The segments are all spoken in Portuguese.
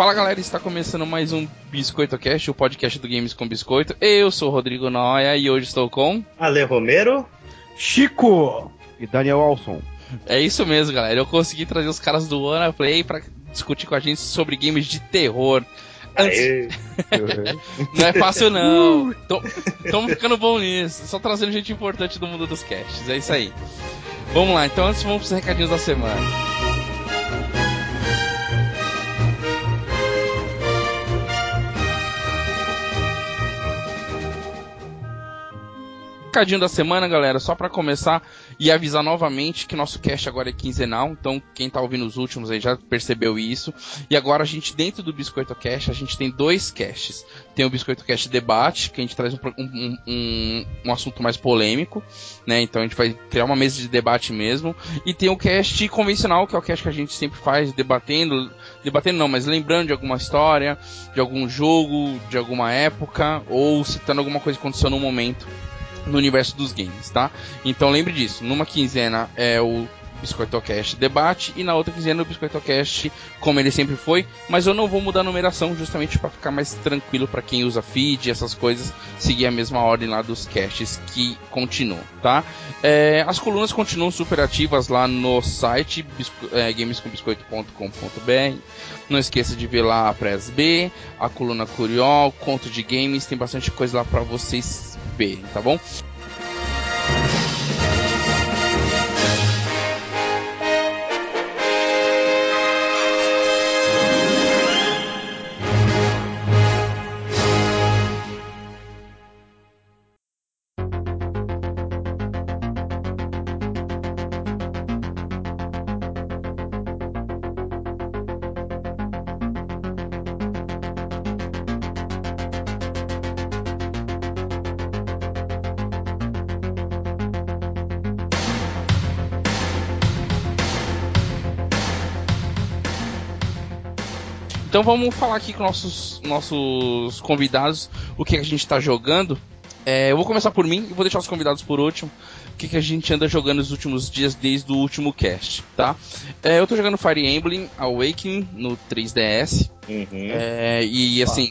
Fala galera, está começando mais um Biscoito Cast, o podcast do Games com Biscoito. Eu sou o Rodrigo Noia e hoje estou com. Ale Romero, Chico e Daniel Alson. É isso mesmo, galera. Eu consegui trazer os caras do Ana Play para discutir com a gente sobre games de terror. Antes... não é fácil não. Estamos ficando bom nisso. Só trazendo gente importante do mundo dos casts. É isso aí. Vamos lá, então antes vamos para os recadinhos da semana. Recadinho da semana, galera, só para começar e avisar novamente que nosso cast agora é quinzenal, então quem tá ouvindo os últimos aí já percebeu isso. E agora a gente, dentro do Biscoito Cast, a gente tem dois casts. Tem o Biscoito Cast Debate, que a gente traz um, um, um, um assunto mais polêmico, né? Então a gente vai criar uma mesa de debate mesmo. E tem o cast convencional, que é o cast que a gente sempre faz, debatendo, debatendo não, mas lembrando de alguma história, de algum jogo, de alguma época, ou citando alguma coisa que aconteceu no momento no universo dos games, tá? Então lembre disso, numa quinzena é o BiscoitoCast debate e na outra quinzena o BiscoitoCast como ele sempre foi, mas eu não vou mudar a numeração justamente para ficar mais tranquilo para quem usa feed, essas coisas, seguir a mesma ordem lá dos casts que continuam, tá? É, as colunas continuam super ativas lá no site é, gamescombiscoito.com.br. Não esqueça de ver lá a Press B, a coluna Curió, conto de games, tem bastante coisa lá para vocês tá bom? Então vamos falar aqui com nossos, nossos convidados o que a gente está jogando. É, eu vou começar por mim e vou deixar os convidados por último. O que, que a gente anda jogando nos últimos dias desde o último cast, tá? É, eu tô jogando Fire Emblem Awakening no 3DS. Uhum. É, e assim,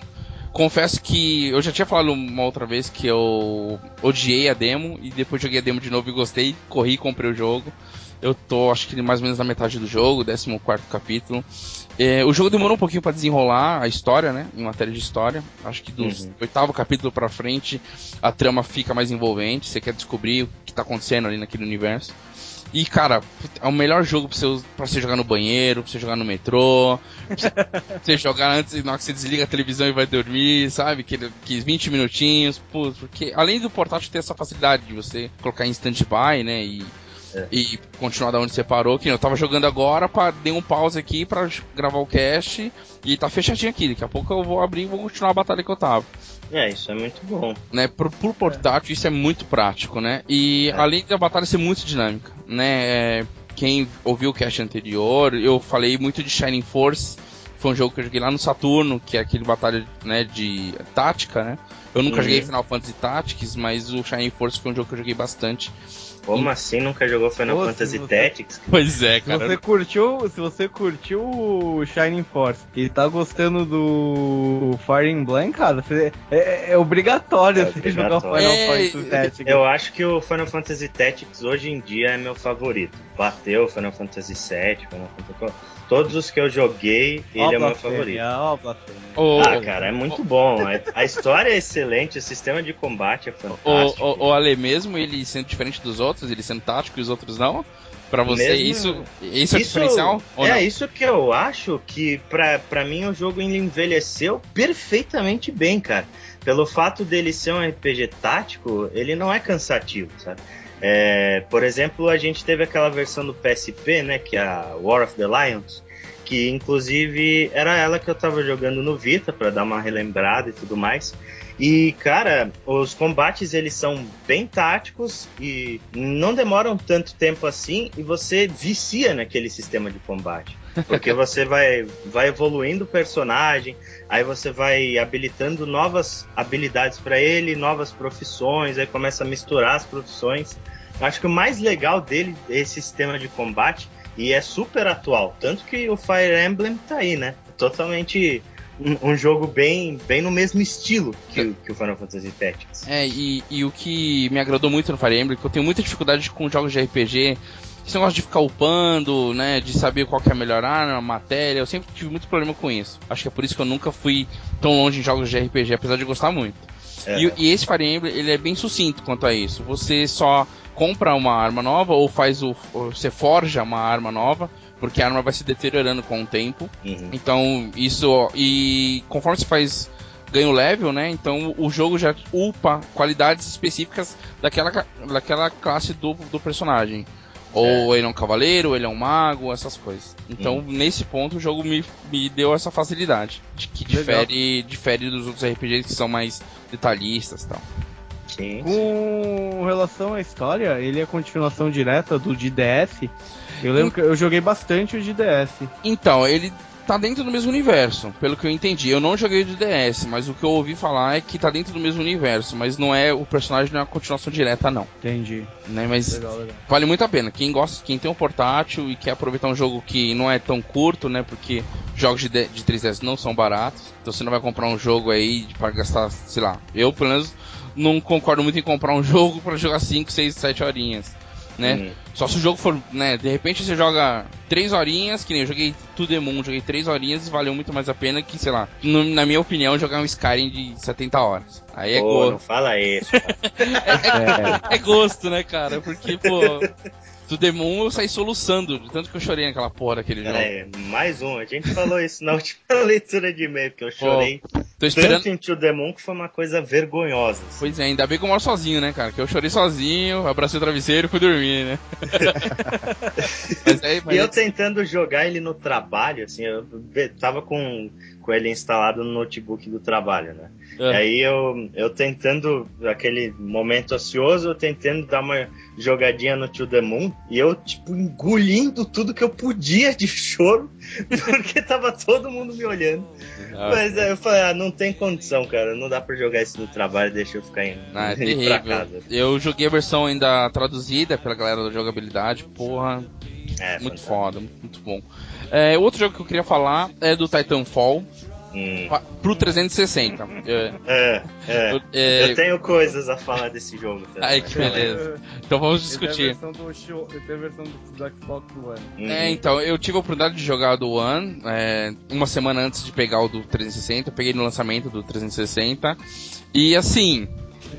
confesso que eu já tinha falado uma outra vez que eu odiei a demo e depois joguei a demo de novo e gostei, corri e comprei o jogo. Eu tô, acho que mais ou menos na metade do jogo, 14 capítulo. É, o jogo demorou um pouquinho para desenrolar a história, né? Em matéria de história. Acho que do uhum. oitavo capítulo para frente a trama fica mais envolvente. Você quer descobrir o que tá acontecendo ali naquele universo. E, cara, é o melhor jogo pra você, pra você jogar no banheiro, pra você jogar no metrô, pra você jogar antes, na hora que você desliga a televisão e vai dormir, sabe? Que, que 20 minutinhos, pô, porque além do portátil ter essa facilidade de você colocar em stand-by, né? E é. E continuar da onde você parou, que eu tava jogando agora, pra, dei um pause aqui para gravar o cast e tá fechadinho aqui. Daqui a pouco eu vou abrir e vou continuar a batalha que eu tava. É, isso é muito bom. Né, pro, pro portátil, é. isso é muito prático, né? E é. além da batalha ser muito dinâmica, né? É, quem ouviu o cast anterior, eu falei muito de Shining Force. Foi um jogo que eu joguei lá no Saturno, que é aquele batalha né, de tática, né? Eu nunca uhum. joguei Final Fantasy Tactics, mas o Shining Force foi um jogo que eu joguei bastante. Como e... assim nunca jogou Final Pô, Fantasy você... Tactics? Pois é, cara. Se você curtiu, se você curtiu o Shining Force e tá gostando do Fire Emblem, cara, você... é, é, obrigatório é você jogar Final é... Fantasy Tactics. Eu acho que o Final Fantasy Tactics hoje em dia é meu favorito. Bateu Final Fantasy VII, Final Fantasy... Todos os que eu joguei, ele é meu favorito. Oh, ah, cara, é muito bom. A história é excelente, o sistema de combate é fantástico. O, o, o Ale mesmo, ele sendo diferente dos outros, ele sendo tático e os outros não? Pra você, mesmo... isso, isso é diferencial? é, não? isso que eu acho que, pra, pra mim, o jogo envelheceu perfeitamente bem, cara. Pelo fato dele ser um RPG tático, ele não é cansativo, sabe? É, por exemplo, a gente teve aquela versão do PSP, né, que é a War of the Lions, que inclusive era ela que eu tava jogando no Vita para dar uma relembrada e tudo mais. E cara, os combates eles são bem táticos e não demoram tanto tempo assim e você vicia naquele sistema de combate. Porque você vai, vai evoluindo o personagem, aí você vai habilitando novas habilidades para ele, novas profissões, aí começa a misturar as profissões. Acho que o mais legal dele é esse sistema de combate e é super atual. Tanto que o Fire Emblem tá aí, né? totalmente um, um, jogo bem, bem no mesmo estilo que, que o Final Fantasy Tactics. É, e, e, o que me agradou muito no Fire Emblem, que eu tenho muita dificuldade com jogos de RPG, esse negócio de ficar upando, né, de saber qual que é a melhor arma, matéria, eu sempre tive muito problema com isso. Acho que é por isso que eu nunca fui tão longe em jogos de RPG, apesar de gostar muito. É. E, e, esse Fire Emblem, ele é bem sucinto quanto a isso. Você só compra uma arma nova ou faz o. Ou você forja uma arma nova, porque a arma vai se deteriorando com o tempo. Uhum. Então, isso. E conforme você faz. Ganha o level, né? Então o jogo já upa qualidades específicas daquela, daquela classe do, do personagem. Ou é. ele é um cavaleiro, ou ele é um mago, essas coisas. Então, hum. nesse ponto, o jogo me, me deu essa facilidade. De que difere, difere dos outros RPGs que são mais detalhistas e tal. Sim. Com relação à história, ele é continuação direta do DDS. Eu lembro que eu joguei bastante o DDS. Então, ele tá dentro do mesmo universo, pelo que eu entendi. Eu não joguei de DS, mas o que eu ouvi falar é que tá dentro do mesmo universo, mas não é o personagem não é uma continuação direta não. Entendi. Né, mas legal, legal. vale muito a pena. Quem gosta, quem tem um portátil e quer aproveitar um jogo que não é tão curto, né, porque jogos de, de 3DS não são baratos. Então você não vai comprar um jogo aí para gastar, sei lá. Eu, pelo menos, não concordo muito em comprar um jogo para jogar 5, 6, 7 horinhas né? Só se o jogo for, né, de repente você joga três horinhas, que nem eu joguei To The Moon, joguei três horinhas e valeu muito mais a pena que, sei lá, no, na minha opinião, jogar um Skyrim de 70 horas. Aí é gosto. não fala isso. é, é, é, gosto, né, cara? Porque, pô, do Demon eu saí soluçando, tanto que eu chorei naquela porra daquele jogo. É, mais um. A gente falou isso na última leitura de e-mail, que eu chorei Pô, tô esperando... tanto em To Demon que foi uma coisa vergonhosa. Assim. Pois é, ainda bem que eu moro sozinho, né, cara? Que eu chorei sozinho, abracei o travesseiro e fui dormir, né? mas aí, mas... E eu tentando jogar ele no trabalho, assim, eu tava com, com ele instalado no notebook do trabalho, né? É. Aí eu, eu tentando, aquele momento ansioso, eu tentando dar uma jogadinha no To The Moon, e eu, tipo, engolindo tudo que eu podia de choro, porque tava todo mundo me olhando. Mas aí eu falei, ah, não tem condição, cara, não dá pra jogar isso no trabalho, deixa eu ficar indo, ah, é indo pra casa. Eu joguei a versão ainda traduzida pela galera da jogabilidade, porra, é, muito fantástico. foda, muito bom. É, outro jogo que eu queria falar é do Titanfall. Hum. Pro 360. É, é, é. é. Eu tenho coisas a falar desse jogo também. Ai, que beleza. Então vamos discutir. Tem a versão do, show, tem a versão do Xbox One. Uhum. É, então, eu tive a oportunidade de jogar do One é, uma semana antes de pegar o do 360. Eu peguei no lançamento do 360. E assim.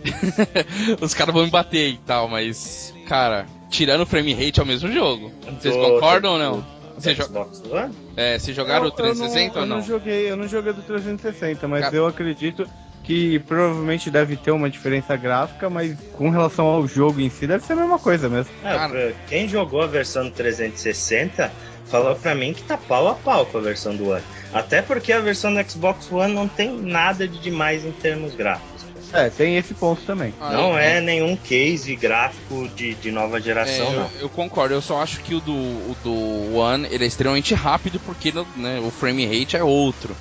os caras vão me bater e tal, mas. Cara, tirando o frame rate é o mesmo jogo. Vocês concordam ou não? Você Xbox One? É, se jogaram o 360 eu não, ou não? Eu não joguei, eu não joguei do 360, mas eu acredito que provavelmente deve ter uma diferença gráfica, mas com relação ao jogo em si deve ser a mesma coisa mesmo. É, quem jogou a versão do 360 falou pra mim que tá pau a pau com a versão do One. Até porque a versão do Xbox One não tem nada de demais em termos gráficos. É, tem esse ponto também. Ah, não é, é, nenhum case gráfico de, de nova geração, é, eu, não. Eu concordo, eu só acho que o do, o do One ele é extremamente rápido porque né, o frame rate é outro.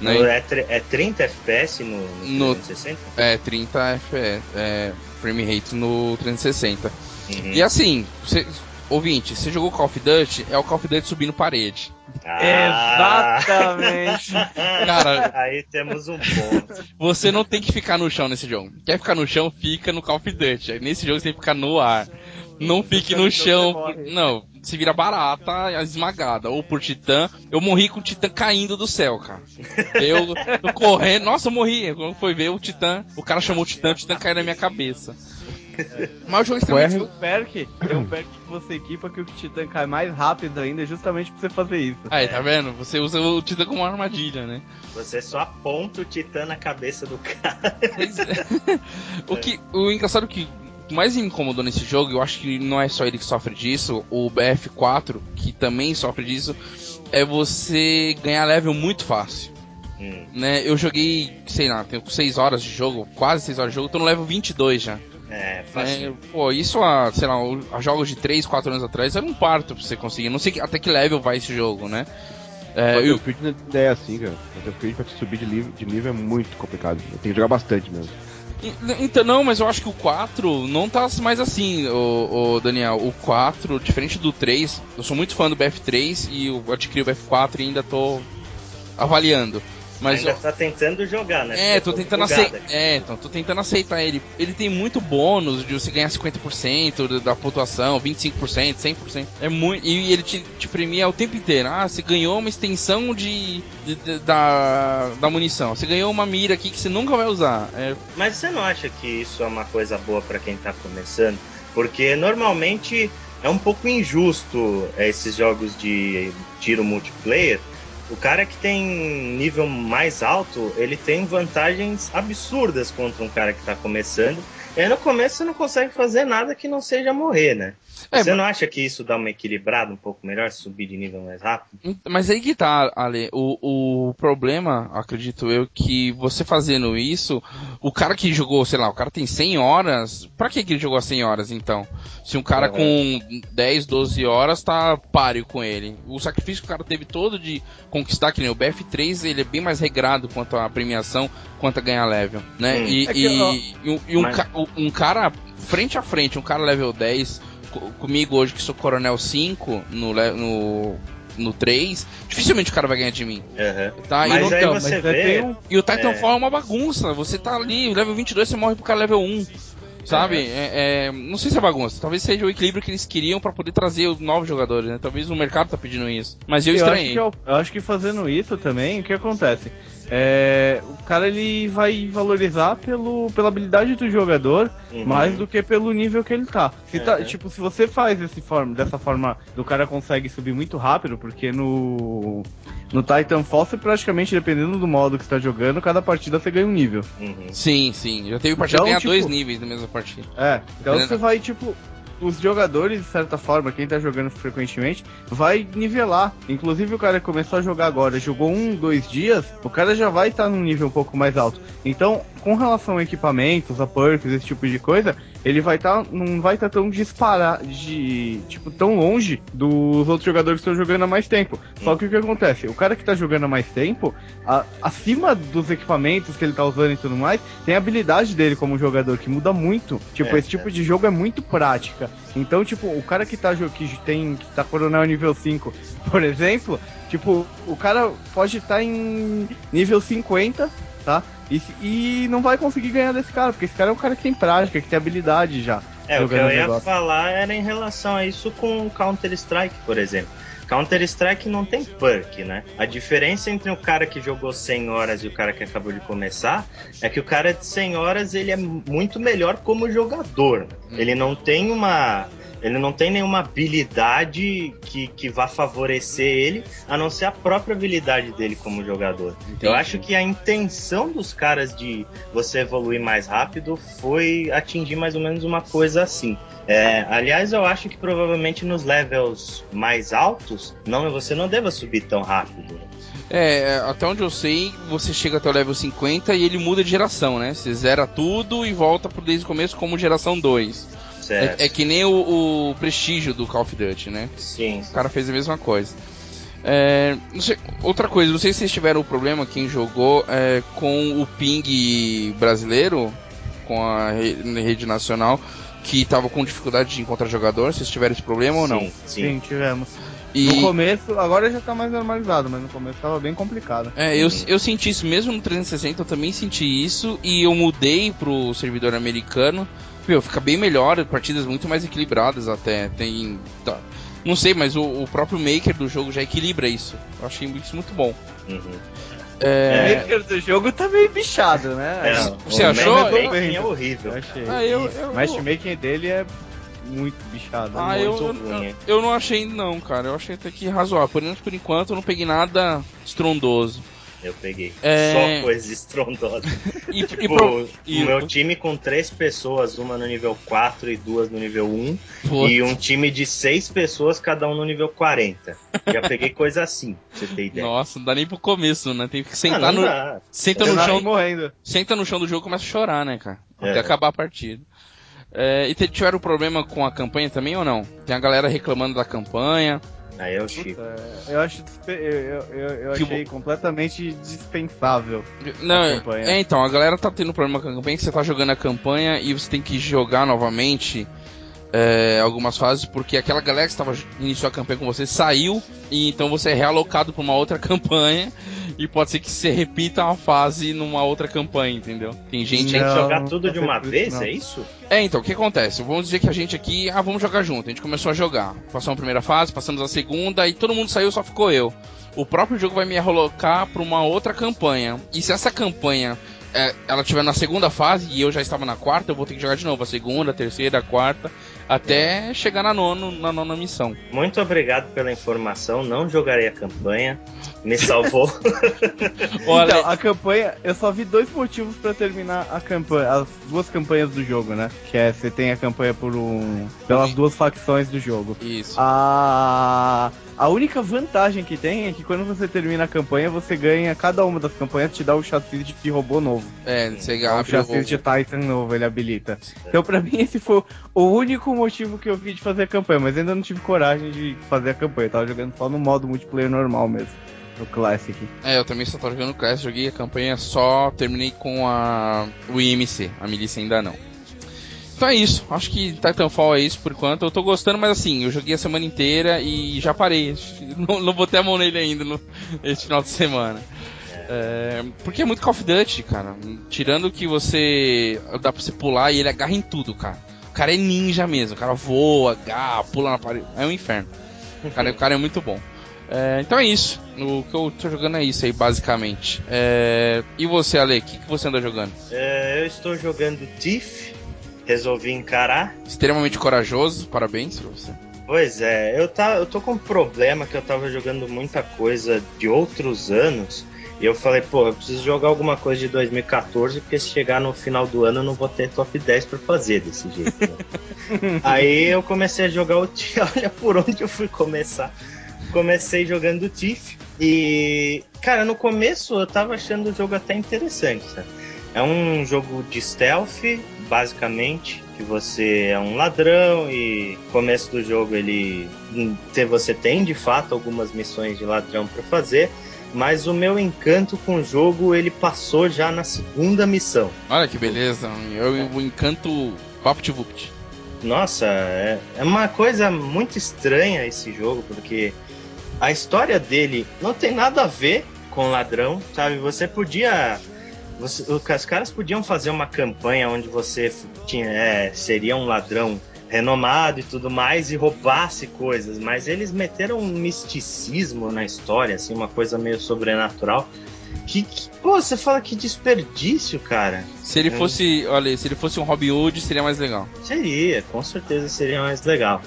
Né? É, é 30 FPS no, no, 360? É, 30 FPS, é, frame rate no 360. Uhum. E assim, você, ouvinte, você jogou Call of Duty, é o Call of Duty subindo parede. Ah. Exatamente. Cara, aí temos um ponto. Você não tem que ficar no chão nesse jogo. Quer ficar no chão, fica no Call of Duty. Nesse jogo você tem que ficar no ar. Não fique no chão. Não, se vira barata esmagada. Ou por titã. Eu morri com o titã caindo do céu, cara. Eu, eu correndo. Nossa, eu morri. Quando foi ver o titã, o cara chamou o titã, o titã caiu na minha cabeça. É. Mas o jogo é extremamente... Tem um perk, tem um perk que você equipa que o Titã cai mais rápido ainda, justamente pra você fazer isso. Aí, tá vendo? Você usa o Titã como uma armadilha, né? Você só aponta o Titã na cabeça do cara. Pois é. o, que, o engraçado que mais me incomodou nesse jogo, eu acho que não é só ele que sofre disso, o BF4, que também sofre disso, é você ganhar level muito fácil. Hum. Né, eu joguei, sei lá, tenho 6 horas de jogo, quase 6 horas de jogo, tô no level 22 já. É, fácil. É, pô, isso há, sei lá, a jogos de 3, 4 anos atrás era um parto pra você conseguir. Não sei até que level vai esse jogo, né? É, eu... Battlefield não é assim, cara. Battlefield pra subir de nível, de nível é muito complicado. Tem que jogar bastante mesmo. Então, não, mas eu acho que o 4 não tá mais assim, o, o, Daniel. O 4, diferente do 3, eu sou muito fã do BF3 e eu adquiri o BF4 e ainda tô avaliando. Mas Ainda tá tentando jogar, né? É, tô tentando aceitar. É, então, tô tentando aceitar ele. Ele tem muito bônus de você ganhar 50% da pontuação, 25%, 100%. É muito. E ele te, te premia o tempo inteiro. Ah, você ganhou uma extensão de, de, de da, da munição. Você ganhou uma mira aqui que você nunca vai usar. É... Mas você não acha que isso é uma coisa boa para quem tá começando? Porque normalmente é um pouco injusto esses jogos de tiro multiplayer o cara que tem nível mais alto, ele tem vantagens absurdas contra um cara que tá começando. Aí no começo você não consegue fazer nada que não seja morrer, né? É, Você não acha que isso dá uma equilibrada um pouco melhor, subir de nível mais rápido? Mas aí que tá, Ale. O, o problema, acredito eu, que você fazendo isso, o cara que jogou, sei lá, o cara tem 100 horas, pra que, que ele jogou 100 horas então? Se um cara uhum. com 10, 12 horas tá páreo com ele. O sacrifício que o cara teve todo de conquistar, que nem o BF3, ele é bem mais regrado quanto à premiação, quanto a ganhar level, né? Hum. E, é que, e, e, e um, mas... um cara frente a frente, um cara level 10 comigo hoje que sou Coronel 5 no, no, no 3, dificilmente o cara vai ganhar de mim. Uhum. Tá? Mas e, aí então, você vê... Um... e o Titanfall é... é uma bagunça. Você tá ali, level 22, você morre pro cara level 1. Sabe? Uhum. É, é, não sei se é bagunça. Talvez seja o equilíbrio que eles queriam para poder trazer os novos jogadores, né? Talvez o mercado tá pedindo isso. Mas eu, eu estranhei. Acho eu, eu, acho que fazendo isso também, o que acontece? É, o cara ele vai valorizar pelo, pela habilidade do jogador uhum. mais do que pelo nível que ele tá. Se tá uhum. Tipo, se você faz esse forma, dessa forma, o cara consegue subir muito rápido, porque no, no Titanfall você praticamente, dependendo do modo que você tá jogando, cada partida você ganha um nível. Uhum. Sim, sim. Já teve partida então, ganhar tipo, dois níveis na mesma partida. É, então você vai, tipo, os jogadores, de certa forma, quem tá jogando frequentemente, vai nivelar. Inclusive o cara começou a jogar agora, jogou um, dois dias, o cara já vai estar tá num nível um pouco mais alto. Então, com relação a equipamentos, a perks, esse tipo de coisa, ele vai estar. Tá, não vai estar tá tão disparado. De, tipo, tão longe dos outros jogadores que estão jogando há mais tempo. Só que o que acontece? O cara que está jogando há mais tempo, a, acima dos equipamentos que ele está usando e tudo mais, tem a habilidade dele como jogador, que muda muito. Tipo, é, esse tipo é. de jogo é muito prática. Então, tipo, o cara que tá que tem. que tá coronel nível 5, por exemplo, tipo, o cara pode estar tá em nível 50, tá? E, e não vai conseguir ganhar desse cara, porque esse cara é um cara que tem prática, que tem habilidade já. É, o que eu ia falar era em relação a isso com Counter-Strike, por exemplo. Counter-Strike não tem perk, né? A diferença entre o cara que jogou 100 horas e o cara que acabou de começar é que o cara de 100 horas ele é muito melhor como jogador. Ele não tem uma ele não tem nenhuma habilidade que, que vá favorecer ele, a não ser a própria habilidade dele como jogador. Entendi. Eu acho que a intenção dos caras de você evoluir mais rápido foi atingir mais ou menos uma coisa assim. É, aliás, eu acho que provavelmente nos levels mais altos, não, você não deva subir tão rápido. É, até onde eu sei, você chega até o level 50 e ele muda de geração, né? Você zera tudo e volta pro desde o começo como geração 2. É, é, que nem o, o, prestígio do Call of Duty, né? Sim. O cara fez a mesma coisa. É, sei, outra coisa, não sei se vocês tiveram o problema, quem jogou, é, com o ping brasileiro, com a rede nacional, que estava com dificuldade de encontrar jogador. Vocês tiveram esse problema sim, ou não? Sim, sim tivemos. E... No começo, agora já tá mais normalizado, mas no começo tava bem complicado. É, eu, eu senti isso mesmo no 360, eu também senti isso, e eu mudei pro servidor americano meu, fica bem melhor, partidas muito mais equilibradas até. Tem. Tá, não sei, mas o, o, próprio maker do jogo já equilibra isso. Eu achei isso muito bom. Uhum. É... O maker do jogo tá meio bichado, né? É, Você achou? O matchmaking é horrível. Eu achei. Ah, eu, eu, o matchmaking dele é muito bichado. Ah, muito eu, eu, eu, não achei não, cara. Eu achei até que razoável. Por menos por enquanto eu não peguei nada estrondoso. Eu peguei. É... Só coisas estrondosas. e, tipo, e pro... e... o meu time com três pessoas, uma no nível 4 e duas no nível 1. Pô. E um time de seis pessoas, cada um no nível 40. Já peguei coisa assim, pra você ter ideia. Nossa, não dá nem pro começo, né? Tem que sentar ah, no. Dá. Senta no chão. Morrendo. Senta no chão do jogo e começa a chorar, né, cara? Até é. acabar a partida. É, e tiveram problema com a campanha também ou não? Tem a galera reclamando da campanha. Aí é o Chico. eu acho eu, eu, eu achei completamente dispensável. Não, é, então, a galera tá tendo problema com a campanha, que você tá jogando a campanha e você tem que jogar novamente é, algumas fases, porque aquela galera que estava iniciou a campanha com você saiu, e então você é realocado para uma outra campanha. e pode ser que você repita uma fase numa outra campanha, entendeu? Tem gente Tem que jogar tudo de uma vez, não. é isso? É, então, o que acontece? Vamos dizer que a gente aqui, ah, vamos jogar junto. A gente começou a jogar. Passamos a primeira fase, passamos a segunda e todo mundo saiu, só ficou eu. O próprio jogo vai me alocar pra uma outra campanha. E se essa campanha é, ela estiver na segunda fase e eu já estava na quarta, eu vou ter que jogar de novo a segunda, a terceira, a quarta, até chegar na nona, na nona missão. Muito obrigado pela informação. Não jogarei a campanha. Me salvou. Olha, Então, a campanha, eu só vi dois motivos pra terminar a campanha, as duas campanhas do jogo, né? Que é você tem a campanha por um, pelas duas facções do jogo. isso. A a única vantagem que tem é que quando você termina a campanha, você ganha cada uma das campanhas te dá o chassi de, robô novo. É, você um abre chassi o... de Titan novo, ele habilita. Então, pra mim, esse foi o único motivo que eu vi de fazer a campanha, mas ainda não tive coragem de fazer a campanha. Eu tava jogando só no modo multiplayer normal mesmo, no Classic. É, eu também só tô jogando Clash, joguei a campanha só, terminei com a o IMC, a milícia ainda não. Então é isso, acho que Titanfall é isso por enquanto. Eu tô gostando, mas assim, eu joguei a semana inteira e já parei. Não, não botei a mão nele ainda no, esse final de semana. É, porque é muito Call of Duty, cara. Tirando que você. dá pra você pular e ele agarra em tudo, cara. O cara é ninja mesmo, o cara voa, agarra, pula na parede. É um inferno. O cara, o cara é muito bom. É, então é isso. O que eu tô jogando é isso aí, basicamente. É, e você, Ale, o que, que você anda jogando? É, eu estou jogando Thief. Resolvi encarar. Extremamente corajoso, parabéns pra você. Pois é, eu, tá, eu tô com um problema que eu tava jogando muita coisa de outros anos. E eu falei, pô, eu preciso jogar alguma coisa de 2014, porque se chegar no final do ano eu não vou ter top 10 pra fazer desse jeito. né? Aí eu comecei a jogar o Thief. Olha por onde eu fui começar. Comecei jogando o Thief. E, cara, no começo eu tava achando o jogo até interessante, sabe? É um jogo de stealth, basicamente, que você é um ladrão e no começo do jogo ele você tem de fato algumas missões de ladrão para fazer, mas o meu encanto com o jogo ele passou já na segunda missão. Olha que beleza, eu, o encanto VaptVupt. Nossa, é, é uma coisa muito estranha esse jogo, porque a história dele não tem nada a ver com ladrão, sabe? Você podia. Você, os caras podiam fazer uma campanha onde você tinha, é, seria um ladrão renomado e tudo mais e roubasse coisas, mas eles meteram um misticismo na história, assim, uma coisa meio sobrenatural. Que, que pô, você fala que desperdício, cara. Se ele Hum. fosse, olha, se ele fosse um Robin Hood, seria mais legal. Seria, com certeza seria mais legal.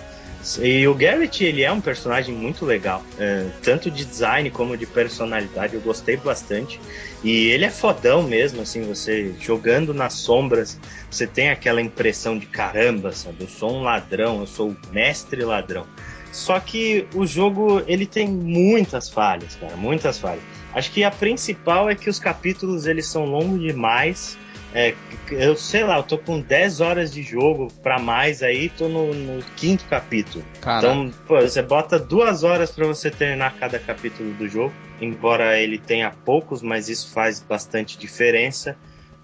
E o Garrett, ele é um personagem muito legal, é, tanto de design como de personalidade, eu gostei bastante. E ele é fodão mesmo, assim, você jogando nas sombras, você tem aquela impressão de caramba, sabe? Eu sou um ladrão, eu sou o mestre ladrão. Só que o jogo, ele tem muitas falhas, cara, muitas falhas. Acho que a principal é que os capítulos, eles são longos demais, é, eu sei lá, eu tô com 10 horas de jogo pra mais aí, tô no, no quinto capítulo. Cara, Então, pô, você bota duas horas pra você terminar cada capítulo do jogo, embora ele tenha poucos, mas isso faz bastante diferença.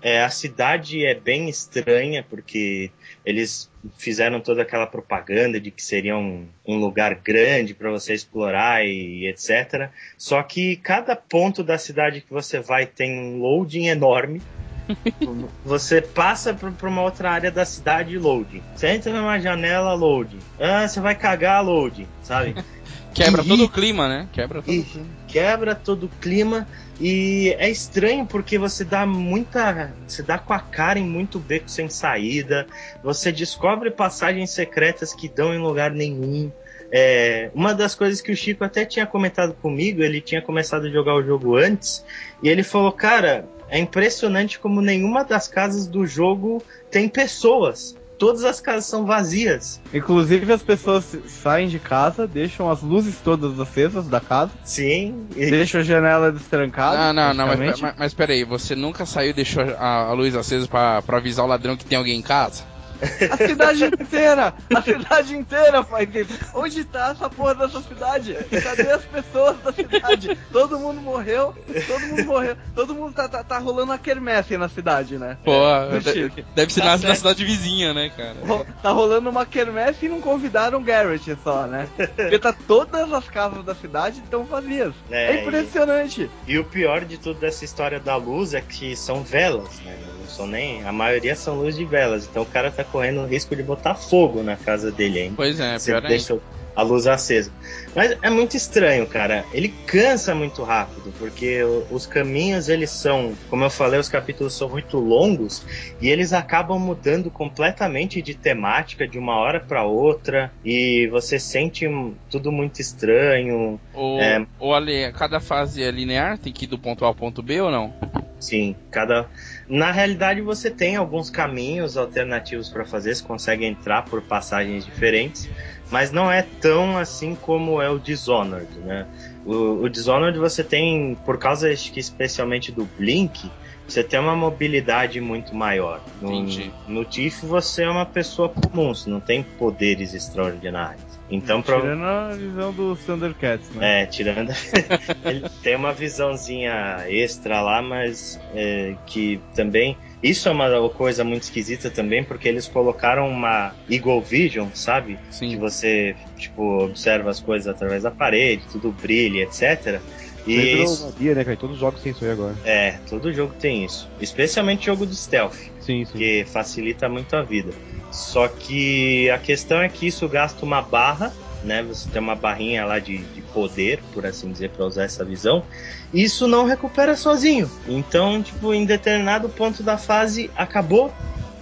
É, a cidade é bem estranha, porque eles fizeram toda aquela propaganda de que seria um, um lugar grande para você explorar e etc. Só que cada ponto da cidade que você vai tem um loading enorme. Você passa para uma outra área da cidade loading. Você entra numa janela loading. Ah, você vai cagar loading, sabe? quebra e- todo o clima, né? Quebra todo e o clima. quebra todo o clima e é estranho porque você dá muita, você dá com a cara em muito beco sem saída, você descobre passagens secretas que dão em lugar nenhum. É, uma das coisas que o Chico até tinha comentado comigo, ele tinha começado a jogar o jogo antes e ele falou, cara, é impressionante como nenhuma das casas do jogo tem pessoas. Todas as casas são vazias. Inclusive as pessoas saem de casa, deixam as luzes todas acesas da casa, Sim, e- deixam a janela destrancada. Não, não, não, mas, mas, mas peraí, você nunca saiu e deixou a, a luz acesa pra avisar o ladrão que tem alguém em casa? A cidade inteira! A cidade inteira, pai dele. Onde tá essa porra dessa cidade? Cadê as pessoas da cidade? Todo mundo morreu, todo mundo morreu, todo mundo tá, tá, tá rolando uma quermesse na cidade, né? Pô, Chico. deve ser Tá na, na cidade vizinha, né, cara? Ro- Tá rolando uma quermesse e não convidaram o Garrett só, né? Porque tá todas as casas da cidade estão vazias. É, É, impressionante. E o pior de tudo dessa história da luz é que são velas, né? Não são nem. A maioria são luz de velas. Então o cara tá correndo o risco de botar fogo na casa dele ainda. Pois é, Você pior ainda. A luz acesa. Mas é muito estranho, cara. Ele cansa muito rápido, porque os caminhos, eles são, como eu falei, os capítulos são muito longos e eles acabam mudando completamente de temática de uma hora para outra e você sente tudo muito estranho. Ou, É. ou ali, cada fase é linear, tem que ir do ponto A ao ponto B ou não? Sim, cada. Na realidade, você tem alguns caminhos alternativos para fazer, você consegue entrar por passagens diferentes, mas não é tão assim como é o Dishonored, né? O, o Dishonored você tem, por causa acho que especialmente do Blink, você tem uma mobilidade muito maior. No, Entendi. no Tiff você é uma pessoa comum, você não tem poderes extraordinários. Então, pra- Tirando a visão dos Thundercats, né? é, tirando. ele tem uma visãozinha extra lá, mas é, que também. Isso é uma coisa muito esquisita também, porque eles colocaram uma Eagle Vision, sabe? Que Sim. você, tipo, observa as coisas através da parede, tudo brilha, etc. E Isso né, cara? Todos os jogos têm isso aí agora. é, todo jogo tem isso. Especialmente jogo de stealth Sim, sim. que facilita muito a vida. Só que a questão é que isso gasta uma barra, né? Você tem uma barrinha lá de, de poder, por assim dizer, para usar essa visão. E isso não recupera sozinho. Então, tipo, em determinado ponto da fase acabou.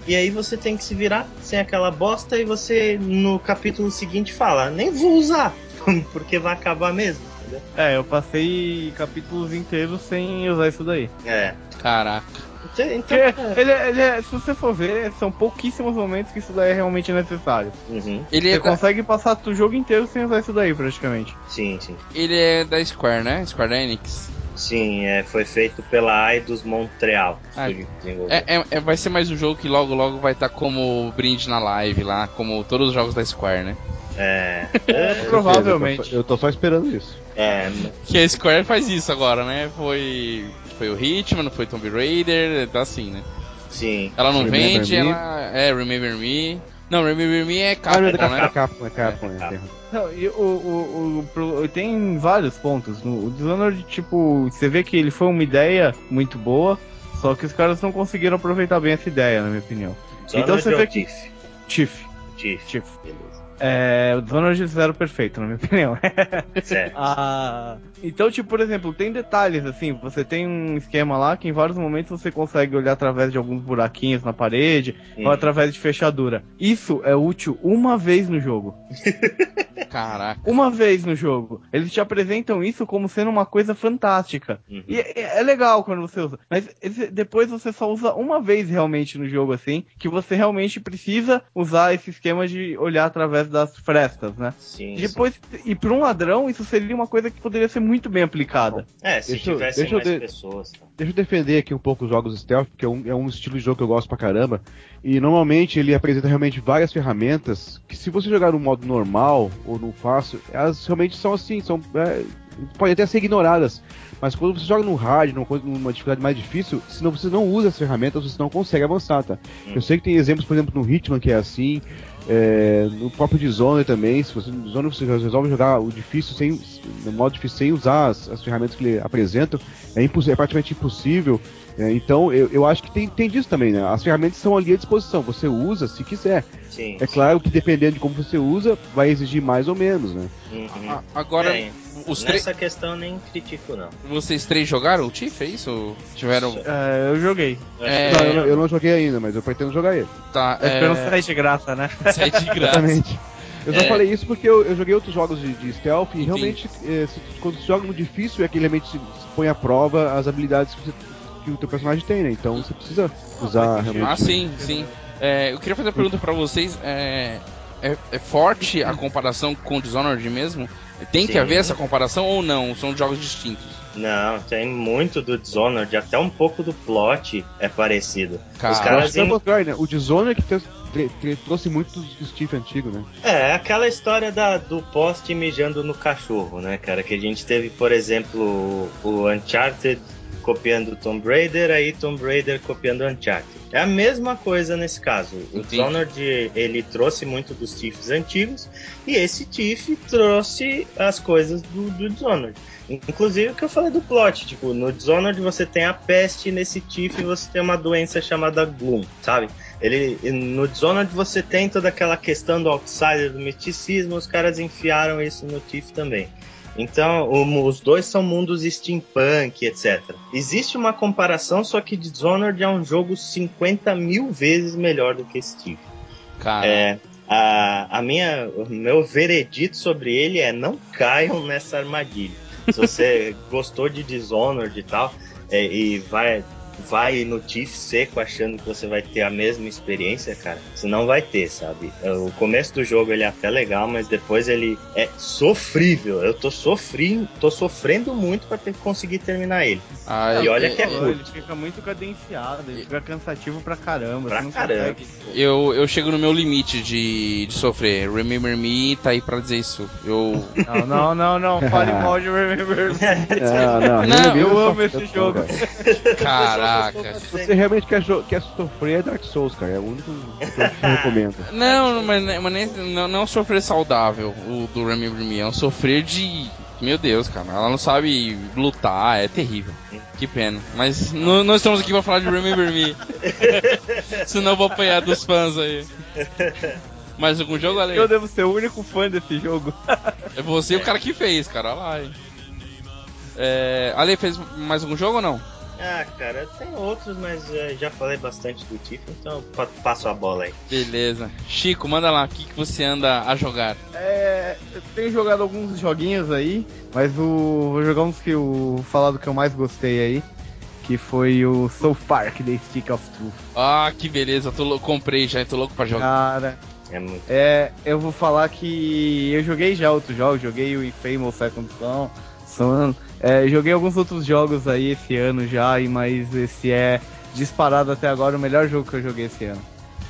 E aí você tem que se virar sem aquela bosta e você no capítulo seguinte fala, nem vou usar, porque vai acabar mesmo, entendeu? É, eu passei capítulos inteiros sem usar isso daí. É. Caraca. Então, Porque ele, é- ele é- se você for ver, são pouquíssimos momentos que isso daí é realmente necessário. uhum, Ele é, Você da, consegue passar o jogo inteiro sem usar isso daí, praticamente. sim, sim. ele é da Square, né? Square Enix. Sim, é, foi feito pela Eidos Montreal. Ah. É, é- é- vai ser mais um jogo que logo logo vai estar como brinde na live lá, como todos os jogos da Square, né? É, Provavelmente. Eu tô, só, eu tô só esperando isso. é, Que a Square faz isso agora, né? Foi foi o Hitman, foi Tomb Raider, tá assim, né? sim. Ela não Remember vende, Me? ela é Remember Me. Não, Remember Me é Ah, Capcom, não, é né? Capcom, é Capcom, é, tem razão. Não, e o, o, o, tem vários pontos. No, o Dishonored, tipo, você vê que ele foi uma ideia muito boa, só que os caras não conseguiram aproveitar bem essa ideia, na minha opinião. Então você vê que- Tiff. Tiff, Tiff. Tiff. Beleza. É, o Dishonored eles fizeram perfeito, na minha opinião. Certo. Ah, então, tipo, por exemplo, tem detalhes assim. Você tem um esquema lá que em vários momentos você consegue olhar através de alguns buraquinhos na parede Hum. ou através de fechadura. Isso é útil uma vez no jogo. Caraca. Uma vez no jogo. Eles te apresentam isso como sendo uma coisa fantástica. Uhum. E é, é legal quando você usa. Mas depois você só usa uma vez realmente no jogo assim, que você realmente precisa usar esse esquema de olhar através das frestas, né? Sim, depois, e para um ladrão, isso seria uma coisa que poderia ser muito bem aplicada. É, se Deixa deixa eu mais de- pessoas. tá. Deixa eu defender aqui um pouco os jogos stealth, porque é um, é um estilo de jogo que eu gosto pra caramba. E normalmente ele apresenta realmente várias ferramentas que se você jogar no modo normal ou no fácil, elas realmente são assim, são. É, podem até ser ignoradas. Mas quando você joga no hard, numa, coisa- numa dificuldade mais difícil, se não, você não usa as ferramentas, você não consegue avançar, tá? Hum. Eu sei que tem exemplos, por exemplo, no Hitman que é assim, é, no próprio Dishonored também, se você no Dishonored você resolve jogar o difícil sem, no modo difícil sem usar as, as ferramentas que ele apresenta, é, imposs- é praticamente impossível. É, então eu, eu acho que tem, tem disso também, né? As ferramentas estão ali à disposição, você usa se quiser. Sim. É claro que dependendo de como você usa, vai exigir mais ou menos, né? Uhum. A- agora, É, os três. Nessa questão eu nem critico, não. Vocês três jogaram o Tiff, é isso? Tiveram. É, eu joguei. Eu É, Não, que- eu, não- eu não joguei ainda, mas eu pretendo jogar ele. Tá, É, esperando é... sair de graça, né? Sai de graça. Exatamente. Eu só É. falei isso porque eu, eu joguei outros jogos de, de stealth e Entendi. realmente, é, se- quando você joga no difícil, é que ele realmente se, se põe à prova as habilidades que, você- que o teu personagem tem, né? Então você precisa usar realmente. Ah, sim, sim. É, eu queria fazer uma pergunta pra vocês. É, é, é forte a comparação com o Dishonored mesmo? Tem que Sim. haver essa comparação ou não? São jogos distintos? Não, tem muito do Dishonored, até um pouco do plot é parecido. Cara, Os caras que é em- contrário, né? O Dishonored que trouxe muito do, do Steve antigo, né? É, aquela história da, do poste mijando no cachorro, né, cara? Que a gente teve, por exemplo, o Uncharted copiando Tomb Raider, aí Tomb Raider copiando Uncharted. É a mesma coisa nesse caso. O. Dishonored, ele trouxe muito dos Tiffs antigos, e esse Tiff trouxe as coisas do, do Dishonored. Inclusive o que eu falei do plot, tipo, no Dishonored você tem a peste, nesse Tiff você tem uma doença chamada Gloom, sabe? Ele, no Dishonored você tem toda aquela questão do outsider, do misticismo, os caras enfiaram isso no Tiff também. Então, o- os dois são mundos steampunk, etc. Existe uma comparação, só que Dishonored é um jogo 50 mil vezes melhor do que Tiff. Cara, É, a, a minha, o meu veredito sobre ele é não caiam nessa armadilha. Se você gostou de Dishonored e tal, é, e vai, vai no Tiff seco achando que você vai ter a mesma experiência, cara, você não vai ter, sabe? É, O começo do jogo ele é até legal, mas depois ele é sofrível. Eu tô sofrendo, tô sofrendo muito pra ter, conseguir terminar ele. ah, e eu- olha que é curto. Ele fica muito cadenciado, ele fica cansativo pra caramba. Pra você não caramba. consegue. eu, eu chego no meu limite de, de sofrer. Remember Me tá aí pra dizer isso. Eu. Não, não, não, não. Fale mal de Remember. Não, não, Não, Remember eu só- amo esse jogo. cara. Caraca. Se você realmente quer, quer sofrer, é Dark Souls, cara. É o único que eu te recomendo. Não, mas, mas nem, não, não sofrer saudável o do Remember Me, é um sofrer de. Meu Deus, cara, ela não sabe lutar, é terrível. Que pena. Mas não, não estamos aqui pra falar de Remember Me. Senão eu vou apanhar dos fãs aí. Mais algum jogo, Ale? Eu devo ser o único fã desse jogo. É você o cara que fez, cara, olha lá. hein. É, Ale fez mais algum jogo ou não? Ah, cara, tem outros, mas eh, já falei bastante do Tiff, então passo a bola aí. Beleza. Chico, manda lá, o que, que você anda a jogar? É, eu tenho jogado alguns joguinhos aí, mas o, vou jogar uns que eu falar do que eu mais gostei aí, que foi o South Park The Stick of Truth. Ah, que beleza, tô lou- comprei já, tô louco pra jogar. Cara, É muito. é, eu vou falar que eu joguei já outros jogos, joguei o Infamous Second Son, Son é, joguei alguns outros jogos aí esse ano já, e- mas esse é disparado até agora o melhor jogo que eu joguei esse ano.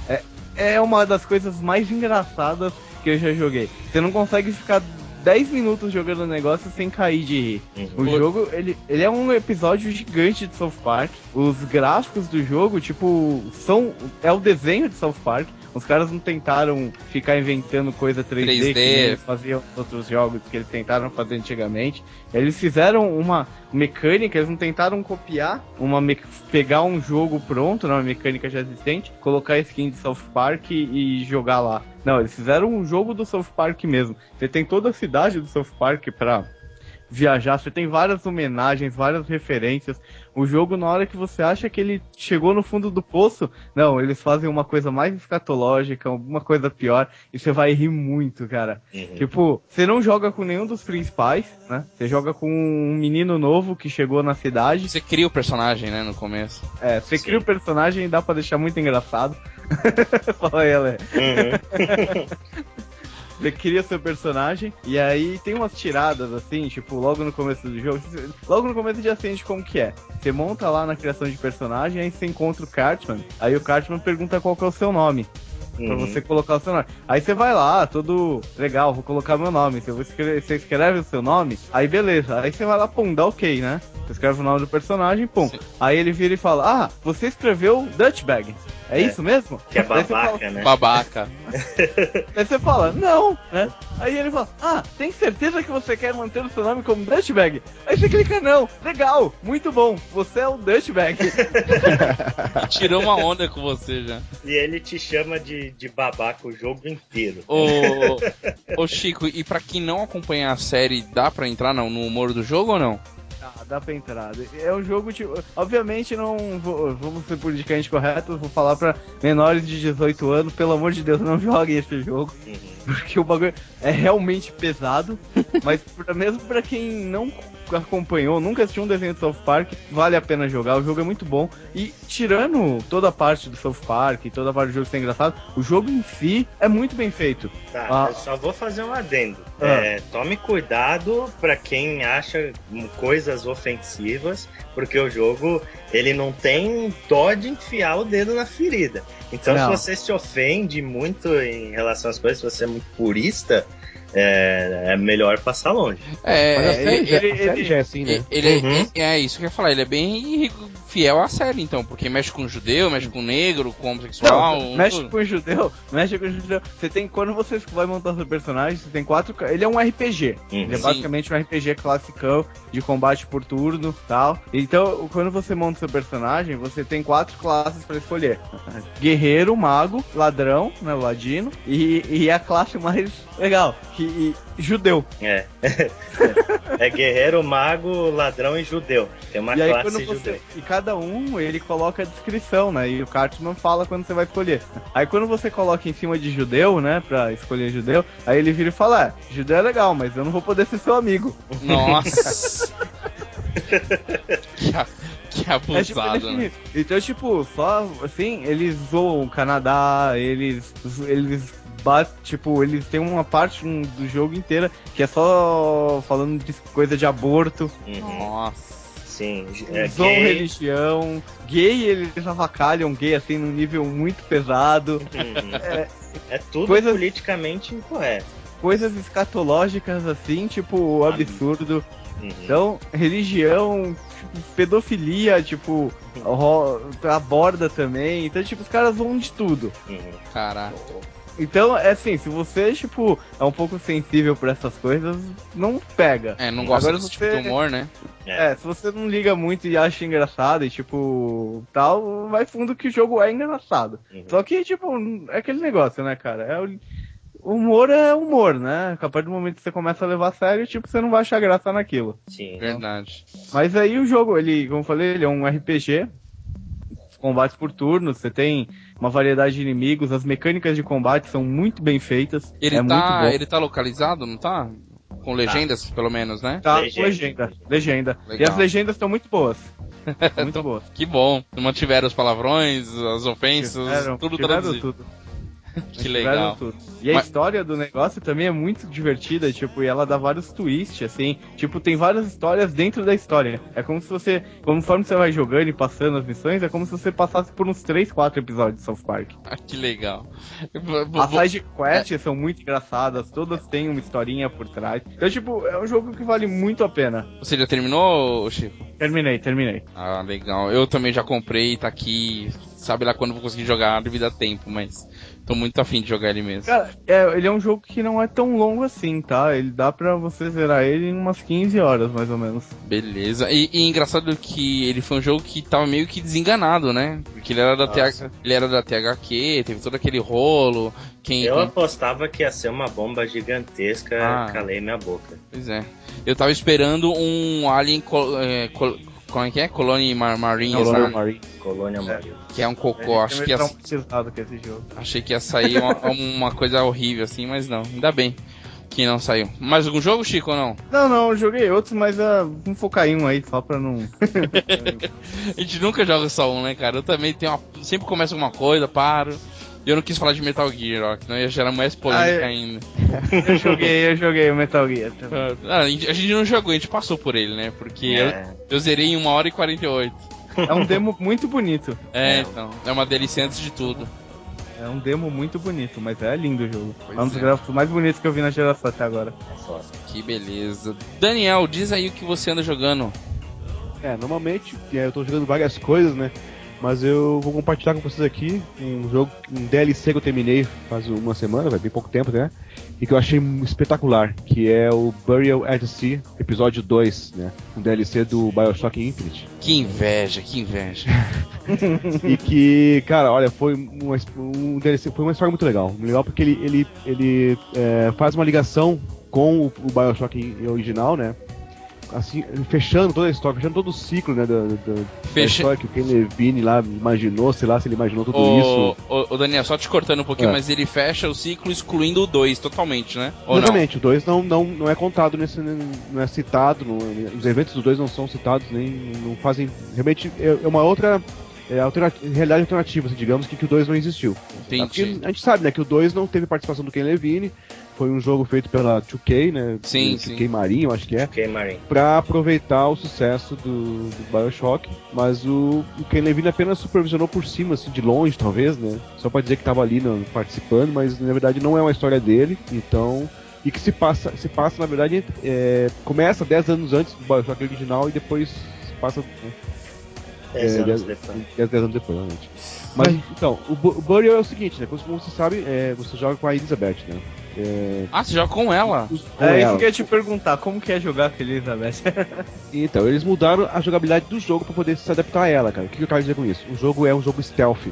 É, é uma das coisas mais engraçadas que eu já joguei. Você não consegue ficar 10 minutos jogando o negócio sem cair de rir. O Uhum. jogo, ele, ele é um episódio gigante de South Park. Os gráficos do jogo, tipo, são. É o desenho de South Park. Os caras não tentaram ficar inventando coisa 3D, 3D. que eles faziam outros jogos que eles tentaram fazer antigamente. Eles fizeram uma mecânica, eles não tentaram copiar, uma me- pegar um jogo pronto, né, uma mecânica já existente, colocar skin de South Park e, e jogar lá. Não, eles fizeram um jogo do South Park mesmo. Você tem toda a cidade do South Park pra viajar, você tem várias homenagens, várias referências. O jogo, na hora que você acha que ele chegou no fundo do poço, não, eles fazem uma coisa mais escatológica, uma coisa pior, e você vai rir muito, cara. Uhum. Tipo, você não joga com nenhum dos principais, né? Você joga com um menino novo que chegou na cidade. Você cria o personagem, né, no começo. É, você Sim. cria o personagem e dá pra deixar muito engraçado. Fala aí, Ale. Uhum. Você cria seu personagem e aí tem umas tiradas assim, tipo, logo no começo do jogo. Logo no começo já sente como que é. Você monta lá na criação de personagem, aí você encontra o Cartman, aí o Cartman pergunta qual que é o seu nome. Pra Uhum. você colocar o seu nome. Aí você vai lá, todo legal, vou colocar meu nome. Você, você escreve o seu nome, aí beleza. Aí você vai lá, pum, dá ok, né? Você escreve o nome do personagem, pum. Sim. Aí ele vira e fala: Ah, você escreveu Dutchbag. É, É. isso mesmo? Que é você fala- babaca, né? Babaca. Aí você fala, não, né? Aí ele fala, ah, tem certeza que você quer manter o seu nome como Dutchbag? Aí você clica, não, legal, muito bom, você é o Dutchbag. Tirou uma onda com você já. E ele te chama de, de babaca o jogo inteiro. Ô, ô Chico, e pra quem não acompanha a série, dá pra entrar no, no humor do jogo ou não? Dá pra entrar. É um jogo, tipo, obviamente não vou, vamos ser politicamente corretos, vou falar pra menores de 18 anos, pelo amor de Deus, não joguem esse jogo. Uhum. porque o bagulho é realmente pesado, mas pra, mesmo pra quem não acompanhou, nunca assistiu um desenho do South Park, vale a pena jogar. O jogo é muito bom. E tirando toda a parte do South Park, toda a parte do jogo ser engraçado, o jogo em si é muito bem feito. Tá, ah. eu só vou fazer um adendo. Ah. É, tome cuidado para quem acha coisas ofensivas, porque o jogo ele não tem dó de enfiar o dedo na ferida. Então, não. se você se ofende muito em relação às coisas, se você é muito purista, é, é melhor passar longe. É, Mas a ele, ele, ele, já é assim, né? Ele, uhum. é, é, isso que eu ia falar, ele é bem fiel à série, então, porque mexe com judeu, mexe com negro, com homossexual. Não, mexe tudo. com judeu, mexe com judeu. Você tem, quando você vai montar seu personagem, você tem quatro. Ele é um RPG. Uhum. Ele é basicamente um RPG classicão de combate por turno tal. Então, quando você monta seu personagem, você tem quatro classes para escolher: Guerreiro, Mago, Ladrão, né, Ladino, e, e a classe mais legal, que judeu. É. é guerreiro, mago, ladrão e judeu. Tem uma e classe aí, você, judeu. E cada um, ele coloca a descrição, né? E o Cartman fala quando você vai escolher. Aí quando você coloca em cima de judeu, né? Pra escolher judeu, aí ele vira e fala, é, judeu é legal, mas eu não vou poder ser seu amigo. Nossa! que, que abusado, é, tipo, né? Então, tipo, só assim, eles zoam o Canadá, eles, eles tipo, eles têm uma parte do jogo inteira que é só falando de coisa de aborto. Uhum. Nossa. Sim, é gay. religião. Gay, eles avacalham gay assim num nível muito pesado. Uhum. É, é, tudo coisas, politicamente incorreto. Coisas escatológicas assim, tipo, absurdo. Uhum. Então, religião, tipo, pedofilia, tipo, aborda também. Então, tipo, os caras vão de tudo. Uhum. Caraca. Então, é assim, se você, tipo, é um pouco sensível por essas coisas, não pega. É, não gosta desse tipo você... tipo de humor, né? É. é. se você não liga muito e acha engraçado e, tipo, tal, vai fundo que o jogo é engraçado. Uhum. Só que, tipo, é aquele negócio, né, cara? É o... Humor é humor, né? A partir do momento que você começa a levar a sério, tipo, você não vai achar graça naquilo. Sim. Verdade. Mas aí o jogo, ele, como eu falei, ele é um RPG, combates por turnos, você tem uma variedade de inimigos, as mecânicas de combate são muito bem feitas. Ele, é tá, ele tá localizado, não tá? Com legendas, tá. pelo menos, né? Tá, legenda. com legenda. Legenda. Legal. E as legendas estão muito boas. muito boas. Que bom. Mantiveram os palavrões, as ofensas, tiveram, tudo traduzido. Tudo. que legal. E a Mas... história do negócio também é muito divertida, tipo, e ela dá vários twists, assim. Tipo, tem várias histórias dentro da história. É como se você, conforme você vai jogando e passando as missões, é como se você passasse por uns 3, 4 episódios de South Park. Ah, que legal. As side quests é. são muito engraçadas, todas têm uma historinha por trás. Então, tipo, é um jogo que vale muito a pena. Você já terminou, Chico? Terminei, terminei. Ah, legal. Eu também já comprei, tá aqui. Sabe lá quando vou conseguir jogar devido a tempo, mas Tô muito afim de jogar ele mesmo. Cara, é, ele é um jogo que não é tão longo assim, tá? Ele dá pra você zerar ele em umas 15 horas, mais ou menos. Beleza. E, e engraçado que ele foi um jogo que tava meio que desenganado, né? Porque ele era da, TH, ele era da THQ, teve todo aquele rolo. Quem, Eu apostava que ia ser uma bomba gigantesca, ah, calei minha boca. Pois é. Eu tava esperando um Alien. É, como é que é? Colônia Mar Marine. Colônia Marine. Colônia Marine. Que é um cocô, acho que ia... Achei que ia sair uma, uma, coisa horrível assim, mas não. Ainda bem que não saiu. Mais algum jogo, Chico, ou não? Não, não, joguei outros, mas uh, vamos focar em um aí, só pra não... a gente nunca joga só um, né, cara? Eu também tenho uma... sempre começo alguma coisa, paro... E eu não quis falar de Metal Gear, ó, que não ia gerar mais polêmica ah, ainda. Eu joguei, eu joguei o Metal Gear também. Ah, a gente não jogou, a gente passou por ele, né? Porque é. eu, eu zerei em 1 hora e 48. É um demo muito bonito. É, é, então. É uma delícia antes de tudo. É um demo muito bonito, mas é lindo o jogo. Pois é um dos é. gráficos mais bonitos que eu vi na geração até agora. Que beleza. Daniel, diz aí o que você anda jogando. É, normalmente é, eu tô jogando várias coisas, né? Mas eu vou compartilhar com vocês aqui um jogo, um DLC que eu terminei faz uma semana, vai bem pouco tempo, né? E que eu achei espetacular, que é o Burial at Sea, episódio 2, né? Um DLC do Bioshock Infinite. Que inveja, que inveja. e que, cara, olha, foi uma, um DLC, foi uma história muito legal. Legal porque ele, ele, ele é, faz uma ligação com o, o Bioshock original, né? Assim, fechando toda a história, fechando todo o ciclo, né, da, da, da Fecha- história que o Ken Levine lá imaginou, sei lá se ele imaginou tudo Ô, isso. ô, ô, Daniel, só te cortando um pouquinho, É. mas ele fecha o ciclo excluindo o 2 totalmente, né? Ou Exatamente, o 2 não, não, não é contado nesse. não é citado, não- os eventos do 2 não são citados, nem não fazem. Realmente é é uma outra. É realidade alternativa, assim, digamos, que, que o 2 não existiu. Porque Entendi. a gente sabe, né, que o 2 não teve participação do Ken Levine, foi um jogo feito pela 2K, né? Sim, 2K sim. Marinho, eu acho que é. Ok, Marin. Pra aproveitar o sucesso do, do Bioshock, mas o, o Ken Levine apenas supervisionou por cima, assim, de longe, talvez, né? Só pra dizer que tava ali no- participando, mas na verdade não é uma história dele, então. E que se passa, se passa na verdade, é, começa 10 anos antes do Bioshock original e depois se passa né, Dez É, anos. 10, 10 anos depois, realmente. Mas, então, o, o Burial é o seguinte, né? Como você sabe, é, você joga com a Elizabeth, né? É, Ah, você joga com ela? com É isso que eu ia te perguntar, como que é jogar com a Elizabeth? Então, eles mudaram a jogabilidade do jogo pra poder se adaptar a ela, cara. O que que eu quero dizer com isso? O jogo é um jogo stealth.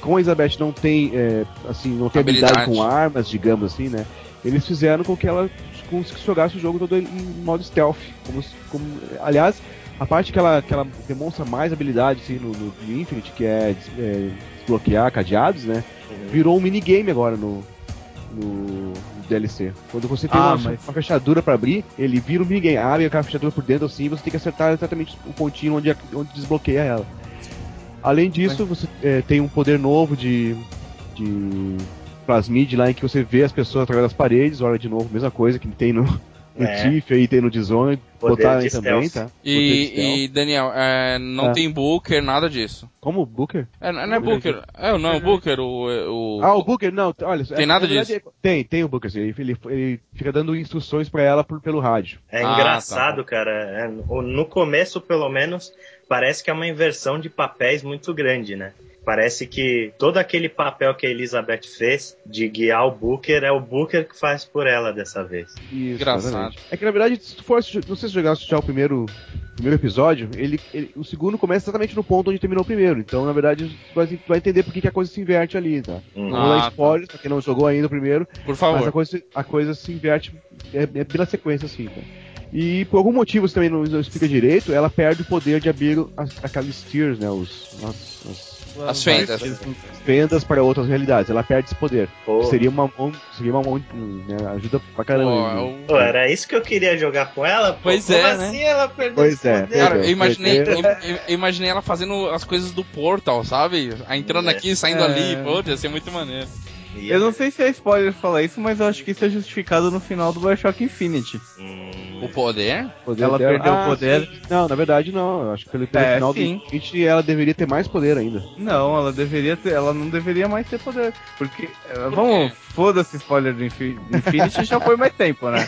Como a Elizabeth não tem, é, assim, não tem habilidade. Habilidade. com armas, digamos assim, né? Eles fizeram com que ela com que jogasse o jogo todo em modo stealth. Como, como, aliás, a parte que ela, que ela demonstra mais habilidade assim, no, no Infinite, que é, é, desbloquear cadeados, né? Uhum. virou um minigame agora no, no DLC. Quando você tem Ah, uma, mas- uma fechadura pra abrir, ele vira um minigame. Abre aquela fechadura por dentro assim, você tem que acertar exatamente o pontinho onde, onde desbloqueia ela. Além disso, você é, tem um poder novo de, de plasmid lá em que você vê as pessoas através das paredes. Olha de novo, mesma coisa que tem no, no É. Tiff aí, tem no Dishonored. Poder Botaram aí também, stealth. tá? E, e, Daniel, é, não Ah. tem Booker, nada disso. Como Booker? É, não é Booker. É, não, Booker, o. o... Ah, o Booker, não, olha. Tem é, nada na verdade, Tem, tem o Booker. Ele, ele, ele fica dando instruções pra ela por- pelo rádio. É Ah, engraçado, tá. cara. É, no começo, pelo menos, parece que é uma inversão de papéis muito grande, né? Parece que todo aquele papel que a Elizabeth fez de guiar o Booker é o Booker que faz por ela dessa vez. Isso, Engraçado. exatamente. É que na verdade, se tu for, não sei se você jogasse já o primeiro, primeiro episódio, ele, ele- o segundo começa exatamente no ponto onde terminou o primeiro. Então, na verdade, tu vai, tu vai entender por que, a coisa se inverte ali, tá? Hum. Não vou Ah, dar spoilers, pra quem não jogou ainda o primeiro, Por mas favor. a coisa, a coisa se inverte é, é pela sequência, assim, tá? E por algum motivo, você também não, não explica direito, ela perde o poder de abrir as, aquelas tiers, né? Os, as, as As fendas. fendas para outras realidades. Ela perde esse poder. Pô. Seria uma mão, seria uma mão, né? Ajuda pra caramba. Pô, né? eu- Pô, era isso que eu queria jogar com ela? Pô, Pois Como é, né? assim ela perdeu Pois esse é, poder? Cara, eu Entendeu? imaginei, eu, Entendeu? eu- eu imaginei ela fazendo as coisas do Portal, sabe? Entrando É. aqui, saindo É. ali, pô, ia ser muito maneiro. E- Eu não sei se é spoiler falar isso, mas eu acho que isso é justificado no final do Bioshock Infinity. Hum, O poder? poder Ela dela- perdeu o Ah, poder. sim. Não, na verdade não. Eu acho que pelo, pelo É, final sim. do Infinity ela deveria ter mais poder ainda. Não, ela deveria ter, ela não deveria mais ter poder. Porque, eh, vamos, foda-se spoiler do Infi- do Infinity, já foi mais tempo, né?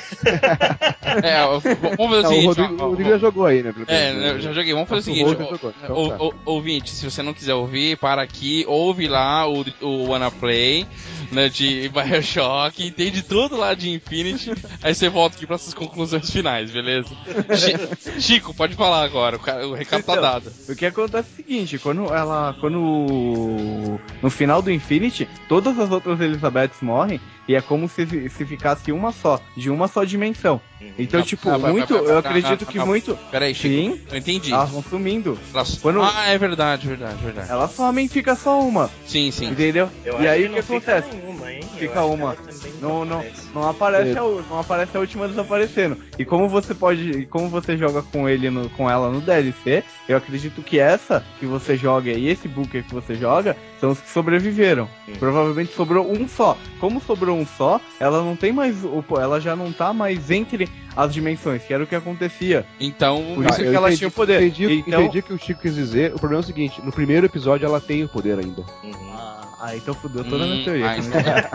É, eu- vamos fazer o Não, o seguinte. Rodrigo, ó, o ó, Rodrigo já jogou aí, né? É, menos, né? eu já joguei. Vamos fazer o seguinte, jogou, então ó, tá. ó, ouvinte, se você não quiser ouvir, para aqui, ouve lá o, o Wanna Play, né, de Bioshock, entende tudo lá de Infinity, aí você volta aqui para essas conclusões finais, beleza? Chi- Chico, pode falar agora, o, o recado tá Então, dado. O que acontece é o seguinte, quando ela. Quando. No final do Infinity, todas as outras Elizabeths morrem e é como se, se ficasse uma só, de uma só dimensão. Uhum. Então, Ah, tipo, ah, muito. ah, Eu ah, acredito ah, que ah, muito. Peraí, Chico, Sim, eu entendi. elas vão sumindo. Elas- quando- Ah, é verdade, verdade, verdade. Elas somem fica só uma, Sim, sim. entendeu? Eu e aí o que fica acontece? nenhuma, Fica uma. Não, não, aparece. não aparece É. a, não aparece a última desaparecendo. E como você pode, e como você joga com ele no- com ela no DLC, eu acredito que essa que você joga e esse Booker que você joga são os que sobreviveram. Hum. Provavelmente sobrou um só. Como sobrou um só, ela não tem mais, o- ela já não tá mais entre as dimensões, que era o que acontecia. Então, Por isso eu que ela entendi- tinha o poder. Entendi, Então- entendi o que o Chico quis dizer. O problema é o seguinte: no primeiro episódio ela tem o poder ainda. Uhum. Ah, ah, então fudeu toda a Hum, minha teoria. ah, né?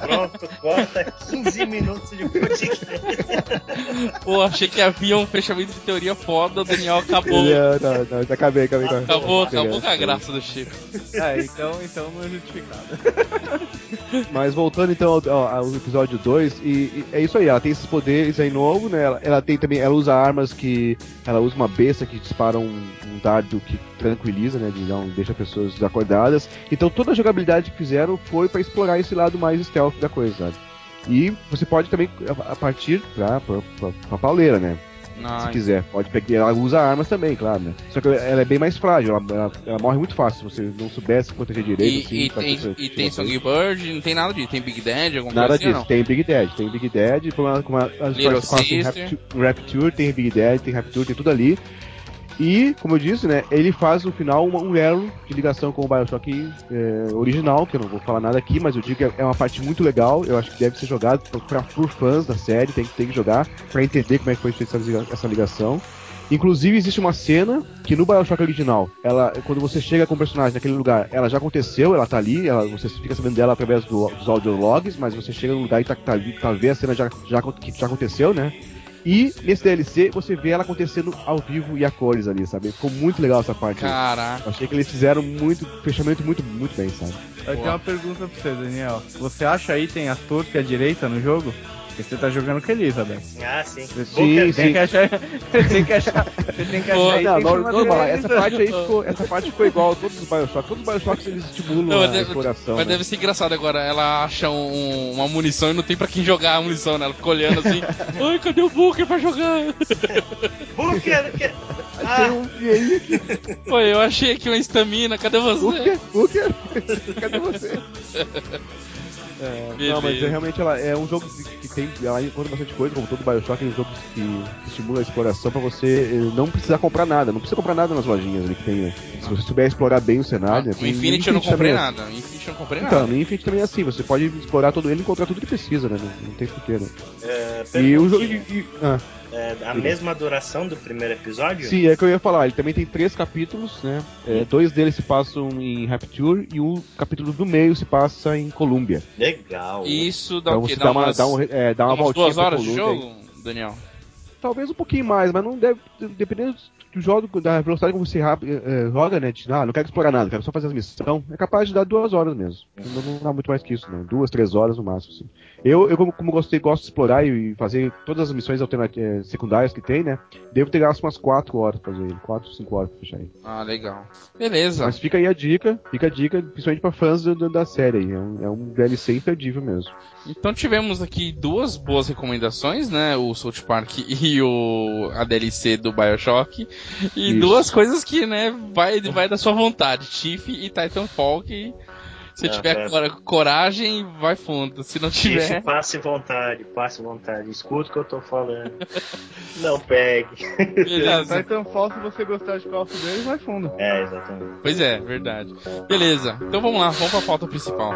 Pronto, corta 15 minutos de podcast. Pô, achei que havia um fechamento de teoria foda, o Daniel acabou. Ah, não, não, já acabei, acabei a- Acabou, Obrigado. acabou com a graça do Chico. É, então, então não é justificado. Mas voltando então ao, ao- episódio 2, e, e é isso aí, ela tem esses poderes aí novo, né? Ela, ela tem também, ela usa armas que. Ela usa uma besta que dispara um, um dardo que tranquiliza, né? Deixa pessoas desacordadas. Então toda a jogabilidade que fizeram foi pra explorar esse lado mais stealth da coisa, sabe? E você pode também a partir pra, pra, pra, pra pauleira, né? Se quiser. Pode pegar. Ela usa armas também, claro, né? Só que ela é bem mais frágil, ela, ela, ela morre muito fácil se você não souber se proteger direito. E, assim, e tem, e tem. Songbird, não tem nada disso. Tem Big Dead, alguma Nada coisa assim, disso, não? tem Big Dead, tem Big Dead, com uma, com uma, as Little partes com Sister. Rapture, Rapture, tem Big Dead, tem Rapture, tem tudo ali. E, como eu disse, né, ele faz no final uma- um elo de ligação com o Bioshock é, original, que eu não vou falar nada aqui, mas eu digo que é- uma parte muito legal, eu acho que deve ser jogado pra- por fãs da série, tem, que- tem que jogar pra entender como é que foi feita essa, essa ligação. Inclusive existe uma cena que no Bioshock original, ela, quando você chega com o personagem naquele lugar, ela já aconteceu, ela tá ali, ela- você fica sabendo dela através do- dos audiologs, mas você chega no lugar e tá, tá, tá vendo a cena já, já, que já aconteceu, né? E nesse DLC você vê ela acontecendo ao vivo e a cores ali, sabe? Ficou muito legal essa parte. aí. Caraca. Eu achei que eles fizeram muito fechamento muito, muito bem, sabe? Eu tenho uma pergunta pra você, Daniel. Você acha item à torta e à direita no jogo? Porque você tá jogando com Elizabeth. Ah, sim. Sim, Booker- Tem que achar. Você tem que achar. Você tem que achar Não, essa parte aí ficou, essa parte ficou igual a todos os Bioshock. Todos os Bioshocks eles estimulam Não, a mas deve- exploração. Mas né? deve ser engraçado agora. Ela acha um- uma munição e não tem pra quem jogar a munição, né? Ela fica olhando assim. Ai, cadê o Booker pra jogar? Booker! que- Tem Ah, um aí, Pô, eu achei aqui uma estamina, cadê você? Booker, Booker, cadê você? É, não, mas é, realmente ela é um jogo que, que tem, ela encontra bastante coisa, como todo Bioshock, é um jogo que, que estimula a exploração pra você eh, não precisar comprar nada, não precisa comprar nada nas lojinhas ali que tem, né? Se você souber explorar bem o cenário, né? no tem- Infinity eu não comprei é- nada. No Infinity eu não comprei Então, nada. no Infinity também é assim, você pode explorar todo ele e encontrar tudo que precisa, né? Não, não tem porquê, né? é, E o jogo. perguntinha. e- e- ah. É, a mesma duração do primeiro episódio? Sim, é que eu ia falar. Ele também tem três capítulos, né? É, dois deles se passam em Rapture e um capítulo do meio se passa em Columbia. Legal. Isso dá Pra o quê? Dá dar uma, umas, dar um, é, dá uma umas voltinha duas horas de jogo, Daniel? Talvez um pouquinho mais, mas não deve. Dependendo do jogo, da velocidade como você eh, eh, joga, né? De, ah, não quero explorar nada, quero só fazer as missões. É capaz de dar duas horas mesmo. Não, não dá muito mais que isso, não. Duas, três horas no máximo, assim. Eu, eu como, como gostei, gosto de explorar e fazer todas as missões alternativas secundárias que tem, né? Devo ter gasto umas quatro horas pra fazer ele. Quatro, cinco horas pra fechar ele. Ah, legal. Beleza. Mas fica aí a dica, fica a dica, principalmente pra fãs do- do- da série aí. É um, é um DLC imperdível mesmo. Então tivemos aqui duas boas recomendações, né? O South Park e o a DLC do BioShock. E Isso. duas coisas que, né, vai, vai da sua vontade. Tiff e Titanfall que se Ah, tiver é. cora- coragem, vai fundo. Se não Tiff, tiver, passe vontade, passe vontade. Escuta o que eu tô falando. Não pegue. beleza. Titanfall, se você gostar de Call of Duty, vai fundo. É, exatamente. Pois é, verdade. Beleza. Então vamos lá, vamos pra pauta principal.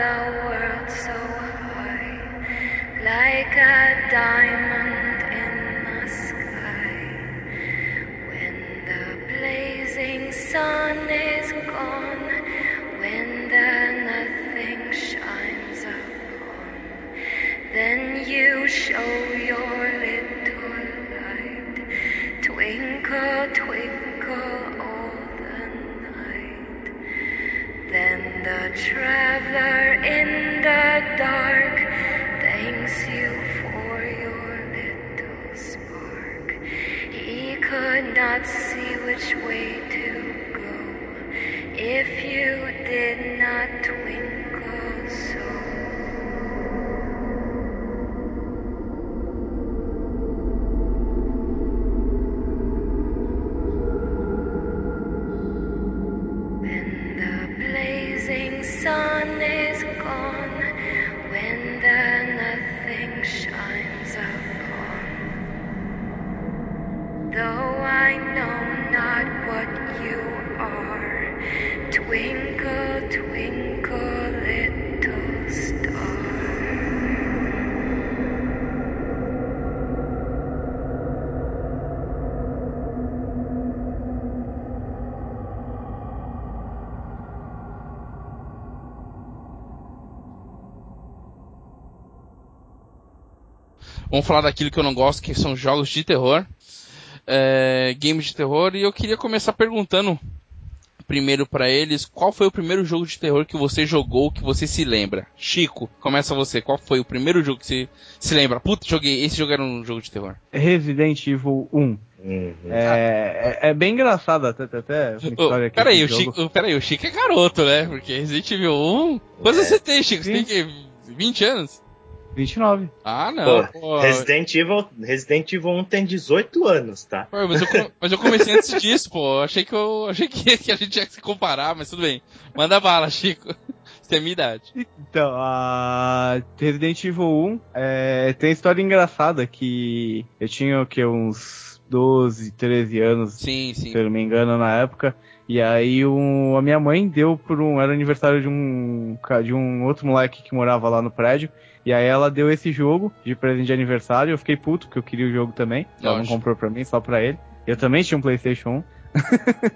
The world so high, like a diamond in the sky. When the blazing sun is gone, when the nothing shines upon, then you show your little light. Twinkle, twinkle The traveler in the dark thanks you for your little spark. He could not see which way to go if you did not twinkle Vamos falar daquilo que eu não gosto, que são jogos de terror. É, games de terror. E eu queria começar perguntando primeiro pra eles qual foi o primeiro jogo de terror que você jogou que você se lembra. Chico, começa você. Qual foi o primeiro jogo que você se lembra? Puta, joguei. Esse jogo era um jogo de terror. Resident Evil 1. Uhum. É, é, é bem engraçado até, até, até uma Ô, história aqui peraí, o jogo. Chico, peraí, o Chico é garoto, né? Porque Resident Evil 1. Quantos É. você tem, Chico? Você tem que 20 anos? 29. Ah, não. Pô, pô. Resident Evil, Resident Evil 1 tem 18 anos, tá? Pô, mas, eu, mas eu comecei antes disso, pô. Achei que eu achei que, que a gente ia se comparar, mas tudo bem. Manda bala, Chico. Você tem a minha idade. Então, a Resident Evil 1 é, tem história engraçada que eu tinha o que uns 12, 13 anos, Sim, sim. se eu não me engano, na época. E aí um, a minha mãe deu por um. Era aniversário de um. de um outro moleque que morava lá no prédio. E aí ela deu esse jogo de presente de aniversário. Eu fiquei puto, porque eu queria o jogo também. Ela não comprou pra mim, só pra ele. Eu também tinha um Playstation 1.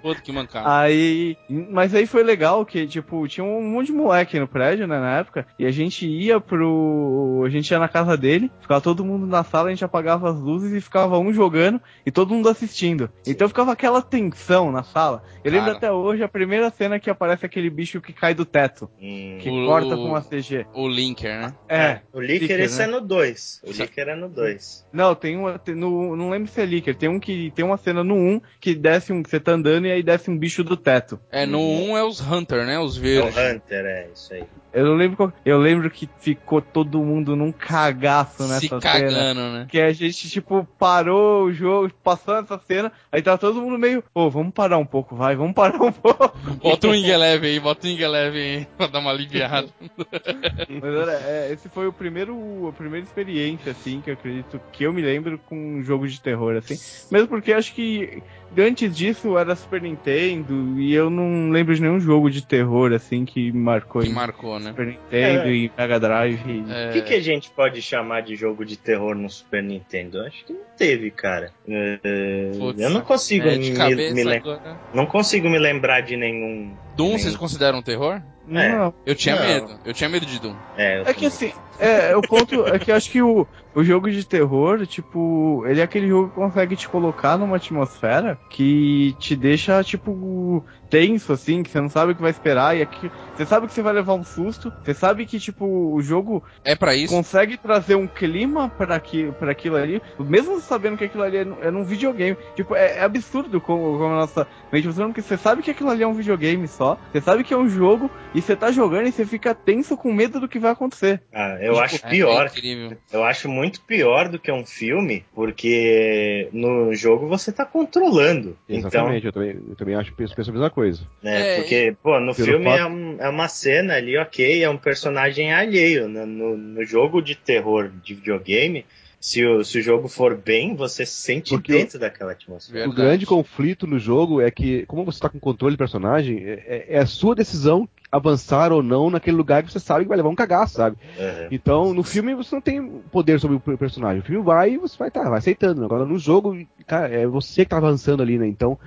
Puta que mancada. Aí. Mas aí foi legal que, tipo, tinha um monte de moleque no prédio, né, na época. E a gente ia pro. A gente ia na casa dele, ficava todo mundo na sala, a gente apagava as luzes e ficava um jogando e todo mundo assistindo. Então ficava aquela tensão na sala. Eu lembro Cara. até hoje a primeira cena que aparece aquele bicho que cai do teto, Hum. que O- corta com uma CG. O Linker, né? É. O Licker, Licker, esse né? é no 2. O Licker é no 2. Não, tem uma. Tem, no, não lembro se é Licker. Tem um que. Tem uma cena no 1 que desce um. Que Você tá andando e aí desce um bicho do teto. É, no 1 é os Hunter, né? Os É o verdes. Hunter, é isso aí. Eu não lembro Eu lembro que ficou todo mundo num cagaço nessa se cena. cagando, né? Que a gente, tipo, parou o jogo, passou essa cena, aí tá todo mundo meio, ô, vamos parar um pouco, vai, vamos parar um pouco. Bota um Wing Eleven aí, bota um Wing Eleven aí, pra dar uma aliviada. Mas era, é, esse foi o primeiro, a primeira experiência, assim, que eu acredito que eu me lembro com um jogo de terror, assim. Mesmo porque acho que antes disso era Super Nintendo e eu não lembro de nenhum jogo de terror, assim, que me marcou Que em marcou, né? Super Nintendo É. e Mega Drive. e- É, O que, que a gente pode chamar de jogo de terror no Super Nintendo? Acho que não teve, cara. É, Putz, eu não consigo é, de me, me lem- agora. não consigo me lembrar de nenhum. Doom, Nem- vocês consideram um terror? Não, Eu tinha Não. medo. Eu tinha medo de Doom. É, É que assim, é, o ponto é que eu acho que o, o jogo de terror, tipo, ele é aquele jogo que consegue te colocar numa atmosfera que te deixa, tipo, tenso, assim, que você não sabe o que vai esperar, e aqui, você sabe que você vai levar um susto, você sabe que, tipo, o jogo É pra isso? consegue trazer um clima para aqui, pra aquilo ali, mesmo sabendo que aquilo ali é, num- é num videogame. Tipo, é, é absurdo como, como a nossa mente funciona, porque você sabe que aquilo ali é um videogame só, você sabe que é um jogo, e você tá jogando e você fica tenso com medo do que vai acontecer. Ah, eu acho É, pior. É. Eu acho muito pior do que um filme, porque no jogo você tá controlando. Então, Exatamente, eu, também, eu também acho penso, penso a mesma coisa. Né, É, porque, pô, no pelo filme fato- é, um- é uma cena ali, ok, é um personagem alheio. No, no- no jogo de terror de videogame, se o, se o jogo for bem, você se sente Porque dentro daquela atmosfera. Verdade. O grande conflito no jogo é que, como você está com controle do personagem, é, é a sua decisão avançar ou não naquele lugar que você sabe que vai levar um cagaço, sabe? Aham. Então, no filme você não tem poder sobre o personagem. O filme vai e você vai tá, vai aceitando. Agora, no jogo, cara, é você que tá avançando ali, né? Então,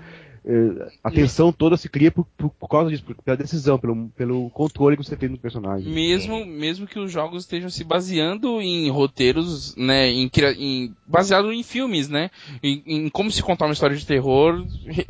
a tensão toda se cria por, por- por causa disso, por- pela decisão, pelo, pelo controle que você tem do personagem. Mesmo, mesmo que os jogos estejam se baseando em roteiros, né, em, em- baseado em filmes, né, em, em como se contar uma história de terror,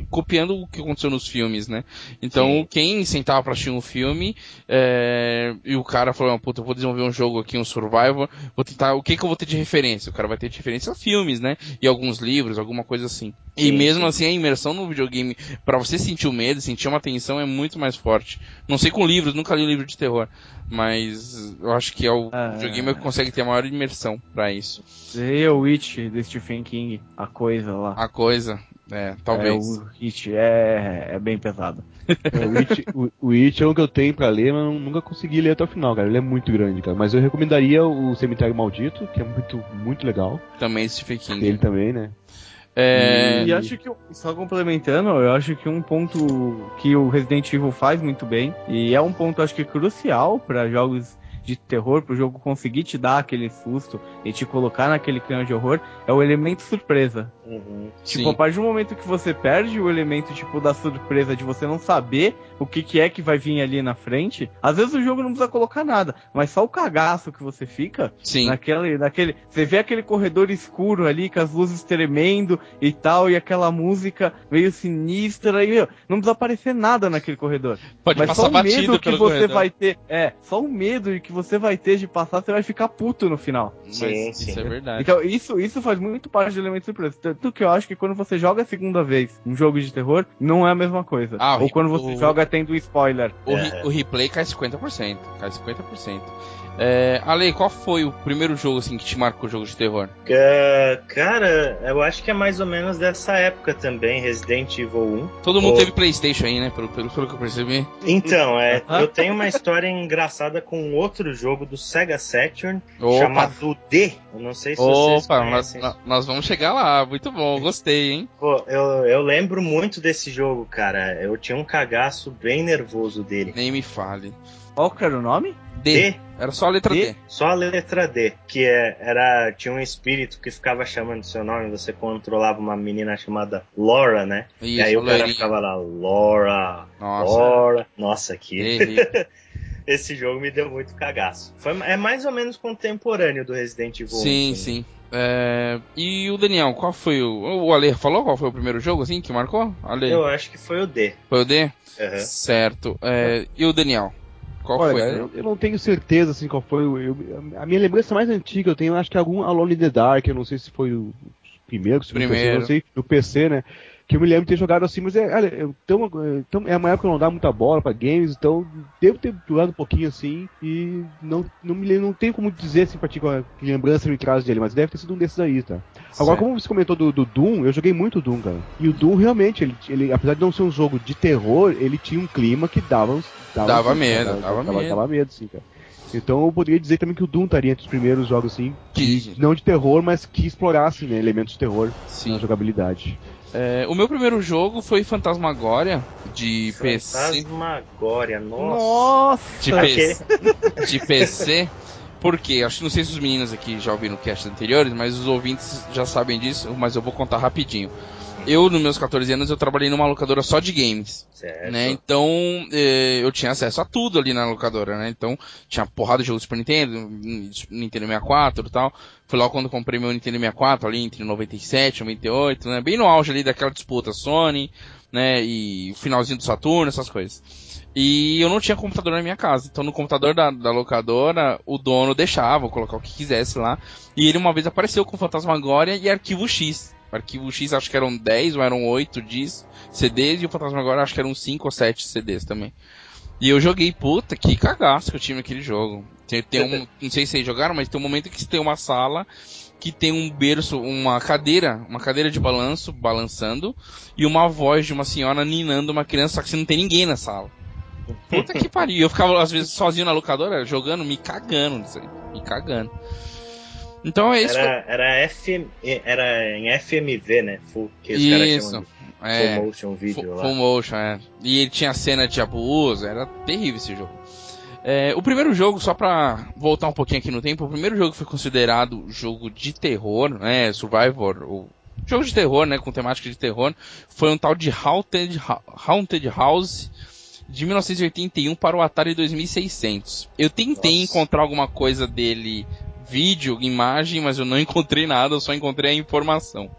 copiando o que aconteceu nos filmes, né. Então, Sim. quem sentava pra assistir um filme é, e o cara falou, "Ah, puta, eu vou desenvolver um jogo aqui, um survival, vou tentar, o que que eu vou ter de referência? O cara vai ter de referência a filmes, né, e alguns livros, alguma coisa assim. E Sim, mesmo sim. assim, a imersão no videogame, pra você sentir o medo, sentir uma tensão, é muito mais forte. Não sei com livros, nunca li um livro de terror, mas eu acho que é o Ah. videogame que consegue ter a maior imersão pra isso. E o Witch do Stephen King, a coisa lá. A coisa, é, talvez. É, o It é, é bem pesado. É, o, It, o, o It é um que eu tenho pra ler, mas eu nunca consegui ler até o final, cara. Ele é muito grande, cara. Mas eu recomendaria o Cemitério Maldito, que é muito, muito legal. Também Stephen King. Dele também, né? É, E acho que, só complementando, eu acho que um ponto que o Resident Evil faz muito bem, e é um ponto, acho que crucial para jogos de terror, pro jogo conseguir te dar aquele susto e te colocar naquele clima de horror, é o elemento surpresa. Uhum. Tipo, Sim. a partir do momento que você perde o elemento, tipo, da surpresa, de você não saber o que, que é que vai vir ali na frente, às vezes o jogo não precisa colocar nada, mas só o cagaço que você fica, Sim. naquele, naquele, você vê aquele corredor escuro ali, com as luzes tremendo e tal, e aquela música meio sinistra, e meu, não precisa aparecer nada naquele corredor. Pode mas passar só o medo que você corredor. vai ter, é, só o medo que você vai ter de passar, você vai ficar puto no final. Mas Sim, isso sim. é verdade. Então, isso, isso faz muito parte do elemento surpresa. Tanto que eu acho que quando você joga a segunda vez um jogo de terror, não é a mesma coisa. Ah, Ou quando você o- joga tendo spoiler. O, re- É. o replay cai 50%. Cai 50%. É, Ale, qual foi o primeiro jogo assim que te marcou o jogo de terror? Ah, cara, eu acho que é mais ou menos dessa época também, Resident Evil 1. Todo mundo Ô. teve Playstation aí, né? Pelo, pelo, pelo que eu percebi. Então, é, eu tenho uma história engraçada com outro jogo do Sega Saturn Opa, chamado D. Eu não sei se vocês opa nós, conhecem. nós- nós vamos chegar lá. Muito bom, gostei, hein? Pô, eu, eu lembro muito desse jogo, cara. Eu tinha um cagaço bem nervoso dele. Nem me fale. Qual que era o nome? D. D, Era só a letra D. D, só a letra D, que é, era tinha um espírito que ficava chamando seu nome, você controlava uma menina chamada Laura, né? e Isso, aí o cara ficava lá, Laura, Nossa. Laura. Nossa, que esse jogo me deu muito cagaço. Foi, é mais ou menos contemporâneo do Resident Evil 1. Sim, assim. sim. É, e o Daniel, qual foi o. O Ale falou qual foi o primeiro jogo assim que marcou? Ale, Eu acho que foi o D. foi o D? Aham. Certo. É, e o Daniel? Qual Olha, foi? cara, eu, eu não tenho certeza assim qual foi. eu- a minha lembrança mais antiga eu tenho, acho que é algum Alone in the Dark, eu não sei se foi o primeiro, se foi o Primeiro. eu não sei, no PC, né? Que eu me lembro de ter jogado assim, mas é, olha, eu, tão, tão, é uma época que eu não dá muita bola pra games, então devo ter jogado um pouquinho assim e não, não me lembro, não tenho como dizer assim pra ti qual- que lembrança me traz dele, mas deve ter sido um desses aí, tá? Agora, Certo. como você comentou do, do Doom, eu joguei muito Doom, cara. E o Doom realmente, ele, ele, apesar de não ser um jogo de terror, ele tinha um clima que dava uns- Dava uns- medo, dava, dava dava, medo. dava medo, sim, cara. Então eu poderia dizer também que o Doom estaria entre os primeiros jogos, assim, Que- não de terror, mas que explorassem né, elementos de terror Sim. na jogabilidade. É, o meu primeiro jogo foi Fantasmagória de PC. Fantasmagória, nossa. Nossa! De PC. de PC. Porque, acho que não sei se os meninos aqui já ouviram casts anteriores, mas os ouvintes já sabem disso, mas eu vou contar rapidinho. Eu, nos meus 14 anos, eu trabalhei numa locadora só de games. Certo. né? Então, eh, eu tinha acesso a tudo ali na locadora, né? Então, tinha porrada de jogos Super Nintendo, Nintendo 64 e tal. Foi lá quando comprei meu Nintendo 64, ali entre 97 e 98, né? Bem no auge ali daquela disputa Sony, né? E o finalzinho do Saturno, essas coisas. E eu não tinha computador na minha casa. Então, no computador da, da locadora, o dono deixava colocar o que quisesse lá. E ele uma vez apareceu com Fantasmagória e Arquivo X. Arquivo X acho que eram 10 ou eram 8 dis, CDs e o Fantasmagória acho que eram 5 ou 7 CDs também. E eu joguei, puta, que cagaço que eu tinha naquele jogo. Tem, tem um, não sei se vocês jogaram, mas tem um momento que tem uma sala que tem um berço, uma cadeira, uma cadeira de balanço, balançando, e uma voz de uma senhora ninando uma criança, só que você não tem ninguém na sala. Puta que pariu. Eu ficava, às vezes, sozinho na locadora, jogando, me cagando, me cagando. Então é isso. Era, era, FM, era em FMV, né? Full, que os caras Isso. chamam de É. Full Motion Video Full, full motion, é. E ele tinha cena de abuso, era terrível esse jogo. É, o primeiro jogo, só pra voltar um pouquinho aqui no tempo, o primeiro jogo que foi considerado jogo de terror, né, Survivor, ou jogo de terror, né, com temática de terror, foi um tal de Haunted, Ha- Haunted House de 1981 para o Atari 2600. Eu tentei Nossa. encontrar alguma coisa dele, vídeo, imagem, mas eu não encontrei nada, eu só encontrei a informação.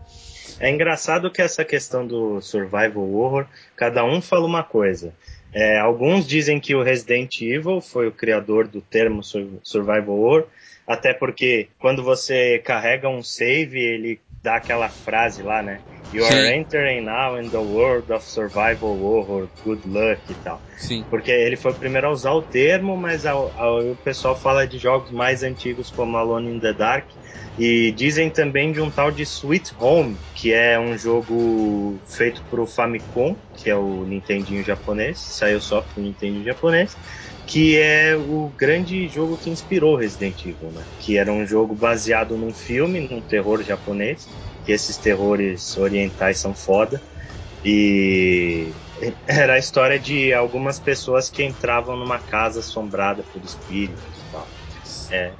É engraçado que essa questão do survival horror, cada um fala uma coisa. É, alguns dizem que o Resident Evil foi o criador do termo sur- survival horror, até porque quando você carrega um save, ele dá aquela frase lá, né? You Sim. are entering now in the world of survival horror, good luck e tal. Sim. Porque ele foi o primeiro a usar o termo, mas ao- ao- o pessoal fala de jogos mais antigos como Alone in the Dark. E dizem também de um tal de Sweet Home, que é um jogo feito pro Famicom, que é o Nintendinho japonês, saiu só pro Nintendo japonês, que é o grande jogo que inspirou Resident Evil, né? Que era um jogo baseado num filme, num terror japonês, que esses terrores orientais são foda. E Era a história de algumas pessoas que entravam numa casa assombrada por espíritos e tal. É.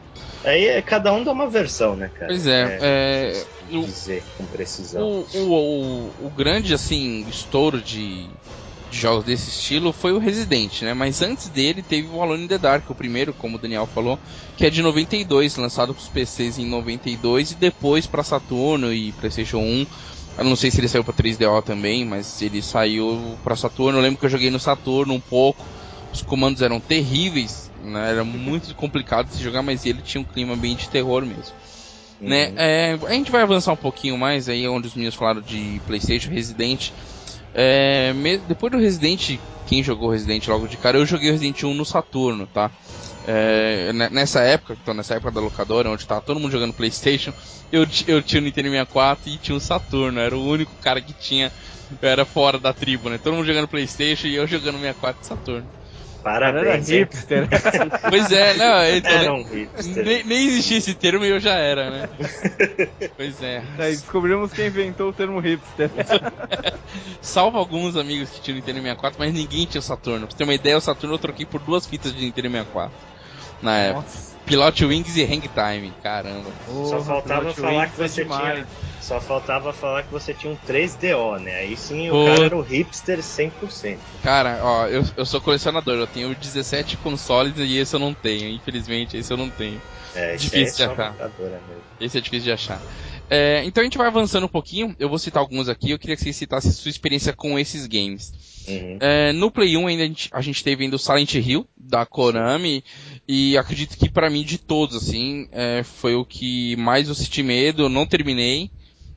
Aí é, cada um dá uma versão, né, cara? Pois é, é, o- Dizer com precisão. O, o, o, o grande, assim, estouro de, de jogos desse estilo foi o Resident, né? Mas antes dele teve o Alone in the Dark, o primeiro, como o Daniel falou, que é de 92, lançado para os PCs em 92 e depois para Saturno e PlayStation 1. Eu não sei se ele saiu para 3DO também, mas ele saiu para Saturno. Eu lembro que eu joguei no Saturno um pouco. Os comandos eram terríveis, né? Era muito complicado de se jogar, mas ele tinha um clima bem de terror mesmo né? Uhum. É, a gente vai avançar um pouquinho mais aí, onde os meninos falaram de PlayStation, Resident. É, depois do Resident, quem jogou Resident logo de cara, eu joguei Resident 1 no Saturno, tá? É, ne- nessa época, então nessa época da locadora, onde tava todo mundo jogando PlayStation, eu, eu tinha o Nintendo 64 e tinha o Saturno, era o único cara que tinha. Eu era fora da tribo, né? Todo mundo jogando PlayStation e eu jogando 64 e Saturno. Era Parabéns, hein? hipster. Pois é, não, então, Era um hipster. nem, nem existia esse termo e eu já era, né? pois é. Aí descobrimos quem inventou o termo hipster. Salvo alguns amigos que tinham Nintendo 64, mas ninguém tinha o Saturno. Pra você ter uma ideia, o Saturno eu troquei por duas fitas de Nintendo 64. Na época. Nossa. Pilot Wings e Hang Time, caramba. Só faltava Pilot falar Wings que é você demais. tinha. Só faltava falar que você tinha um 3DO, né? Aí sim o cara era o hipster 100%. Cara, ó, eu, eu sou colecionador, eu tenho 17 consoles e esse eu não tenho. Infelizmente, esse eu não tenho. É, isso Difícil é de achar. Esse é difícil de achar. É, então a gente vai avançando um pouquinho. Eu vou citar alguns aqui. Eu queria que você citasse sua experiência com esses games. Uhum. É, no Play 1 ainda a gente, a gente teve ainda o Silent Hill, da Konami, e acredito que pra mim de todos, assim, é, foi o que mais eu senti medo, eu não terminei,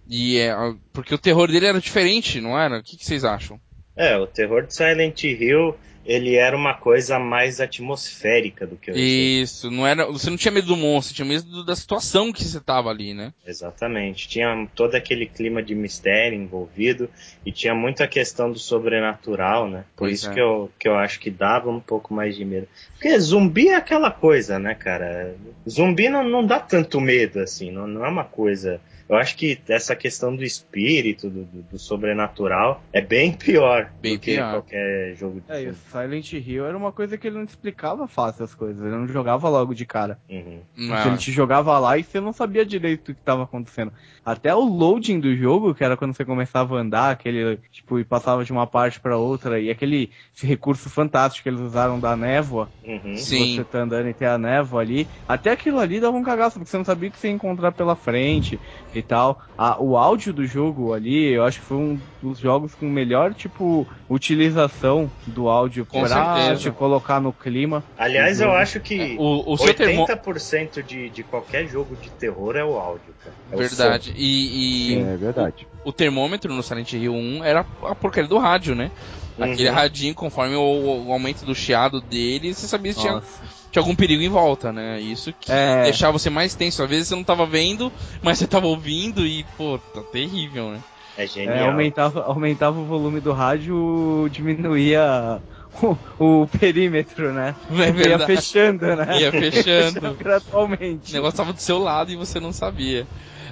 e é, porque o terror dele era diferente, não era? O que, que vocês acham? É, o terror de Silent Hill, ele era uma coisa mais atmosférica do que eu Isso, não era, você não tinha medo do monstro, tinha medo do- da situação que você tava ali, né? Exatamente. Tinha todo aquele clima de mistério envolvido e tinha muita questão do sobrenatural, né? Por Pois isso é. que, eu, que eu acho que dava um pouco mais de medo. Porque zumbi é aquela coisa, né, cara? Zumbi não, não dá tanto medo, assim, não, não é uma coisa. Eu acho que essa questão do espírito, do, do- do sobrenatural, é bem pior Bem do que pior. qualquer jogo de É, e. Silent Hill era uma coisa que ele não te explicava fácil as coisas, ele não jogava logo de cara. Uhum. Ele te jogava lá e você não sabia direito o que estava acontecendo. Até o loading do jogo, que era quando você começava a andar, aquele, tipo, e passava de uma parte pra outra, e aquele esse recurso fantástico que eles usaram da névoa, Uhum. Sim. você tá andando e tem a névoa ali, até aquilo ali dava um cagaço, porque você não sabia o que você ia encontrar pela frente e tal. A- o áudio do jogo ali, eu acho que foi um dos jogos com melhor, tipo, utilização do áudio Com pra certeza. te colocar no clima. Aliás, eu jogo. acho que o, o seu termo... 80% de, de qualquer jogo de terror é o áudio, cara. É o Verdade. E, e É verdade. o termômetro no Silent Hill 1 era a porcaria do rádio, né? Aquele Uhum. radinho, conforme o, o aumento do chiado dele, você sabia se tinha, Nossa. Tinha algum perigo em volta, né? Isso que É. deixava você mais tenso. Às vezes você não tava vendo, mas você tava ouvindo e, pô, tá terrível, né? É É, genial. aumentava, aumentava o volume do rádio, diminuía o, o perímetro, né? É Ia fechando, né? Ia fechando. gradualmente. O negócio tava do seu lado e você não sabia.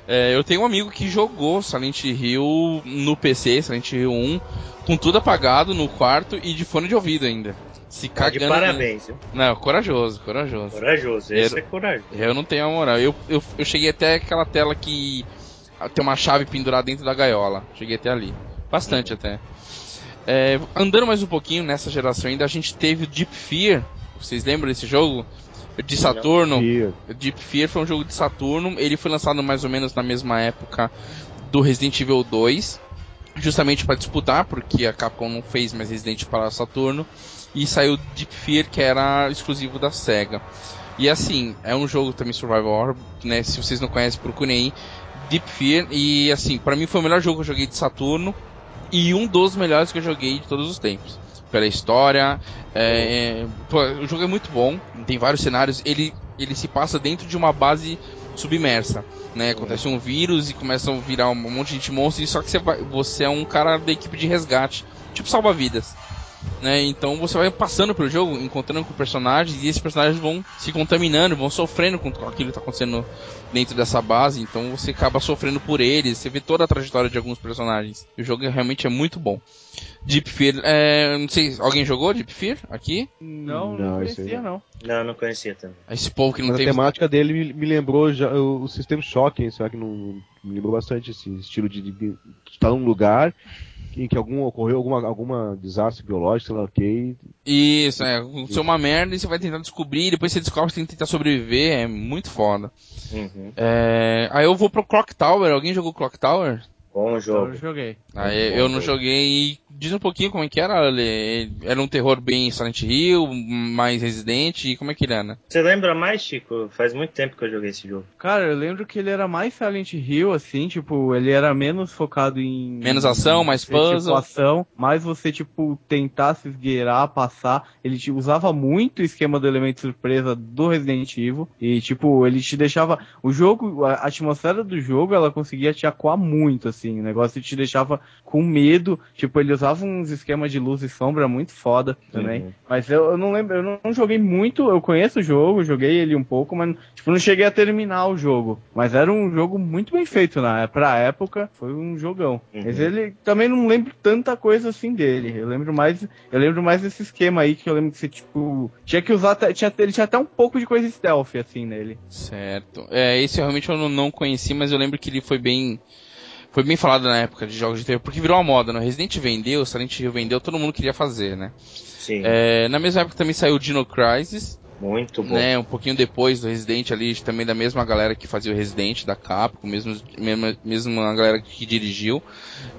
É, eu tenho um amigo que jogou Silent Hill no PC, Silent Hill 1, com tudo apagado no quarto e de fone de ouvido ainda. Se Tá de cagando. parabéns, viu? Não, corajoso, corajoso. Corajoso, esse Era- é corajoso. Eu não tenho a moral. Eu, eu, eu cheguei até aquela tela que tem uma chave pendurada dentro da gaiola. Cheguei até ali. Bastante até. É, andando mais um pouquinho nessa geração ainda, a gente teve o Deep Fear. Vocês lembram desse jogo? De Saturno. E- Deep Fear foi um jogo de Saturno. Ele foi lançado mais ou menos na mesma época do Resident Evil 2. Justamente para disputar, porque a Capcom não fez mais Resident para Saturno. E saiu Deep Fear, que era exclusivo da SEGA. E assim, é um jogo também survival horror, né? Se vocês não conhecem, procurem aí. Deep Fear. E assim, para mim foi o melhor jogo que eu joguei de Saturno. E um dos melhores que eu joguei de todos os tempos. Pela história. é, é, pô, o jogo é muito bom. Tem vários cenários. Ele, ele se passa dentro de uma base submersa. Né? Acontece um vírus e começam a virar um monte de gente monstro. e Só que você, vai- você é um cara da equipe de resgate. Tipo salva-vidas. Né? Então você vai passando pelo jogo, encontrando com personagens e esses personagens vão se contaminando, vão sofrendo com aquilo que tá acontecendo dentro dessa base, então você acaba sofrendo por eles, você vê toda a trajetória de alguns personagens. O jogo realmente é muito bom. Deep Fear, é, não sei, alguém jogou Deep Fear aqui? Não, não, Não, conhecia, não. não. Não, conhecia também. Esse povo que não Mas a teve temática dele me, me lembrou já o, o sistema Shock, será que não me lembrou bastante esse estilo de, de, de estar num lugar em que algum ocorreu alguma alguma desastre biológico, sei lá, ok. Isso, é, aconteceu uma merda e você vai tentar descobrir, depois você descobre que tem que tentar sobreviver, é muito foda. Uhum. É, aí eu vou pro Clock Tower, alguém jogou Clock Tower? Bom Então jogo. eu joguei. Aí eu não joguei e diz um pouquinho como é que era, ele, era um terror bem Silent Hill, mais Resident, e como é que ele era? Você lembra mais, Chico? Faz muito tempo que eu joguei esse jogo. Cara, eu lembro que ele era mais Silent Hill, assim, tipo, ele era menos focado em. Menos ação, mais tipo, puzzle. ação, mais você, tipo, tentar se esgueirar, passar. Ele te, usava muito o esquema do elemento surpresa do Resident Evil. E, tipo, ele te deixava. O jogo, a atmosfera do jogo, ela conseguia te acuar muito, assim. O negócio te deixava com medo. Tipo, ele usava uns esquemas de luz e sombra muito foda também. Uhum. Mas eu, eu não lembro, eu não joguei muito, eu conheço o jogo, joguei ele um pouco, mas tipo, não cheguei a terminar o jogo. Mas era um jogo muito bem feito na pra época, foi um jogão. Uhum. Mas ele também não lembro tanta coisa assim dele. Eu lembro mais, eu lembro mais desse esquema aí que eu lembro que você tipo tinha que usar, até- tinha, ele tinha até um pouco de coisa stealth assim nele. Certo. É, esse realmente eu não, não conheci, mas eu lembro que ele foi bem. Foi bem falado na época de jogos de terror, porque virou uma moda, né? Resident vendeu, Silent Hill vendeu, todo mundo queria fazer, né? Sim, É, na mesma época também saiu o Dino Crisis, muito bom. né? Um pouquinho depois do Resident ali, também da mesma galera que fazia o Resident, da Capcom, mesmo, mesmo, mesmo a galera que dirigiu.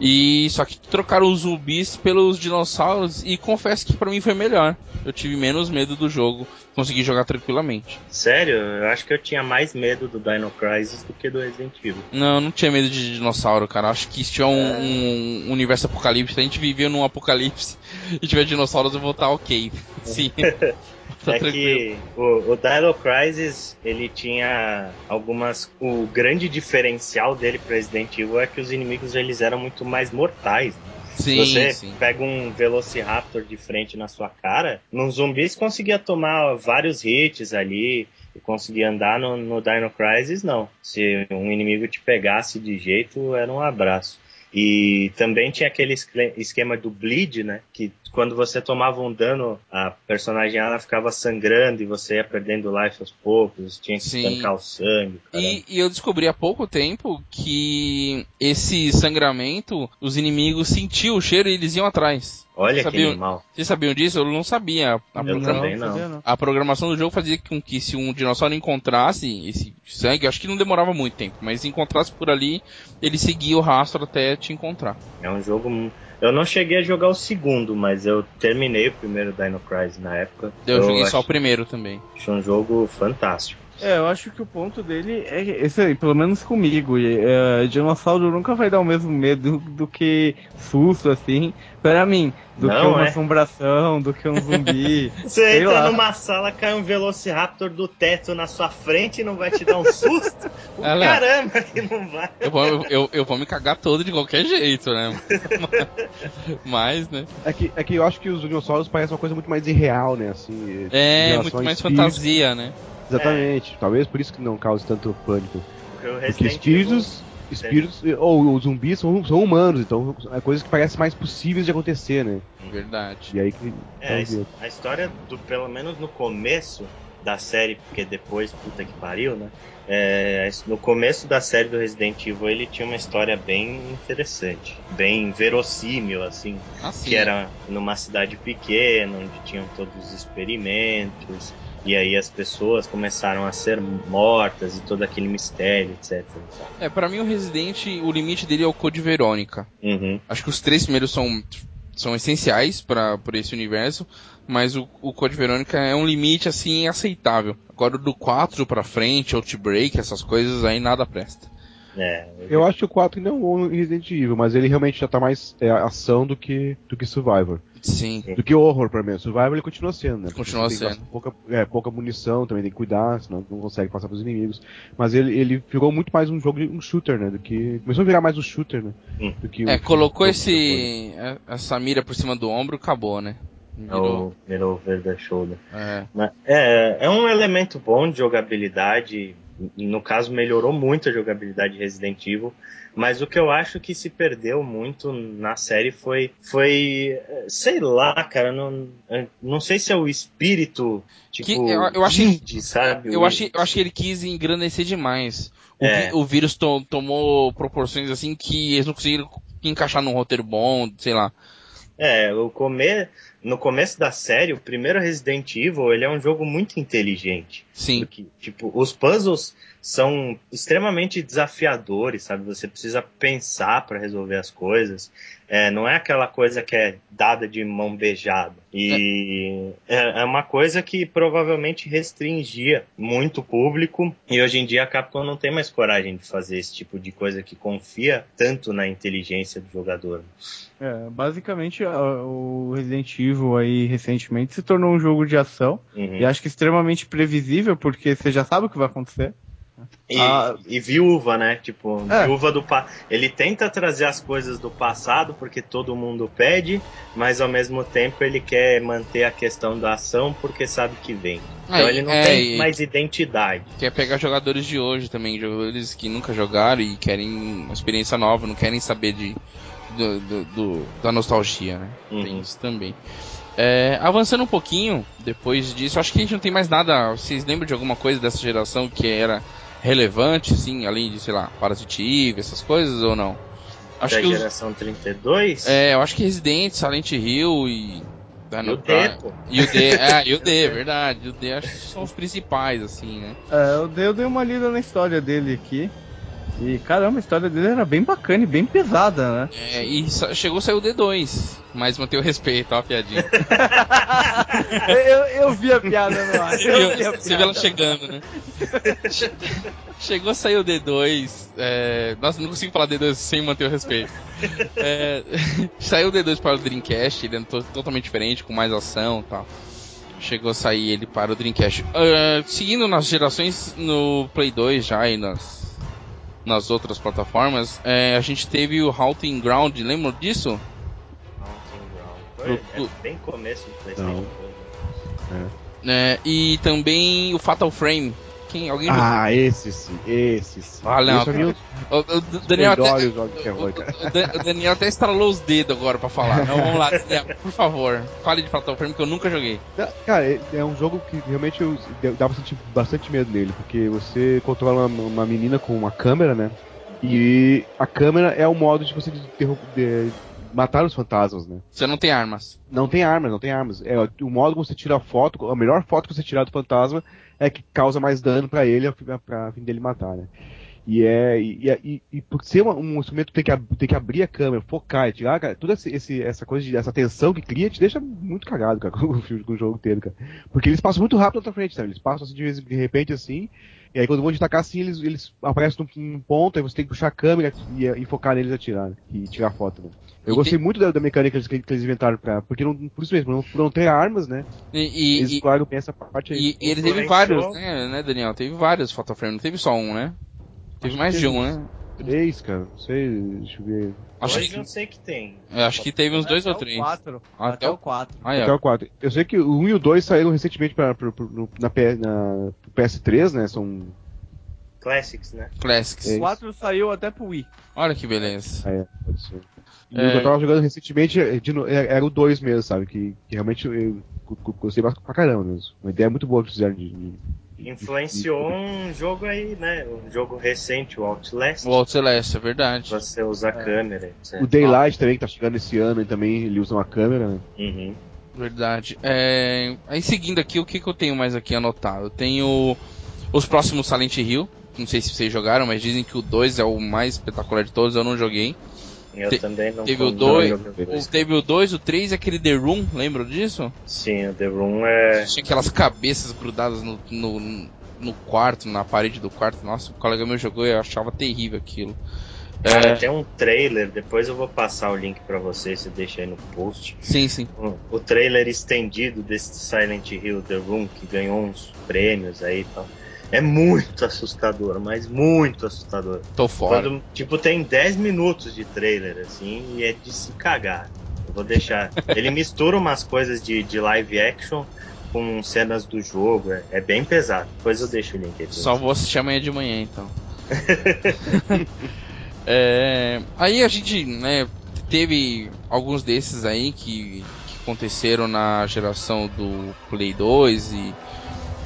E só que trocaram os zumbis pelos dinossauros e confesso que pra mim foi melhor. Eu tive menos medo do jogo, consegui jogar tranquilamente. Sério, eu acho que eu tinha mais medo do Dino Crisis do que do Resident Evil. Não, eu não tinha medo de dinossauro, cara. Acho que se tiver um, um universo apocalipse, a gente vivia num apocalipse e tiver dinossauros, eu vou estar ok. Sim. tá é tranquilo. que o, o Dino Crisis, ele tinha algumas... O grande diferencial dele pro Resident Evil é que os inimigos eles eram muito mais mortais. né? Sim, você sim. pega um Velociraptor de frente na sua cara, nos zumbis conseguia tomar vários hits ali e conseguia andar no, no Dino Crisis, não. Se um inimigo te pegasse de jeito, era um abraço. E também tinha aquele esque- esquema do bleed, né? Que quando você tomava um dano, a personagem ela ficava sangrando e você ia perdendo life aos poucos, tinha que Sim. estancar o sangue. E, e eu descobri há pouco tempo que esse sangramento, os inimigos sentiam o cheiro e eles iam atrás. Olha que sabia- animal. Vocês sabiam disso? Eu não sabia. A, Eu também não. sabia, a programação do jogo fazia com que se um dinossauro encontrasse esse sangue, eu acho que não demorava muito tempo, mas encontrasse por ali, ele seguia o rastro até te encontrar. É um jogo. Eu não cheguei a jogar o segundo, mas eu terminei o primeiro Dino Crisis na época. Eu, joguei só o acho, primeiro também. acho um jogo fantástico. É, eu acho que o ponto dele é esse aí, pelo menos comigo. É, dinossauro nunca vai dar o mesmo medo do que susto, assim, pra mim. Do Não, que uma é? assombração, do que um zumbi. Você Sei entra lá. numa sala, cai um Velociraptor do teto na sua frente e não vai te dar um susto? O Ela- caramba que não vai. Eu vou, eu, eu, vou me cagar todo de qualquer jeito, né? Mas, né? É que, é que eu acho que os dinossauros parecem uma coisa muito mais irreal, né? Assim, É, muito mais fantasia, né? Exatamente. Talvez por isso que não cause tanto pânico. Porque o Porque Resident espíritos, espíritos ou os zumbis são, são humanos, então é coisas que parecem mais possíveis de acontecer, né? Verdade. E aí que. É, a, então, his- a história, do, pelo menos no começo da série, porque depois, puta que pariu, né? É, no começo da série do Resident Evil, ele tinha uma história bem interessante, bem verossímil, assim. Assim, que era numa cidade pequena, onde tinham todos os experimentos, e aí as pessoas começaram a ser mortas e todo aquele mistério, etc. É, pra mim o Resident, o limite dele é o Code Verônica. Uhum. Acho que os três primeiros são, são essenciais para por esse universo, mas o, o Code Verônica é um limite assim aceitável. Agora do 4 pra frente, Outbreak, essas coisas aí nada presta. É, Eu acho que o 4 ainda é um Resident Evil, mas ele realmente já tá mais é, ação do que, do que Survivor. Sim. Do que horror, pra mim. Survivor ele continua sendo, né? Porque Continua sendo. Pouca, é, pouca munição, também tem que cuidar, senão não consegue passar pros inimigos. Mas ele, ele virou muito mais um jogo de um shooter, né? Do que. Começou a virar mais um shooter, né? Hum. Do que É, colocou esse é, essa mira por cima do ombro, acabou, né? É Virou. o Mirou Over the Shoulder. É. Mas É, é um elemento bom de jogabilidade. No caso, melhorou muito a jogabilidade de Resident Evil. Mas o que eu acho que se perdeu muito na série foi. Foi. Sei lá, cara. Não, não sei se é o espírito. Tipo. Que eu- eu achei- sabe? Eu achei, eu achei que ele quis engrandecer demais. O, É. vi- o vírus to- tomou proporções assim que eles não conseguiram encaixar num roteiro bom, sei lá. É, o come... no começo da série, o primeiro Resident Evil, ele é um jogo muito inteligente. Sim. Porque, tipo, os puzzles são extremamente desafiadores, sabe? Você precisa pensar para resolver as coisas. É, não é aquela coisa que é dada de mão beijada. E é, é uma coisa que provavelmente restringia muito o público. E hoje em dia a Capcom não tem mais coragem de fazer esse tipo de coisa que confia tanto na inteligência do jogador. É, basicamente o Resident Evil aí recentemente se tornou um jogo de ação Uhum. e acho que extremamente previsível porque você já sabe o que vai acontecer. E, Ah. e viúva, né? Tipo, É. viúva do pa... Ele tenta trazer as coisas do passado porque todo mundo pede, mas ao mesmo tempo ele quer manter a questão da ação porque sabe que vem. Então É, ele não é, tem mais identidade. Quer pegar jogadores de hoje também, jogadores que nunca jogaram e querem uma experiência nova, não querem saber de, do, do- do- da nostalgia, né? Tem Uhum. isso também. É, avançando um pouquinho, depois disso, acho que a gente não tem mais nada. Vocês lembram de alguma coisa dessa geração que era relevante, assim, além de, sei lá, Parasite Eve, essas coisas ou não? Acho da que os, geração 32 é, eu acho que Resident, Silent Hill e. e o D, pô. E o D, é, e o D, verdade. O D acho que são os principais, assim, né? É, eu dei, eu dei uma lida na história dele aqui. E caramba, a história dele era bem bacana e bem pesada, né? É, e chegou a sair o D2, mas manteve o respeito, ó, a piadinha. eu, eu vi a piada no ar. Você Eu vi viu, a você viu ela piada. chegando, né? Che- Chegou a sair o D2. É... Nossa, não consigo falar D2 sem manter o respeito. É... Saiu o D2 para o Dreamcast, ele é to- totalmente diferente, com mais ação e tal. Chegou a sair ele para o Dreamcast. Ah, seguindo nas gerações no Play 2 já e nas, nas outras plataformas, é, a gente teve o Halting Ground, lembram disso? Mountain Ground. Foi, é bem começo do PlayStation. É, e também o Fatal Frame. Quem, alguém Ah, esse sim, esse sim. Ah, não, Esse meu O, o Daniel até, de o, o Dan- o Daniel até estralou os dedos agora pra falar. Então, vamos lá, Daniel, por favor, fale de Fatal Frame que eu nunca joguei. Não, Cara, é- é um jogo que realmente eu dá bastante, bastante medo nele, porque você controla uma, uma menina com uma câmera, né? E a câmera é o modo de você derru- de- matar os fantasmas, né? Você não tem armas. Não tem armas, não tem armas. É o modo que você tira a foto, a melhor foto que você tirar do fantasma é que causa mais dano pra ele a fim- dele matar, né? E é e, e, e por ser uma- um instrumento tem que, tem que abrir a câmera, focar e tirar, cara, toda esse, essa coisa de essa tensão que cria te deixa muito cagado, cara, com o, filme- com o jogo inteiro, cara. Porque eles passam muito rápido na tua frente, sabe? Eles passam assim de repente assim, e aí quando vão te atacar assim, eles, eles aparecem num, num ponto, aí você tem que puxar a câmera e, e focar neles e atirar, né? E tirar foto, né? Eu E gostei tem- muito da, da mecânica que eles, que eles inventaram pra. Porque não, por isso mesmo, por não, não ter armas, né? E, e, eles e, claro bem essa parte aí. e- e ele teve vários, né, né, Daniel? Teve vários Fatal Frame, não teve só um, né? Teve Acho mais de um, né? Três, cara. Não sei, deixa eu ver. Acho Hoje que, eu sei que tem. eu acho que teve uns dois Até ou o três. quatro. Até Até o- o 4. Ah, é. Até o 4. Eu sei que o 1 e o 2 saíram recentemente pra, pro- pro- no- na, na PS3, né? São. Classics, né? Classics. É. O 4 saiu até pro Wii. Olha que beleza. Ah, é, pode ser. E É. o que eu tava jogando recentemente é, é- era o 2 mesmo, sabe? Que, que realmente eu, gostei pra pra caramba mesmo. Uma ideia muito boa que fizeram de. de- de- Influenciou um jogo aí, né? Um jogo recente, o Outlast. O Celeste, é verdade. Você usa a câmera, etc. O Daylight também, que tá chegando esse ano, e também ele usa uma câmera, né? Uhum. Verdade. É, Aí seguindo aqui, o que, que eu tenho mais aqui anotado? Eu tenho os próximos Silent Hill. Não sei se vocês jogaram, mas dizem que o 2 é o mais espetacular de todos, eu não joguei. Eu Te- também não teve o dois- O, teve o 2, o 3 e aquele The Room, lembram disso? Sim, o The Room é. Tinha aquelas cabeças grudadas no, no, no quarto, na parede do quarto. Nossa, o colega meu jogou e eu achava terrível aquilo. Cara, É, tem um trailer, depois eu vou passar o link pra você, você deixa aí no post. sim, sim. O, o trailer estendido desse Silent Hill The Room, que ganhou uns prêmios aí e tal. É muito assustador, mas muito assustador. Tô fora. Quando, tipo, tem 10 minutos de trailer, assim, e é de se cagar. Eu vou deixar. Ele mistura umas coisas de, de live action com cenas do jogo. É, é bem pesado. Depois eu deixo o link aqui. Só vou assistir amanhã de manhã, então. É, aí a gente, né, teve alguns desses aí que, que aconteceram na geração do Play 2 e,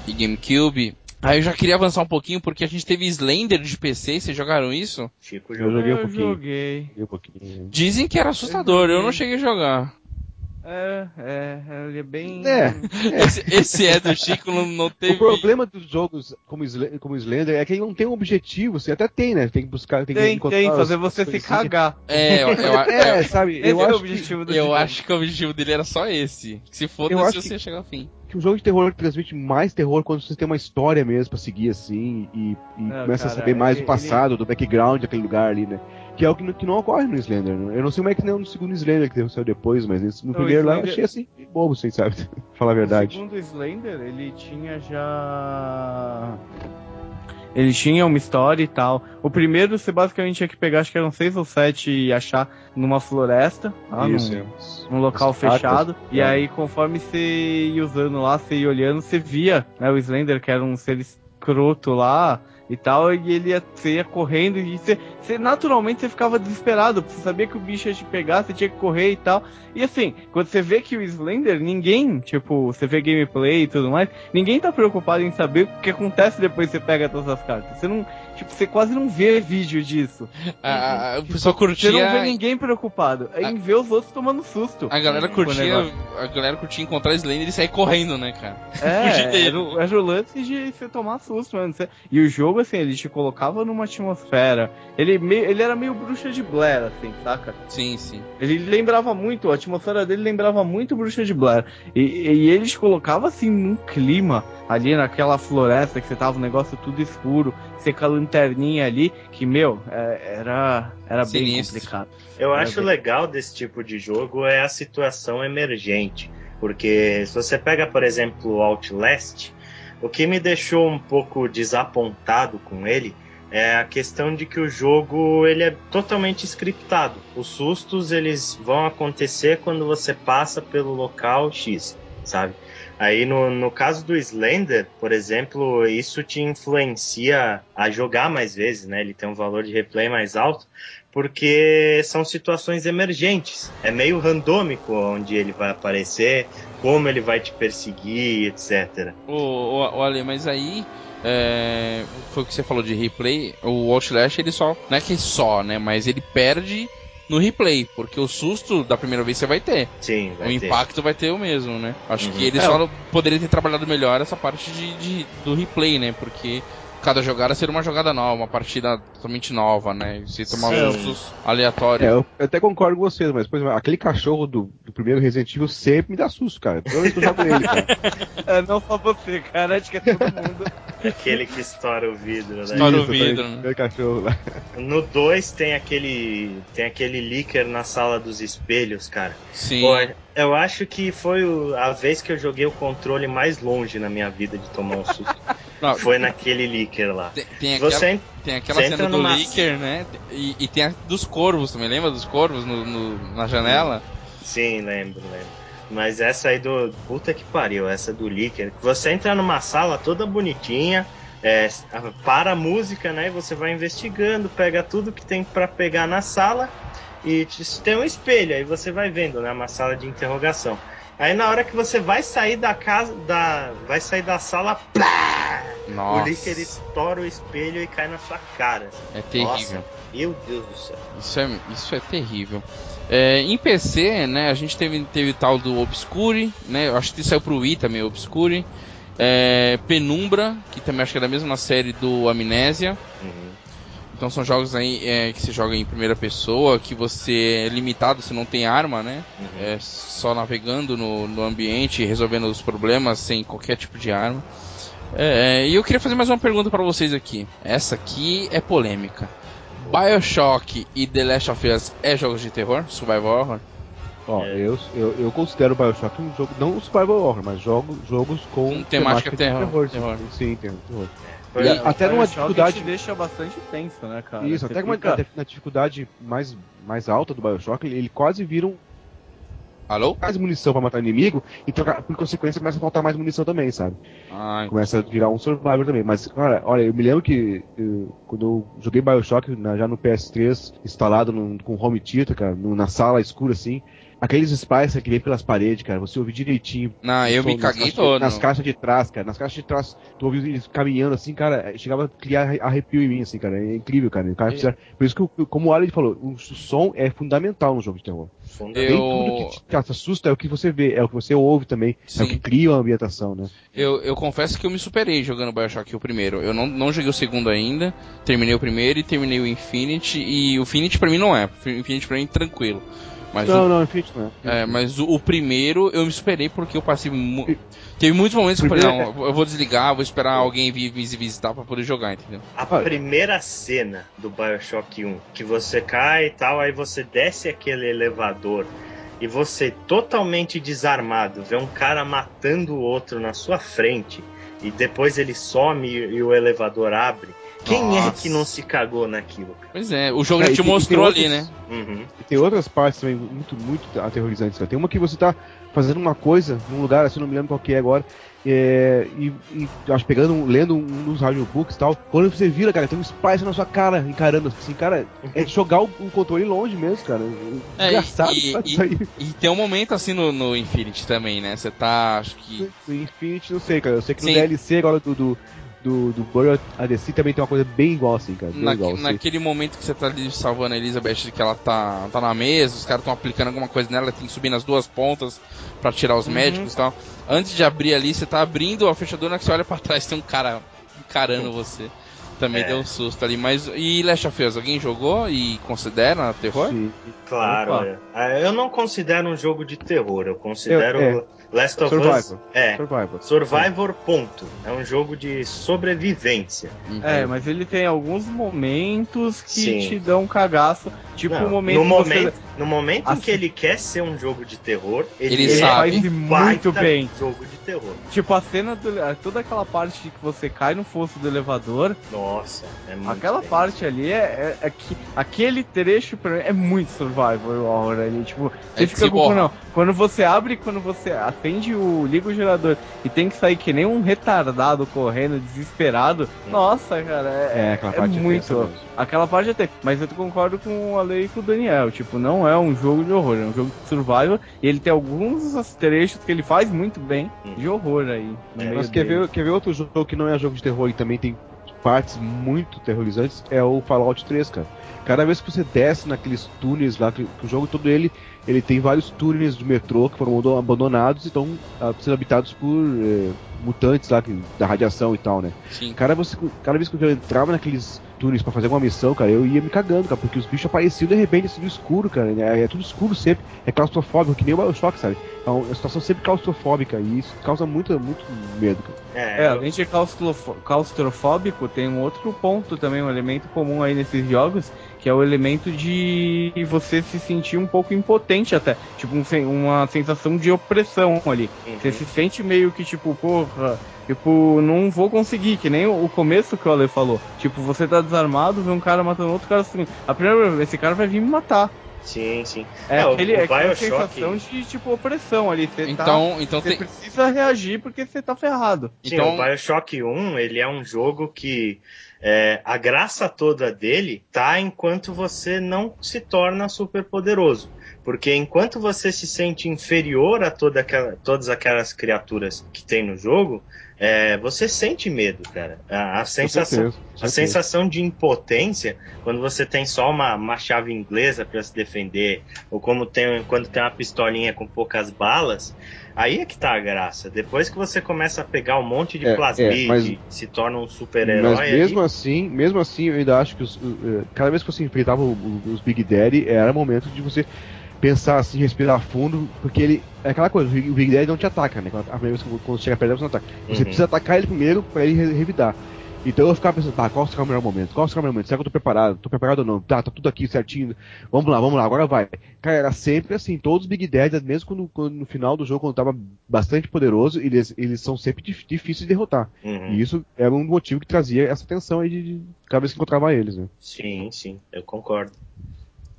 e GameCube. Aí eu já queria avançar um pouquinho porque a gente teve Slender de PC, vocês jogaram isso? Chico Eu joguei um Eu pouquinho. joguei. Joguei um pouquinho. Dizem que era assustador, eu não cheguei a jogar. É, é, ele é bem. É, Esse, esse é do Chico, não, não teve. O problema dos jogos como, Sl- como Slender é que ele não tem um objetivo. Você até tem, né? Tem que buscar, tem, que Tem, encontrar tem, fazer as você se cagar. É, eu, eu, É, eu, sabe? Esse Eu é o acho objetivo do eu jogo. acho que o objetivo dele era só esse. Se Eu foda-se, acho você que- ia chegar ao fim. Que, um jogo de terror transmite mais terror quando você tem uma história mesmo pra seguir assim e, e Não, começa a cara, saber mais ele- do passado, do background daquele lugar ali, né? Que é o que, não- que não ocorre no Slender. né? Eu não sei como é que nem no segundo Slender que saiu depois, mas nesse- no Não, primeiro lá eu Slender- achei assim, bobo, sem sabe? Falar a O verdade. segundo Slender, ele tinha já. Ele tinha uma história e tal. O primeiro você basicamente tinha que pegar, acho que eram seis ou sete e achar numa floresta, tá? Isso, num, é. num local As cartas, fechado. E é. aí, conforme você ia usando lá, você ia olhando, você via né, o Slender, que era um ser escroto lá e tal, e ele ia, você ia correndo e você, você naturalmente você ficava desesperado, você sabia que o bicho ia te pegar, você tinha que correr e tal. E assim, quando você vê que o Slender, ninguém, tipo, você vê gameplay e tudo mais, ninguém tá preocupado em saber o que acontece depois que você pega todas as cartas. Você não, tipo, você quase não vê vídeo disso. A- a- o pessoal Você curtia. não vê ninguém preocupado A- em ver os outros tomando susto. A galera com o curtia. A galera curtia encontrar Slender e sair correndo, né, cara? É, era, o- era o lance de você tomar susto, mano. E o jogo, assim, ele te colocava numa atmosfera. Ele, meio, ele era meio bruxa de Blair, assim, saca? Sim, sim. Ele lembrava muito, a atmosfera dele lembrava muito bruxa de Blair. E, e ele te colocava, assim, num clima ali naquela floresta que você tava, o negócio tudo escuro, você com a lanterninha ali, que, meu, é- era, era bem complicado. Eu É, acho velho. legal desse tipo de jogo é a situação emergente. Porque se você pega, por exemplo, o Outlast, o que me deixou um pouco desapontado com ele é a questão de que o jogo ele é totalmente scriptado. Os sustos eles vão acontecer quando você passa pelo local X, sabe? Aí no, no caso do Slender, por exemplo, isso te influencia a jogar mais vezes, né? Ele tem um valor de replay mais alto, porque são situações emergentes. É meio randômico onde ele vai aparecer, como ele vai te perseguir, etc. Ô, Ale, mas aí. é, foi o que você falou de replay. O Outlast ele só. Não é que só, né? Mas ele perde no replay. Porque o susto da primeira vez você vai ter. Sim, vai o ter. impacto vai ter o mesmo, né? Acho Uhum. que ele É, só poderia ter trabalhado melhor essa parte de, de- do replay, né? Porque cada jogada seria uma jogada nova, uma partida totalmente nova, né? Você tomar Sim. sustos aleatórios. É, eu até concordo com vocês, mas por exemplo, aquele cachorro do, do primeiro Resident Evil sempre me dá susto, cara. Toda vez que eu jogo ele, cara. É, não só você, cara, acho que é todo mundo. Aquele que estoura o vidro, né? Estoura o Isso, vidro, aquele- né? cachorro lá. No 2 tem aquele tem aquele leaker na sala dos espelhos, cara. Sim. Pô, eu acho que foi a vez que eu joguei o controle mais longe na minha vida de tomar um susto. Não, foi naquele leaker lá. tem, tem aquela, Você tem aquela cena do numa- né? E, e tem a dos corvos também, lembra dos corvos no, no- na janela? Sim, lembro, lembro. Mas essa aí do. Puta que pariu, essa do Licker. Você entra numa sala toda bonitinha, é, para a música, né? E você vai investigando, pega tudo que tem pra pegar na sala e te- tem um espelho, aí você vai vendo, né? Uma sala de interrogação. Aí na hora que você vai sair da casa, da, vai sair da sala, plá! Nossa. o Licker estoura o espelho e cai na sua cara. É terrível. Nossa, meu Deus do céu. Isso é, isso é terrível. É, em PC, né, a gente teve, teve tal do Obscure, né, eu acho que saiu pro Wii também, Obscure. É, Penumbra, que também acho que é da mesma série do Amnésia. Uhum. Então são jogos aí é, que se joga em primeira pessoa, que você é limitado, você não tem arma, né? Uhum. É só navegando no, no ambiente e resolvendo os problemas sem qualquer tipo de arma. É, e eu queria fazer mais uma pergunta pra vocês aqui. Essa aqui é polêmica. Bioshock e The Last of Us é jogos de terror? Survival horror? Ó, É. eu, eu, eu considero o Bioshock um jogo, não um survival horror, mas jogo, jogos com, Com temática de terror, sim. terror. Sim, tem terror. Foi- E até numa dificuldade. te deixa bastante tenso, né, cara? Isso, Você até uma- fica- na dificuldade mais, mais alta do Bioshock, ele, ele quase vira um, Alô? mais munição pra matar o inimigo, e por consequência começa a faltar mais munição também, sabe? Ai, Começa a virar um survivor também. Mas, cara, olha, eu me lembro que eu- quando eu joguei Bioshock na- já no PS3, instalado num- com home theater, cara, no- na sala escura assim, aqueles spices que vem pelas paredes, cara, você ouve direitinho. não, eu som me caguei de- todo. Nas caixas de trás, cara. Nas caixas de trás, tu ouviu eles caminhando assim, cara, chegava a criar arrepio em mim, assim, cara. É incrível, cara. Cara fizeram- Por isso que, como o Ali falou, o som é fundamental no jogo de terror. Eu- tudo que te, te assusta é o que você vê, é o que você ouve também, é Sim. o que cria a ambientação, né? Eu, eu confesso que eu me superei jogando Bioshock o primeiro. Eu não, não joguei o segundo ainda. Terminei o primeiro e terminei o Infinity. E o Infinity pra mim não é. O Infinity pra mim é tranquilo. Mas, não, o, não, Infinity não é. é, mas o, o primeiro eu me superei porque eu passei. Mu... Teve muitos momentos que eu falei, não, eu vou desligar, vou esperar alguém vir vir visitar pra poder jogar, entendeu? A primeira cena do Bioshock 1, que você cai e tal, aí você desce aquele elevador e você totalmente desarmado, vê um cara matando o outro na sua frente e depois ele some e, e o elevador abre. Quem é Nossa. que não se cagou naquilo, cara? Pois é, o jogo É, já e te tem- e mostrou ali, outros- né? Uhum. E tem outras partes também muito, muito aterrorizantes, cara. Tem uma que você tá fazendo uma coisa num lugar, assim, não me lembro qual que é agora, é, e, e acho pegando, lendo um dos audiobooks e tal, quando você vira, cara, tem um Spice na sua cara, encarando, assim, cara, é jogar o, o controle longe mesmo, cara. É, Engraçado e- e- isso aí. E tem um momento assim no, no Infinity também, né? Você tá, acho que. No Infinity, não sei, cara, eu sei que no Sim. DLC agora do, do, do, do Burial ADC também tem uma coisa bem igual, assim, cara, Na, igual, assim. naquele momento que você tá ali salvando a Elizabeth, que ela tá, tá na mesa, os caras estão aplicando alguma coisa nela, ela tem que subir nas duas pontas pra tirar os médicos e tal. Antes de abrir ali, você tá abrindo a fechadura, que você olha pra trás, tem um cara encarando você. Também É. deu um susto ali. Mas e Last of Us, alguém jogou e considera terror? Sim. Claro, é. Ah, Eu não considero um jogo de terror, eu considero Eu- é. Last of Survival. Us. É. Survivor. Survivor, ponto. É um jogo de sobrevivência. Uhum. É, mas ele tem alguns momentos que Sim. te dão um cagaço. Tipo o momento no, que momento, você. no momento em Assim- que ele quer ser um jogo de terror, ele, Ele é sabe. um Faz baita muito bem. jogo de terror. Tipo, a cena do. Toda aquela parte que você cai no fosso do elevador. Nossa, é muito Aquela bem. parte ali é, é, é que aquele trecho pra mim é muito survival horror ali, tipo, você É fica com não, quando você abre, quando você acende o liga o gerador e tem que sair que nem um retardado correndo desesperado, nossa, cara, é, É, aquela é parte é muito. aquela parte até, mas eu concordo com a lei e com o Daniel, tipo, não é um jogo de horror, é um jogo de survival e ele tem alguns trechos que ele faz muito bem de horror aí. no É, meio Mas quer dele. ver, quer ver outro jogo que não é jogo de terror e também tem partes muito terrorizantes? É o Fallout 3, cara. Cada vez que você desce naqueles túneis lá, que, que o jogo todo ele, ele tem vários túneis de metrô que foram abandon- abandonados e estão ah, sendo habitados por eh, mutantes lá, que- da radiação e tal, né? Sim. Cara, você, cada vez que eu entrava naqueles túneis pra fazer alguma missão, cara, eu ia me cagando, cara, porque os bichos apareciam de repente assim no escuro, cara. né? É tudo escuro sempre, é claustrofóbico, que nem o Bioshock, sabe? É uma situação sempre claustrofóbica e isso causa muito, muito medo, cara. É, É, eu- além de claustrofóbico, tem um outro ponto também, um elemento comum aí nesses jogos, que é o elemento de você se sentir um pouco impotente até. Tipo, um uma sensação de opressão ali. Uhum. Você se sente meio que, tipo, porra, tipo, não vou conseguir, que nem o o começo que o Ale falou. Tipo, você tá desarmado, vê um cara matando outro cara assim. A primeira vez, esse cara vai vir me matar. Sim, sim. É, É, o- aquele, o é aquela Bioshock- sensação de, tipo, opressão ali. Você tá- Então, então você tem. precisa reagir porque você tá ferrado. Sim, Então- o Bioshock 1, ele é um jogo que é, a graça toda dele tá enquanto você não se torna super poderoso. Porque enquanto você se sente inferior a toda aquela, todas aquelas criaturas que tem no jogo, é, você sente medo, cara. A, a sensação, certeza, com a certeza. sensação de impotência, quando você tem só uma, uma chave inglesa para se defender, ou como tem, quando tem uma pistolinha com poucas balas, aí é que tá a graça. Depois que você começa a pegar um monte de É, plasmid, é, mas- se torna um super-herói. Mas mesmo aí- assim, mesmo assim, eu ainda acho que os, eh, cada vez que você enfrentava os Big Daddy, era momento de você pensar assim, respirar fundo, porque ele. É aquela coisa, o Big Daddy não te ataca, né? A primeira vez que quando chega perto dele, você não ataca. Você Uhum. precisa atacar ele primeiro pra ele re- revidar. Então eu ficava pensando, tá, qual será o melhor momento? Qual será o melhor momento? Será que eu tô preparado? Tô preparado ou não? Tá, tá tudo aqui certinho. Vamos lá, vamos lá, agora vai. Cara, era sempre assim, todos os Big Daddies, mesmo quando, quando no final do jogo, quando tava bastante poderoso, eles, eles são sempre dif- difíceis de derrotar. Uhum. E isso era um motivo que trazia essa tensão aí de, de cada vez que encontrava eles, né? Sim, sim, eu concordo.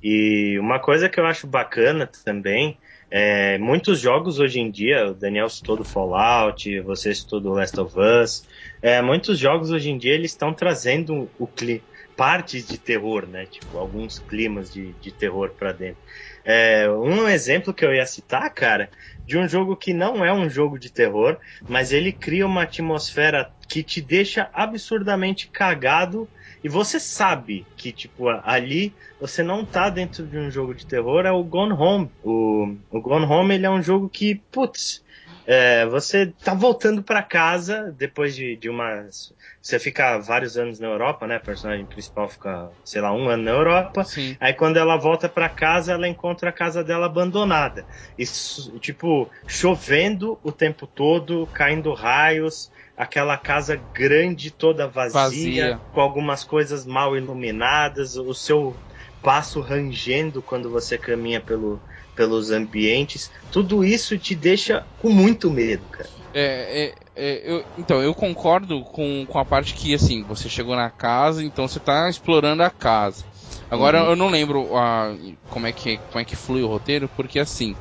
E uma coisa que eu acho bacana também É, muitos jogos hoje em dia, o Daniel citou do Fallout, você citou do Last of Us, é, muitos jogos hoje em dia eles estão trazendo o cli partes de terror, né? Tipo, alguns climas de, de terror para dentro. É, um exemplo que eu ia citar, cara, de um jogo que não é um jogo de terror, mas ele cria uma atmosfera que te deixa absurdamente cagado e você sabe que, tipo, ali você não tá dentro de um jogo de terror, é o Gone Home. O, o Gone Home, ele é um jogo que, putz, é, você tá voltando para casa depois de, de uma. Você fica vários anos na Europa, né? A personagem principal fica, sei lá, um ano na Europa. Sim. Aí quando ela volta para casa, ela encontra a casa dela abandonada. Isso, tipo, chovendo o tempo todo, caindo raios, aquela casa grande toda vazia, Vazia. com algumas coisas mal iluminadas, o seu passo rangendo quando você caminha pelo, pelos ambientes. Tudo isso te deixa com muito medo, cara. É, é, é, eu- então, eu concordo com, com a parte que, assim, você chegou na casa, então você tá explorando a casa. Agora, Uhum. eu não lembro ah, como, é que, como é que flui o roteiro, porque, assim,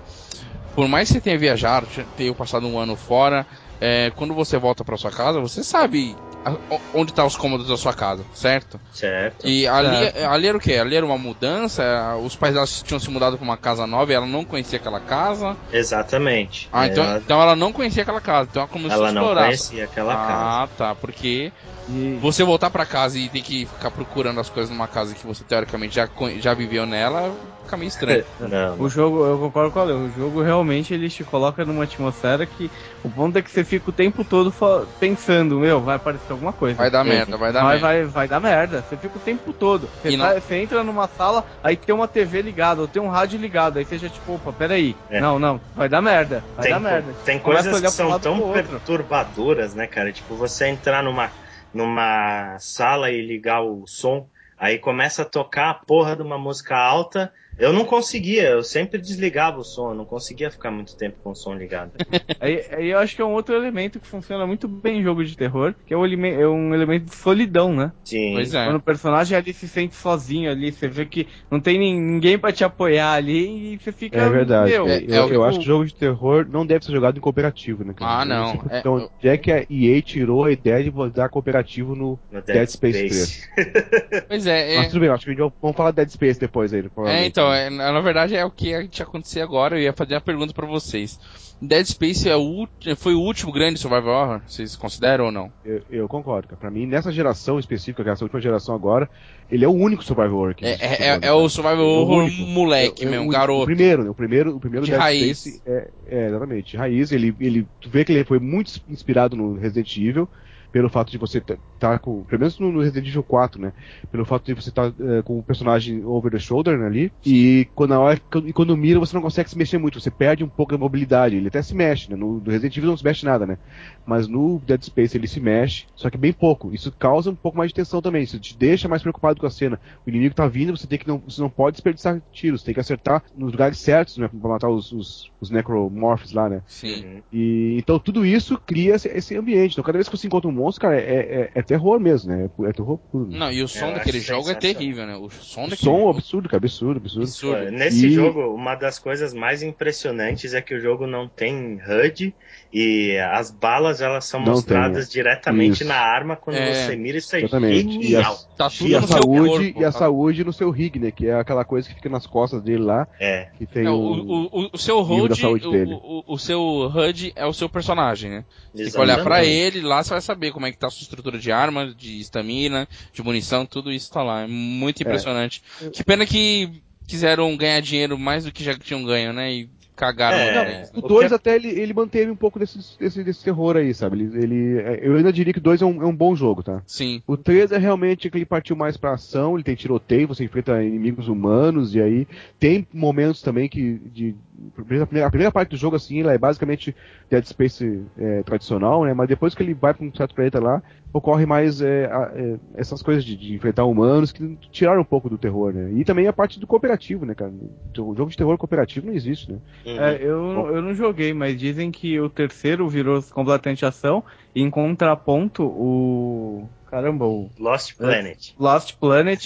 por mais que você tenha viajado, tenha passado um ano fora, é, quando você volta pra sua casa, você sabe a- onde tá os cômodos da sua casa, certo? Certo? E ali, Certo. ali era o quê? Ali era uma mudança, os pais dela tinham se mudado pra uma casa nova e ela não conhecia aquela casa. Exatamente. Ah, então, ela, então ela não conhecia aquela casa, então ela começou ela a não explorar. conhecia aquela casa. Ah, tá. Porque E, você voltar pra casa e ter que ficar procurando as coisas numa casa que você teoricamente já, já viveu nela, fica meio estranho. Não, o jogo, eu concordo com Leo, o jogo realmente ele te coloca numa atmosfera que o ponto é que você fica o tempo todo pensando, meu, vai aparecer alguma coisa. Vai dar Uhum. merda, vai dar vai, merda. vai, vai dar merda. Você fica o tempo todo. Você, E tá- não- você entra numa sala, aí tem uma TV ligada, ou tem um rádio ligado, aí você já tipo, opa, peraí. É. Não, não, vai dar merda. Vai tem, dar merda. tem coisas olhar que são tão perturbadoras, né, cara? Tipo, você entrar numa, numa sala e ligar o som, aí começa a tocar a porra de uma música alta. Eu não conseguia, eu sempre desligava o som, eu não conseguia ficar muito tempo com o som ligado. Aí, aí eu acho que é um outro elemento que funciona muito bem em jogo de terror, que é, o é um elemento de solidão, né? Sim. Pois é. Quando o personagem ali se sente sozinho ali, você vê que não tem nin- ninguém pra te apoiar ali e você fica. É verdade. Meu, É- eu, é o- eu acho que jogo de terror não deve ser jogado em cooperativo, né? cara? Ah, Eu não. sei É- Então, é que a EA tirou a ideia de botar cooperativo no No Dead Space Pois é, é. Mas tudo bem, acho que a gente vai- vamos falar de Dead Space depois aí. É, provavelmente. Então, é, na verdade é o que a ia acontecer agora. Eu ia fazer uma pergunta pra vocês. Dead Space é o, foi o último grande survival horror? Vocês consideram ou não? Eu, eu concordo. Pra mim, nessa geração específica, que é essa última geração agora, ele é o único survival horror que É, existe, é, é, é o survival o horror único. moleque É- é mesmo, o- garoto. O primeiro, né? O primeiro, o primeiro De Dead raiz. Space é, é, exatamente, de raiz. Ele, ele, tu vê que ele foi muito inspirado no Resident Evil, pelo fato de você estar com, pelo menos no Resident Evil 4, né? Pelo fato de você estar com o personagem over the shoulder né, ali, e quando, na hora, e quando mira você não consegue se mexer muito, você perde um pouco da mobilidade. Ele até se mexe, né? No, no Resident Evil não se mexe nada, né? Mas no Dead Space ele se mexe, só que bem pouco. Isso causa um pouco mais de tensão também. Isso te deixa mais preocupado com a cena. O inimigo tá vindo, você tem que não, você não pode desperdiçar tiros, tem que acertar nos lugares certos, né? Pra matar os, os, os necromorphs lá, né? Sim. E então tudo isso cria esse, esse ambiente. Então cada vez que você encontra um monstro, cara, é, é, é terror mesmo, né? É, terror puro. Não, e o som Eu daquele jogo é sensacional. terrível, né? O som daquele Som jogo absurdo, cara, absurdo, absurdo. é absurdo. Nesse E- jogo, uma das coisas mais impressionantes é que o jogo não tem HUD e as balas elas são Não mostradas diretamente Isso. na arma quando É, você mira. Isso é exatamente. E genial. as- Tá tudo E a no seu saúde, corpo. e a saúde no seu rig, né? Que é aquela coisa que fica nas costas dele lá, É. que tem É, o, o, o, o seu HUD, saúde o, dele. o, o seu HUD é o seu personagem, né? Você tem que olhar pra exatamente. ele, lá você vai saber como é que tá a sua estrutura de arma, de estamina, de munição, tudo isso tá lá. É muito impressionante. Que pena que quiseram ganhar dinheiro mais do que já tinham ganho, né? E cagaram É. Não, né? O O 2 que- até ele, ele manteve um pouco desse, desse, desse terror aí, sabe? Ele, ele- é, eu ainda diria que o 2 é um, é um bom jogo, tá? Sim. O 3 é realmente que ele partiu mais pra ação, ele tem tiroteio, você enfrenta inimigos humanos, e aí tem momentos também que. De, a, primeira, a primeira parte do jogo, assim, ela é basicamente Dead Space é, tradicional, né? Mas depois que ele vai pra um certo planeta lá, ocorre mais é, a- é, essas coisas de, de enfrentar humanos que tiraram um pouco do terror, né? E também a parte do cooperativo, né, cara? O jogo de terror cooperativo não existe, né? Uhum. É, eu, eu não joguei, mas dizem que o terceiro virou completamente ação. E em contraponto, o, caramba, o Lost Planet. Lost Planet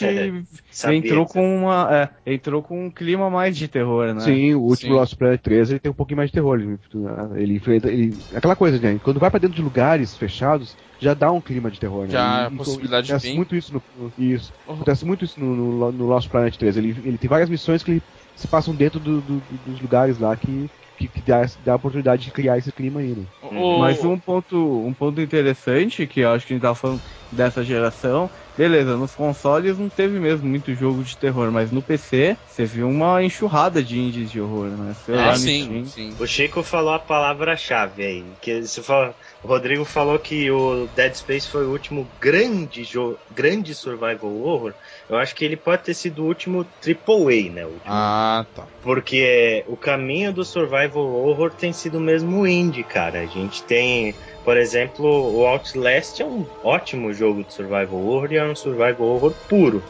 Sabia entrou com uma, é, entrou com um clima mais de terror, né? Sim, o último Sim. Lost Planet 3 ele tem um pouquinho mais de terror. Ele, ele enfrenta. Ele, aquela coisa, né? Quando vai pra dentro de lugares fechados, já dá um clima de terror, né? Já, E- a e- possibilidade acontece bem- muito isso no, no- isso. Oh. Acontece muito isso no, no- no Lost Planet 3. Ele, ele tem várias missões que ele- se passam dentro do- do- do- dos lugares lá que, que, que dá, dá a oportunidade de criar esse clima aí, né? O- Mas um ponto, um ponto interessante, que eu acho que a gente tava falando dessa geração, beleza, nos consoles não teve mesmo muito jogo de terror, mas no PC você viu uma enxurrada de indies de horror, né? Sei lá, É, no sim, Steam. sim. O Chico falou a palavra-chave aí. Que se fala, o Rodrigo falou que o Dead Space foi o último grande jogo, grande survival horror. Eu acho que ele pode ter sido o último AAA, né? O último Ah, tá. Porque o caminho do survival horror tem sido mesmo indie, cara. A gente tem, por exemplo, o Outlast é um ótimo jogo de survival horror e é um survival horror puro.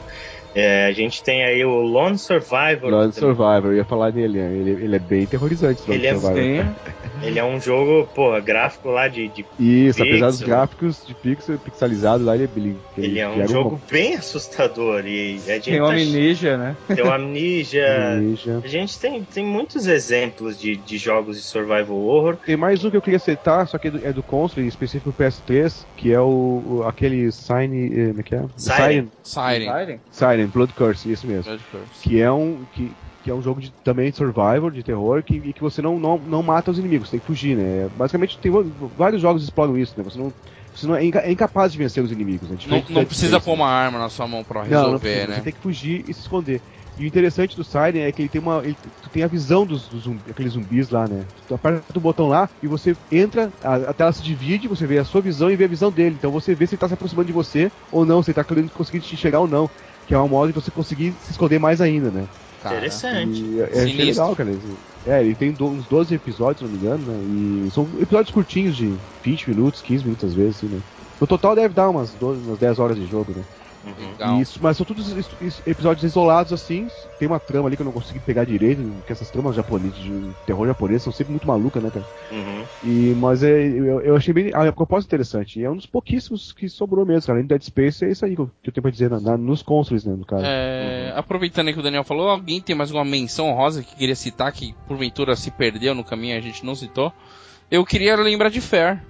É, a gente tem aí o Lone Survivor. Lone Survivor, eu ia falar dele, né? ele, ele é bem terrorizante. Lone Ele é- Survivor. Ele é um jogo, pô, gráfico lá de, de Isso, apesar dos Pixel. gráficos de pixel pixelizado lá, ele, ele, Ele é um jogo bem assustador e a gente tem o tá- Amnesia, né? tem o Amnesia. Ninja. A gente tem, tem muitos exemplos de, de jogos de survival horror. Tem mais um que eu queria citar, só que é do, é do console, específico pro PS3, que é o, o- aquele Sign. eh, Como é que é? Siren. Siren. Siren? Siren, Blood Curse, isso mesmo. Blood Curse. Que é um. Que, que é um jogo de, também de survival, de terror, que, e que você não, não, não mata os inimigos, você tem que fugir, né? Basicamente tem vários jogos exploram isso, né? Você não, você não é, inca- é incapaz de vencer os inimigos, né? Não, não precisa pôr uma arma na sua mão pra Não, não resolver, precisa, né? Você tem que fugir e se esconder. E o interessante do Siren é que ele tem uma. Ele, tu tem a visão dos, dos zumbi, aqueles zumbis lá, né? Tu aperta o botão lá e você entra, a, a tela se divide, você vê a sua visão e vê a visão dele. Então você vê se ele tá se aproximando de você ou não, se ele tá querendo conseguir te enxergar ou não. Que é uma modo de você conseguir se esconder mais ainda, né? Cara, Interessante. E é, é legal, cara. É, ele tem do- uns 12 episódios, se não me engano, né? E são episódios curtinhos de 20 minutos, 15 minutos às vezes, assim, né? No total deve dar umas, 12, umas 10 horas de jogo, né? Uhum. Legal. Isso, mas são todos is- is- episódios isolados assim. Tem uma trama ali que eu não consegui pegar direito, que essas tramas japonesas, de terror japonês, são sempre muito malucas, né, cara? Uhum. E, mas é, eu, eu achei bem. A proposta interessante. E é um dos pouquíssimos que sobrou mesmo, cara. Além do Dead Space, é isso aí que eu, que eu tenho pra dizer na- na- nos consoles, né, no caso. É, Aproveitando aí que o Daniel falou, alguém tem mais uma menção rosa que queria citar, que porventura se perdeu no caminho e a gente não citou? Eu queria lembrar de Fair.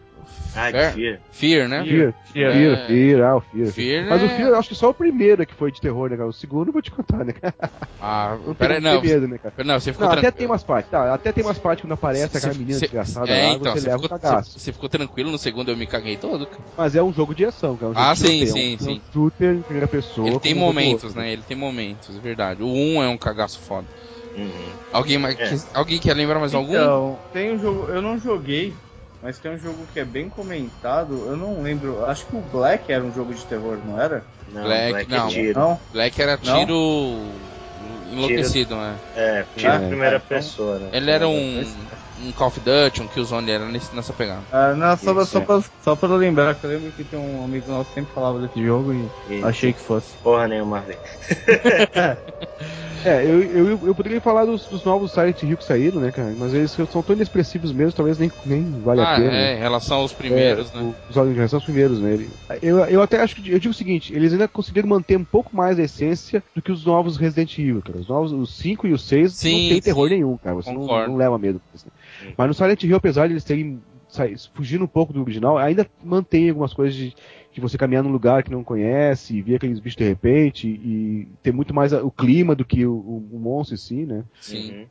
Ah? Fear. Fear, né? Fear, Fear. Fear, É. Fear, ah, o Fear. Fear Mas o é- Fear, eu acho que só o primeiro é que foi de terror, né, cara? O segundo eu vou te contar, né, cara? Ah, Eu pera aí, não. medo, né, cara? Não, você ficou Não, até tranquilo. tem umas partes, tá? Até tem umas partes quando aparece aquela menina cê- desgraçada é, lá, então, você você leva ficou, um cagaço. você- ficou tranquilo no segundo, eu me caguei todo. cara. Mas é um jogo de ação, cara. É um jogo Ah, de sim, tiroteio, sim, é um, sim. É um shooter em primeira pessoa. Ele tem um momentos, né? Ele tem momentos, é verdade. O 1 é um cagaço foda. Uhum. Alguém, mais, É. que- alguém quer lembrar mais algum? Então, tem um jogo, eu não joguei, mas tem um jogo que é bem comentado, eu não lembro, acho que o Black era um jogo de terror, não era? Não, Black, Black, não. é tiro. Não? Black era Não? tiro enlouquecido, né? É, tiro Ah, primeira então- pessoa, né? Ele era um, um Call of Duty, um Killzone, era nesse- nessa pegada. Ah, não, só, Isso, só, é. pra, só pra lembrar, que eu lembro que tem um amigo nosso que sempre falava desse jogo e Isso. achei que fosse. Porra nenhuma a ver. É, eu, eu, eu poderia falar dos, dos novos Silent Hill que saíram, né, cara? Mas eles são tão inexpressivos mesmo, talvez nem, nem vale a ah, pena. é, em relação aos primeiros, É, né? Os jogos são os primeiros, né? Eu, eu até acho que. Eu digo o seguinte: eles ainda conseguiram manter um pouco mais a essência do que os novos Resident Evil, cara. Os novos, os 5 e os 6 Sim, não tem terror sim. nenhum, cara. Você não, não leva medo. com Mas no Silent Hill, apesar de eles terem fugindo um pouco do original, ainda mantém algumas coisas de, de você caminhar num lugar que não conhece, e ver aqueles bichos de repente, e ter muito mais o clima do que o, o- o monstro em si, né? Sim. Uhum.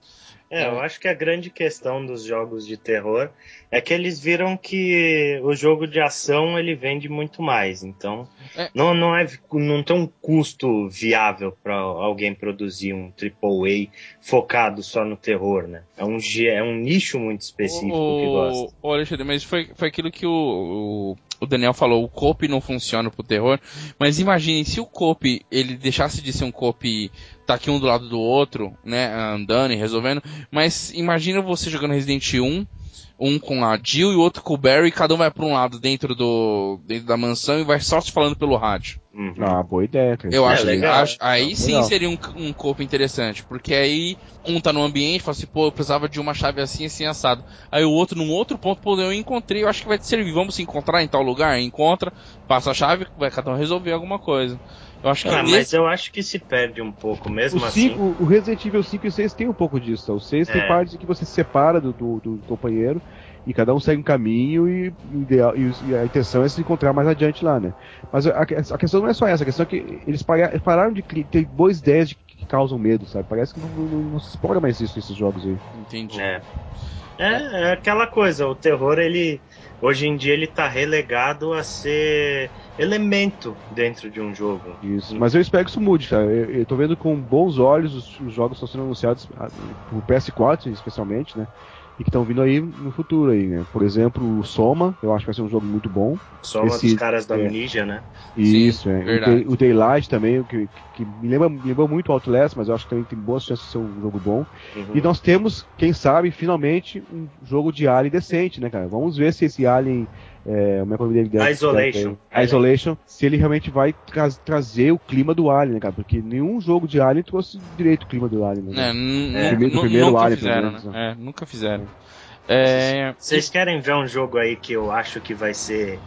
É, eu acho que a grande questão dos jogos de terror é que eles viram que o jogo de ação ele vende muito mais. Então, É. não, não, é, não tem um custo viável para alguém produzir um AAA focado só no terror, né? É um, é um nicho muito específico que gosta. Ô, Alexandre, mas foi, foi aquilo que o, o, o Daniel falou, o coop não funciona pro terror, mas imagine se o coop, ele deixasse de ser um coop tá aqui um do lado do outro, né, andando e resolvendo, mas imagina você jogando Resident 1 um com a Jill e o outro com o Barry, e cada um vai pra um lado dentro do dentro da mansão e vai só se falando pelo rádio. Uhum. Ah, boa ideia, cara. Eu É, acho, legal. acho- aí sim Legal. seria um, um corpo interessante, porque aí um tá no ambiente, fala assim, pô, eu precisava de uma chave assim, assim, assado. Aí o outro num outro ponto, pô, eu encontrei, eu acho que vai te servir, vamos se encontrar em tal lugar, encontra, passa a chave, vai cada um resolver alguma coisa. Eu acho que Ah, nesse- mas eu acho que se perde um pouco, mesmo O, assim. cinco, o Resident Evil 5 e 6 tem um pouco disso. tá? O 6 tem É. parte que você se separa do, do, do companheiro e cada um segue um caminho e, ideal- e e a intenção é se encontrar mais adiante lá, né? Mas a, a questão não é só essa, a questão é que eles pararam de ter boas ideias de que causam medo, sabe? Parece que não, não, não se explora mais isso nesses jogos aí. Entendi. É. É, é aquela coisa, o terror, ele. Hoje em dia ele tá relegado a ser elemento dentro de um jogo. Isso. Mas eu espero que isso mude, cara. Eu, eu tô vendo com bons olhos os, os jogos que estão sendo anunciados, ah, por PS4 especialmente, né? E que estão vindo aí no futuro aí, né? Por exemplo, o Soma, eu acho que vai ser um jogo muito bom. Só uma Esse- dos caras da é. Amnesia, né? Isso, é. O, o Daylight também, que, que me lembra, me lembrou muito o Outlast, mas eu acho que também tem boas chances de ser um jogo bom. Uhum. E nós temos, quem sabe, finalmente, um jogo de Alien decente, né, cara? Vamos ver se esse Alien. É, como é que é o nome dele? Isolation. A Isolation, se ele realmente vai tra- trazer o clima do Alien, né, cara? Porque nenhum jogo de Alien trouxe direito o clima do Alien, né? É, É. Primeiro- primeiro nunca Alien, fizeram, menos, né? É, nunca fizeram. É, Vocês querem ver um jogo aí que eu acho que vai ser.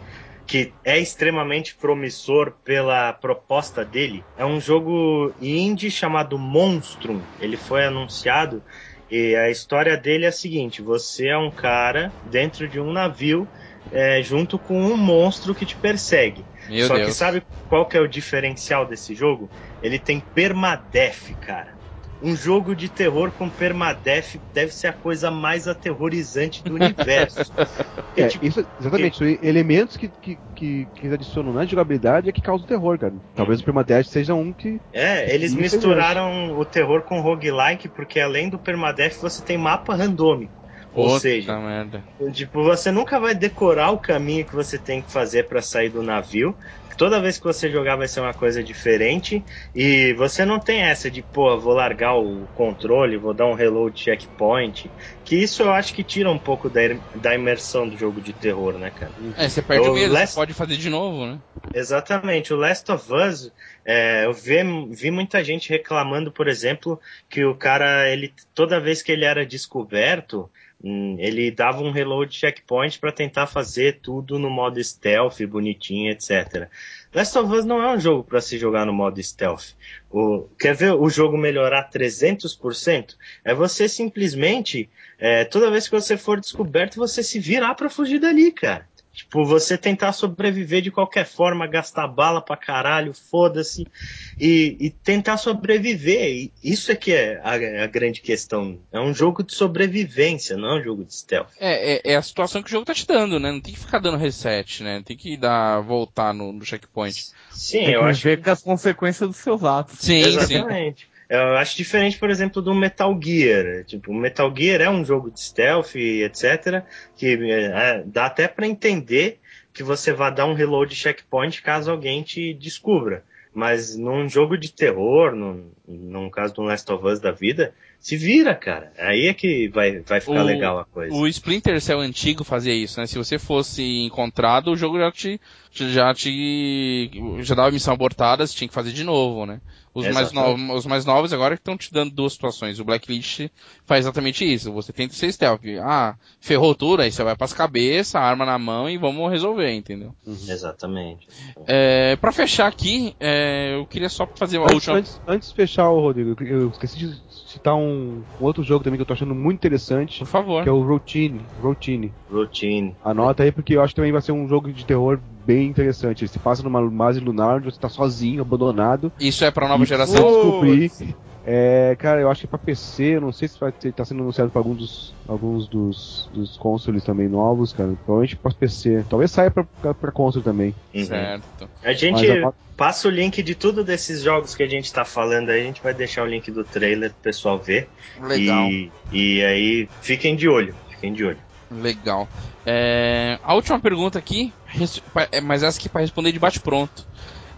que é extremamente promissor pela proposta dele? É um jogo indie chamado Monstrum. Ele foi anunciado e a história dele é a seguinte: você é um cara dentro de um navio. É, junto com um monstro que te persegue. meu Só Deus. que sabe qual que é o diferencial desse jogo? Ele tem permadeath, cara. Um jogo de terror com permadeath deve ser a coisa mais aterrorizante do universo. Porque, É, tipo, isso, exatamente, são elementos que, que, que, que eles adicionam na jogabilidade é que causam terror, cara. Talvez o Permadeath seja um que. é, eles misturaram o terror com roguelike, porque além do permadeath você tem mapa randômico. Ou Puta seja, merda. Tipo, você nunca vai decorar o caminho que você tem que fazer para sair do navio. Toda vez que você jogar vai ser uma coisa diferente e você não tem essa de, pô, vou largar o controle, vou dar um reload checkpoint. Que isso eu acho que tira um pouco da, da imersão do jogo de terror, né, cara? É, você perde O o medo, Last- você pode fazer de novo, né? Exatamente. O Last of Us, é, eu vi, vi muita gente reclamando, por exemplo, que o cara, ele toda vez que ele era descoberto, ele dava um reload checkpoint para tentar fazer tudo no modo stealth, bonitinho, etc. Last of Us não é um jogo para se jogar no modo stealth. O, quer ver o jogo melhorar 300%? É você simplesmente, é, toda vez que você for descoberto, você se virar para fugir dali, cara. Tipo, você tentar sobreviver de qualquer forma, gastar bala pra caralho, foda-se, e, e tentar sobreviver. E isso é que é a, a grande questão. É um jogo de sobrevivência, não é um jogo de stealth. É, é, é a situação que o jogo tá te dando, né? Não tem que ficar dando reset, né? Não tem que dar, voltar no, no checkpoint. Sim, Tem eu que acho ver com as consequências dos seus atos. Sim, sim. Exatamente. Eu acho diferente, por exemplo, do Metal Gear. Tipo, o Metal Gear é um jogo de stealth etc. Que é, dá até pra entender que você vai dar um reload checkpoint caso alguém te descubra. Mas num jogo de terror, num, num caso do Last of Us da vida, se vira, cara. Aí é que vai, vai ficar O- legal a coisa. O Splinter Cell antigo fazia isso, né? Se você fosse encontrado, o jogo já te, já te, já dava missão abortada, você tinha que fazer de novo, né? Os mais, novos, os mais novos agora que estão te dando duas situações. O Blacklist faz exatamente isso. Você tenta ser stealth. Ah, ferrou tudo, aí você vai pras cabeças, arma na mão e vamos resolver, entendeu? Exatamente. É, pra fechar aqui, é, eu queria só fazer uma Antes, última... antes, antes de fechar, ô, Rodrigo, eu- esqueci de citar um, um outro jogo também que eu tô achando muito interessante, Por favor. que é o Routine. Routine. Routine. Anota aí porque eu acho que também vai ser um jogo de terror bem interessante. Ele se passa numa base lunar onde você tá sozinho, abandonado. Isso é pra nova e geração? descobrir. É, cara, eu acho que é pra PC, eu não sei se vai ter, tá sendo anunciado pra alguns dos, alguns dos, dos consoles também novos, cara. Provavelmente pra PC. Talvez saia pra, pra, console também. Uhum. Certo. A gente a- passa o link de tudo desses jogos que a gente tá falando aí, a gente vai deixar o link do trailer pro pessoal ver. Legal. E, e aí, fiquem de olho, fiquem de olho. Legal. É, a última pergunta aqui, é, mas essa aqui pra responder de bate pronto.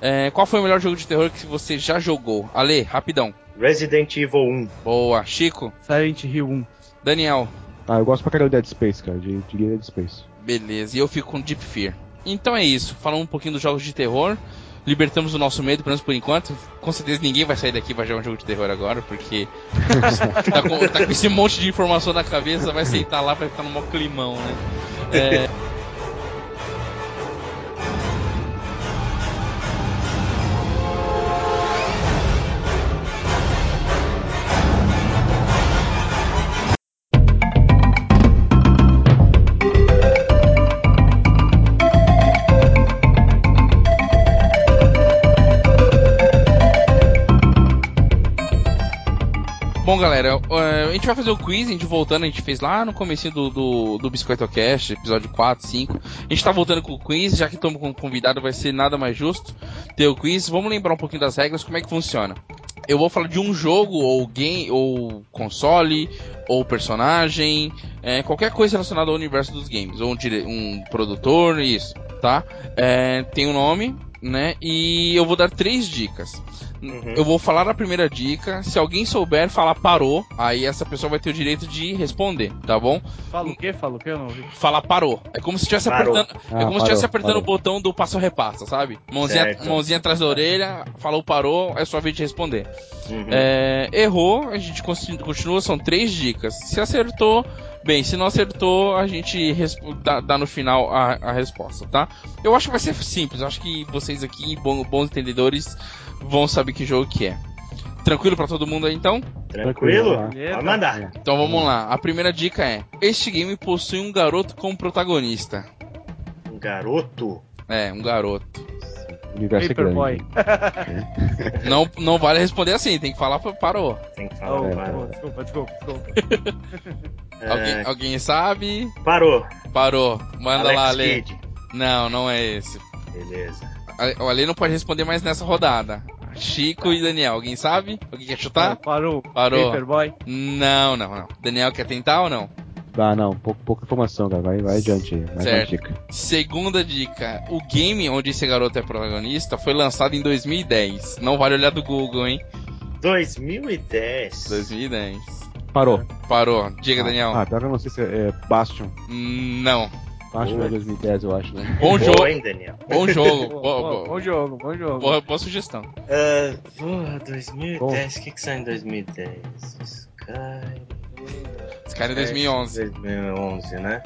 É, qual foi o melhor jogo de terror que você já jogou? Ale, rapidão. Resident Evil 1. Boa. Chico, Silent Hill 1. Daniel, Ah, eu gosto pra caramba de Dead Space, cara. De, diria Dead Space. Beleza, e eu fico com Deep Fear. Então é isso, falando um pouquinho dos jogos de terror. Libertamos o nosso medo, pelo menos por enquanto. Com certeza ninguém vai sair daqui e vai jogar um jogo de terror agora, porque tá, com, tá com esse monte de informação na cabeça, vai sentar lá, vai ficar no maior climão, né? É, Bom, galera, é, a gente vai fazer o quiz, a gente voltando, a gente fez lá no comecinho do, do, do Biscoito Cast, episódio 4, 5. A gente tá voltando com o quiz, já que estamos com convidado, vai ser nada mais justo ter o quiz. Vamos lembrar um pouquinho das regras, como é que funciona. Eu vou falar de um jogo, ou game, ou console, ou personagem, é, qualquer coisa relacionada ao universo dos games, ou um, um produtor, isso, tá? É, tem um nome, né? E eu vou dar três dicas. Uhum. Eu vou falar a primeira dica. Se alguém souber falar parou, aí essa pessoa vai ter o direito de responder, tá bom? Fala o quê? Fala o quê? Eu não ouvi. Falar parou. É como se estivesse apertando, é Ah, como se estivesse parou, apertando parou. o botão do passo repassa, sabe? Mãozinha, Certo. mãozinha atrás da orelha, falou parou, é sua vez de responder. Uhum. É, errou, a gente continua, são três dicas. Se acertou, bem, se não acertou, a gente dá, dá no final a, a resposta, tá? Eu acho que vai ser simples, eu acho que vocês aqui, bom- bons entendedores, vão saber que jogo que é. Tranquilo pra todo mundo aí então? Tranquilo? Beleza. Pode mandar. Então vamos lá. A primeira dica é: este game possui um garoto como protagonista. Um garoto. É, um garoto. Universo é Paperboy. grande. Não, não vale responder assim, tem que falar pra- parou. Tem que falar. Oh, parou. desculpa, desculpa, desculpa. É, Alguém, alguém sabe? Parou. Parou. Manda Alex lá, Ale. Kidd. Não, não é esse. Beleza. O Ale não pode responder mais nessa rodada. Chico e Daniel, alguém sabe? Alguém quer chutar? Parou. Parou. Paperboy. Não, não, não. Daniel quer tentar ou não? Ah, não, pouco, pouca informação, cara. Vai, vai adiante. Mais Certo. dica. Segunda dica: o game onde esse garoto é protagonista foi lançado em 2010. Não vale olhar do Google, hein? 2010. 2010. Parou. Parou. Diga, Ah, Daniel. Ah, pior que eu não sei se é, é Bastion. Não. Bastion Boa. é 2010, eu acho, né? Bom Boa, jogo. hein, Daniel? Bom jogo. Bom, Boa, boa, jogo, bom jogo. boa, boa sugestão. Ah, porra, 2010. O que que saiu em 2010? Sky. É 2011. 2011, né?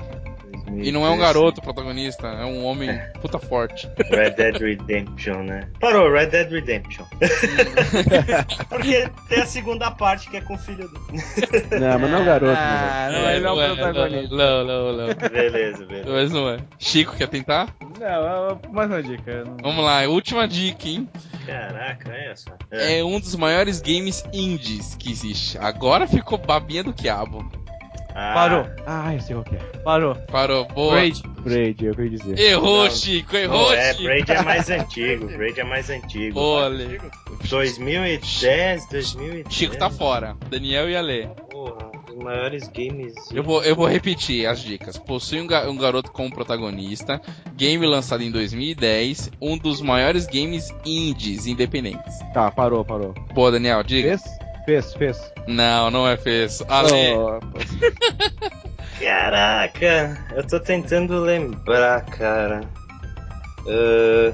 E não é um garoto protagonista, é um homem puta forte. Red Dead Redemption, né? Parou, Red Dead Redemption. Porque tem a segunda parte que é com o filho do. Não, mas não é um garoto, né? Ah, não, ele é o não protagonista. Não, não, não. Beleza, beleza. Mas não é. Chico, quer tentar? Não, é- é mais uma dica. não- Vamos lá, última dica, hein? Caraca, olha só. É um dos maiores games indies que existe. Agora ficou babinha do quiabo. Ah, Parou, Ah, eu sei qual que é. parou. Parou, boa. Braid. Braid, eu queria dizer. Errou, Não. Chico, Não, errou, é, Chico. Braid é mais antigo. Braid é mais antigo. Boa, Ale. 2010, 2010. Chico tá fora. Daniel e Ale. Porra, os maiores games. Eu vou, eu vou repetir as dicas. Possui um, ga- um garoto como protagonista. Game lançado em 2010. Um dos maiores games indies independentes. Tá, parou, parou. Boa, Daniel, diga. Fez? Fez, fez. Não, não é fez. Ale. Oh, Caraca, eu tô tentando lembrar, cara. Uh,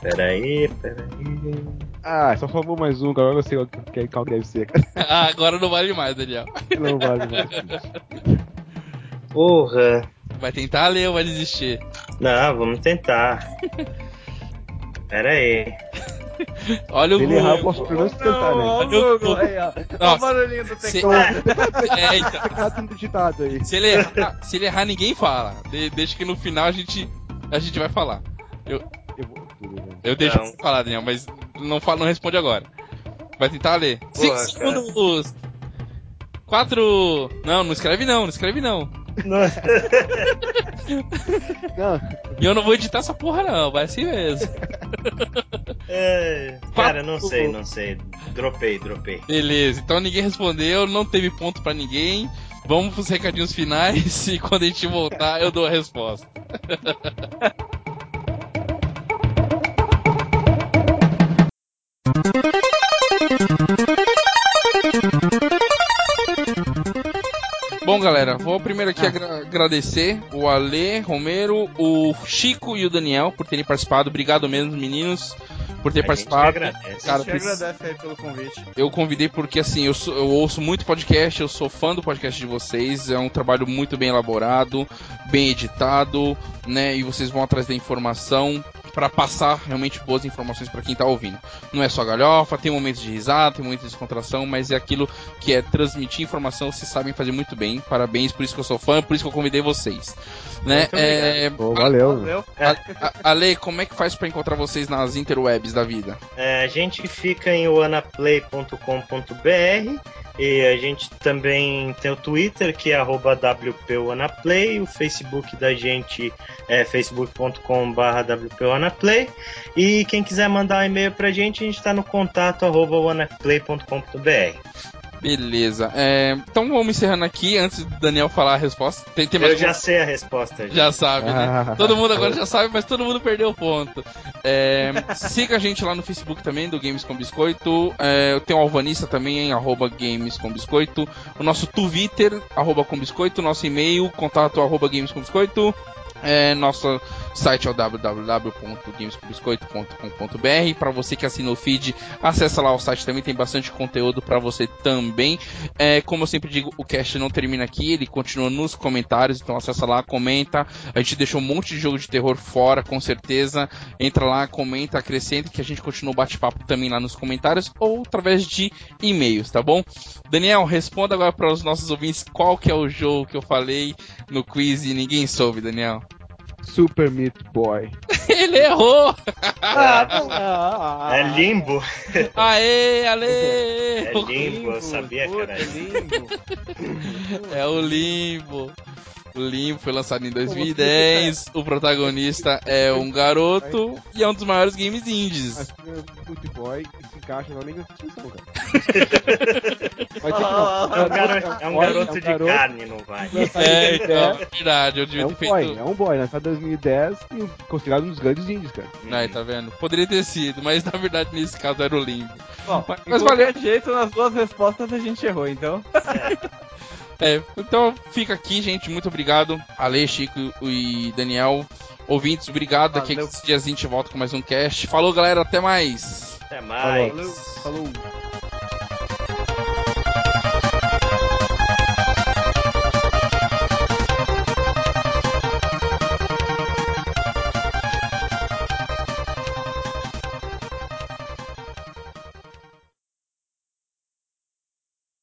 peraí, peraí. ah, só faltou mais um, agora eu sei qual que, qual que deve ser. cara. Ah, agora não vale mais, Daniel. Não vale mais. Porra. Vai tentar ler ou vai desistir? Não, vamos tentar. Peraí. Olha o Se ele errar, eu Google. posso pelo menos tentar, Não, né? ó, o aí, ó. Barulhinho do Se- teclado. É, então. Tá digitado aí. Se ele errar, se ele errar ninguém fala. De- deixa que no final a gente, a gente vai falar. Eu vou... Eu deixo Não. você falar, Daniel, mas não, fala, não responde agora. Vai tentar ler. Cinco Porra, segundos. Quatro. Não, não escreve não, não escreve não. Nossa. Não, E eu não vou editar essa porra não, vai assim mesmo. É, cara, não sei, não sei. Dropei, dropei. Beleza, então ninguém respondeu, não teve ponto pra ninguém. Vamos pros recadinhos finais e quando a gente voltar eu dou a resposta. Bom, galera, vou primeiro aqui agra- agradecer o Ale, Romero, o Chico e o Daniel por terem participado. Obrigado mesmo, meninos, por ter A gente participado. que agradece. Cara, a gente agradece aí pelo convite. Eu convidei porque assim, eu, sou- eu ouço muito podcast, eu sou fã do podcast de vocês, é um trabalho muito bem elaborado, bem editado, né? E vocês vão atrás da informação pra passar realmente boas informações pra quem tá ouvindo. Não é só galhofa, tem momentos de risada, tem momentos de descontração, mas é aquilo que é transmitir informação, vocês sabem fazer muito bem. Parabéns, por isso que eu sou fã, por isso que eu convidei vocês. Né? Muito É, Pô, valeu. Ale, como é que faz pra encontrar vocês nas interwebs da vida? É, a gente fica em wanaplay.com.br e a gente também tem o Twitter, que é arroba WPWanaplay, o Facebook da gente é facebook.com.br WPWanaplay e quem quiser mandar um e-mail pra gente, a gente tá no contato arroba wanaplay.com.br. Beleza. É, então vamos encerrando aqui antes do Daniel falar a resposta. Tem, tem mais Eu já sei a resposta. Já. já sabe, né? Ah. Todo mundo agora já sabe, mas todo mundo perdeu o ponto. É, siga a gente lá no Facebook também, do Games com Biscoito. É, eu tenho o Alvanista também, em arroba Games com Biscoito. O nosso Twitter, arroba com Biscoito. Nosso e-mail, contato arroba Games com Biscoito. É, nosso site é o www.gamescombiscoito.com.br. Para você que assina o feed, acessa lá o site também, tem bastante conteúdo para você também. É, como eu sempre digo, o cast não termina aqui, ele continua nos comentários, então acessa lá, comenta. A gente deixou um monte de jogo de terror fora, com certeza. Entra lá, comenta, acrescenta que a gente continua o bate-papo também lá nos comentários ou através de e-mails, tá bom? Daniel, responda agora para os nossos ouvintes qual que é o jogo que eu falei no quiz e ninguém soube, Daniel. Super Meat Boy. Ele errou! É limbo. Aê, Ale! É limbo, eu sabia que era isso. Limbo. É o Limbo. O Limbo foi lançado em 2010. O protagonista é um garoto e é um dos maiores games indies. Mas Super Meat Boy se encaixa na língua cara. Que não. É um garoto, é um garoto é de carne, não vai. É, 2010. então, verdade. Eu devia É um ter boy, feito. é um boy, lançado em 2010 e considerado um dos grandes indies, cara. Aí, tá vendo? Poderia ter sido, mas na verdade nesse caso era o Limbo. Bom, Mas- qualquer jeito, nas duas respostas a gente errou, então. É, então fica aqui, gente. Muito obrigado. Ale, Chico e Daniel. Ouvintes, obrigado. Daqui a Valeu. 15 dias a gente volta com mais um cast. Falou, galera. Até mais. Até mais. Falou. Falou.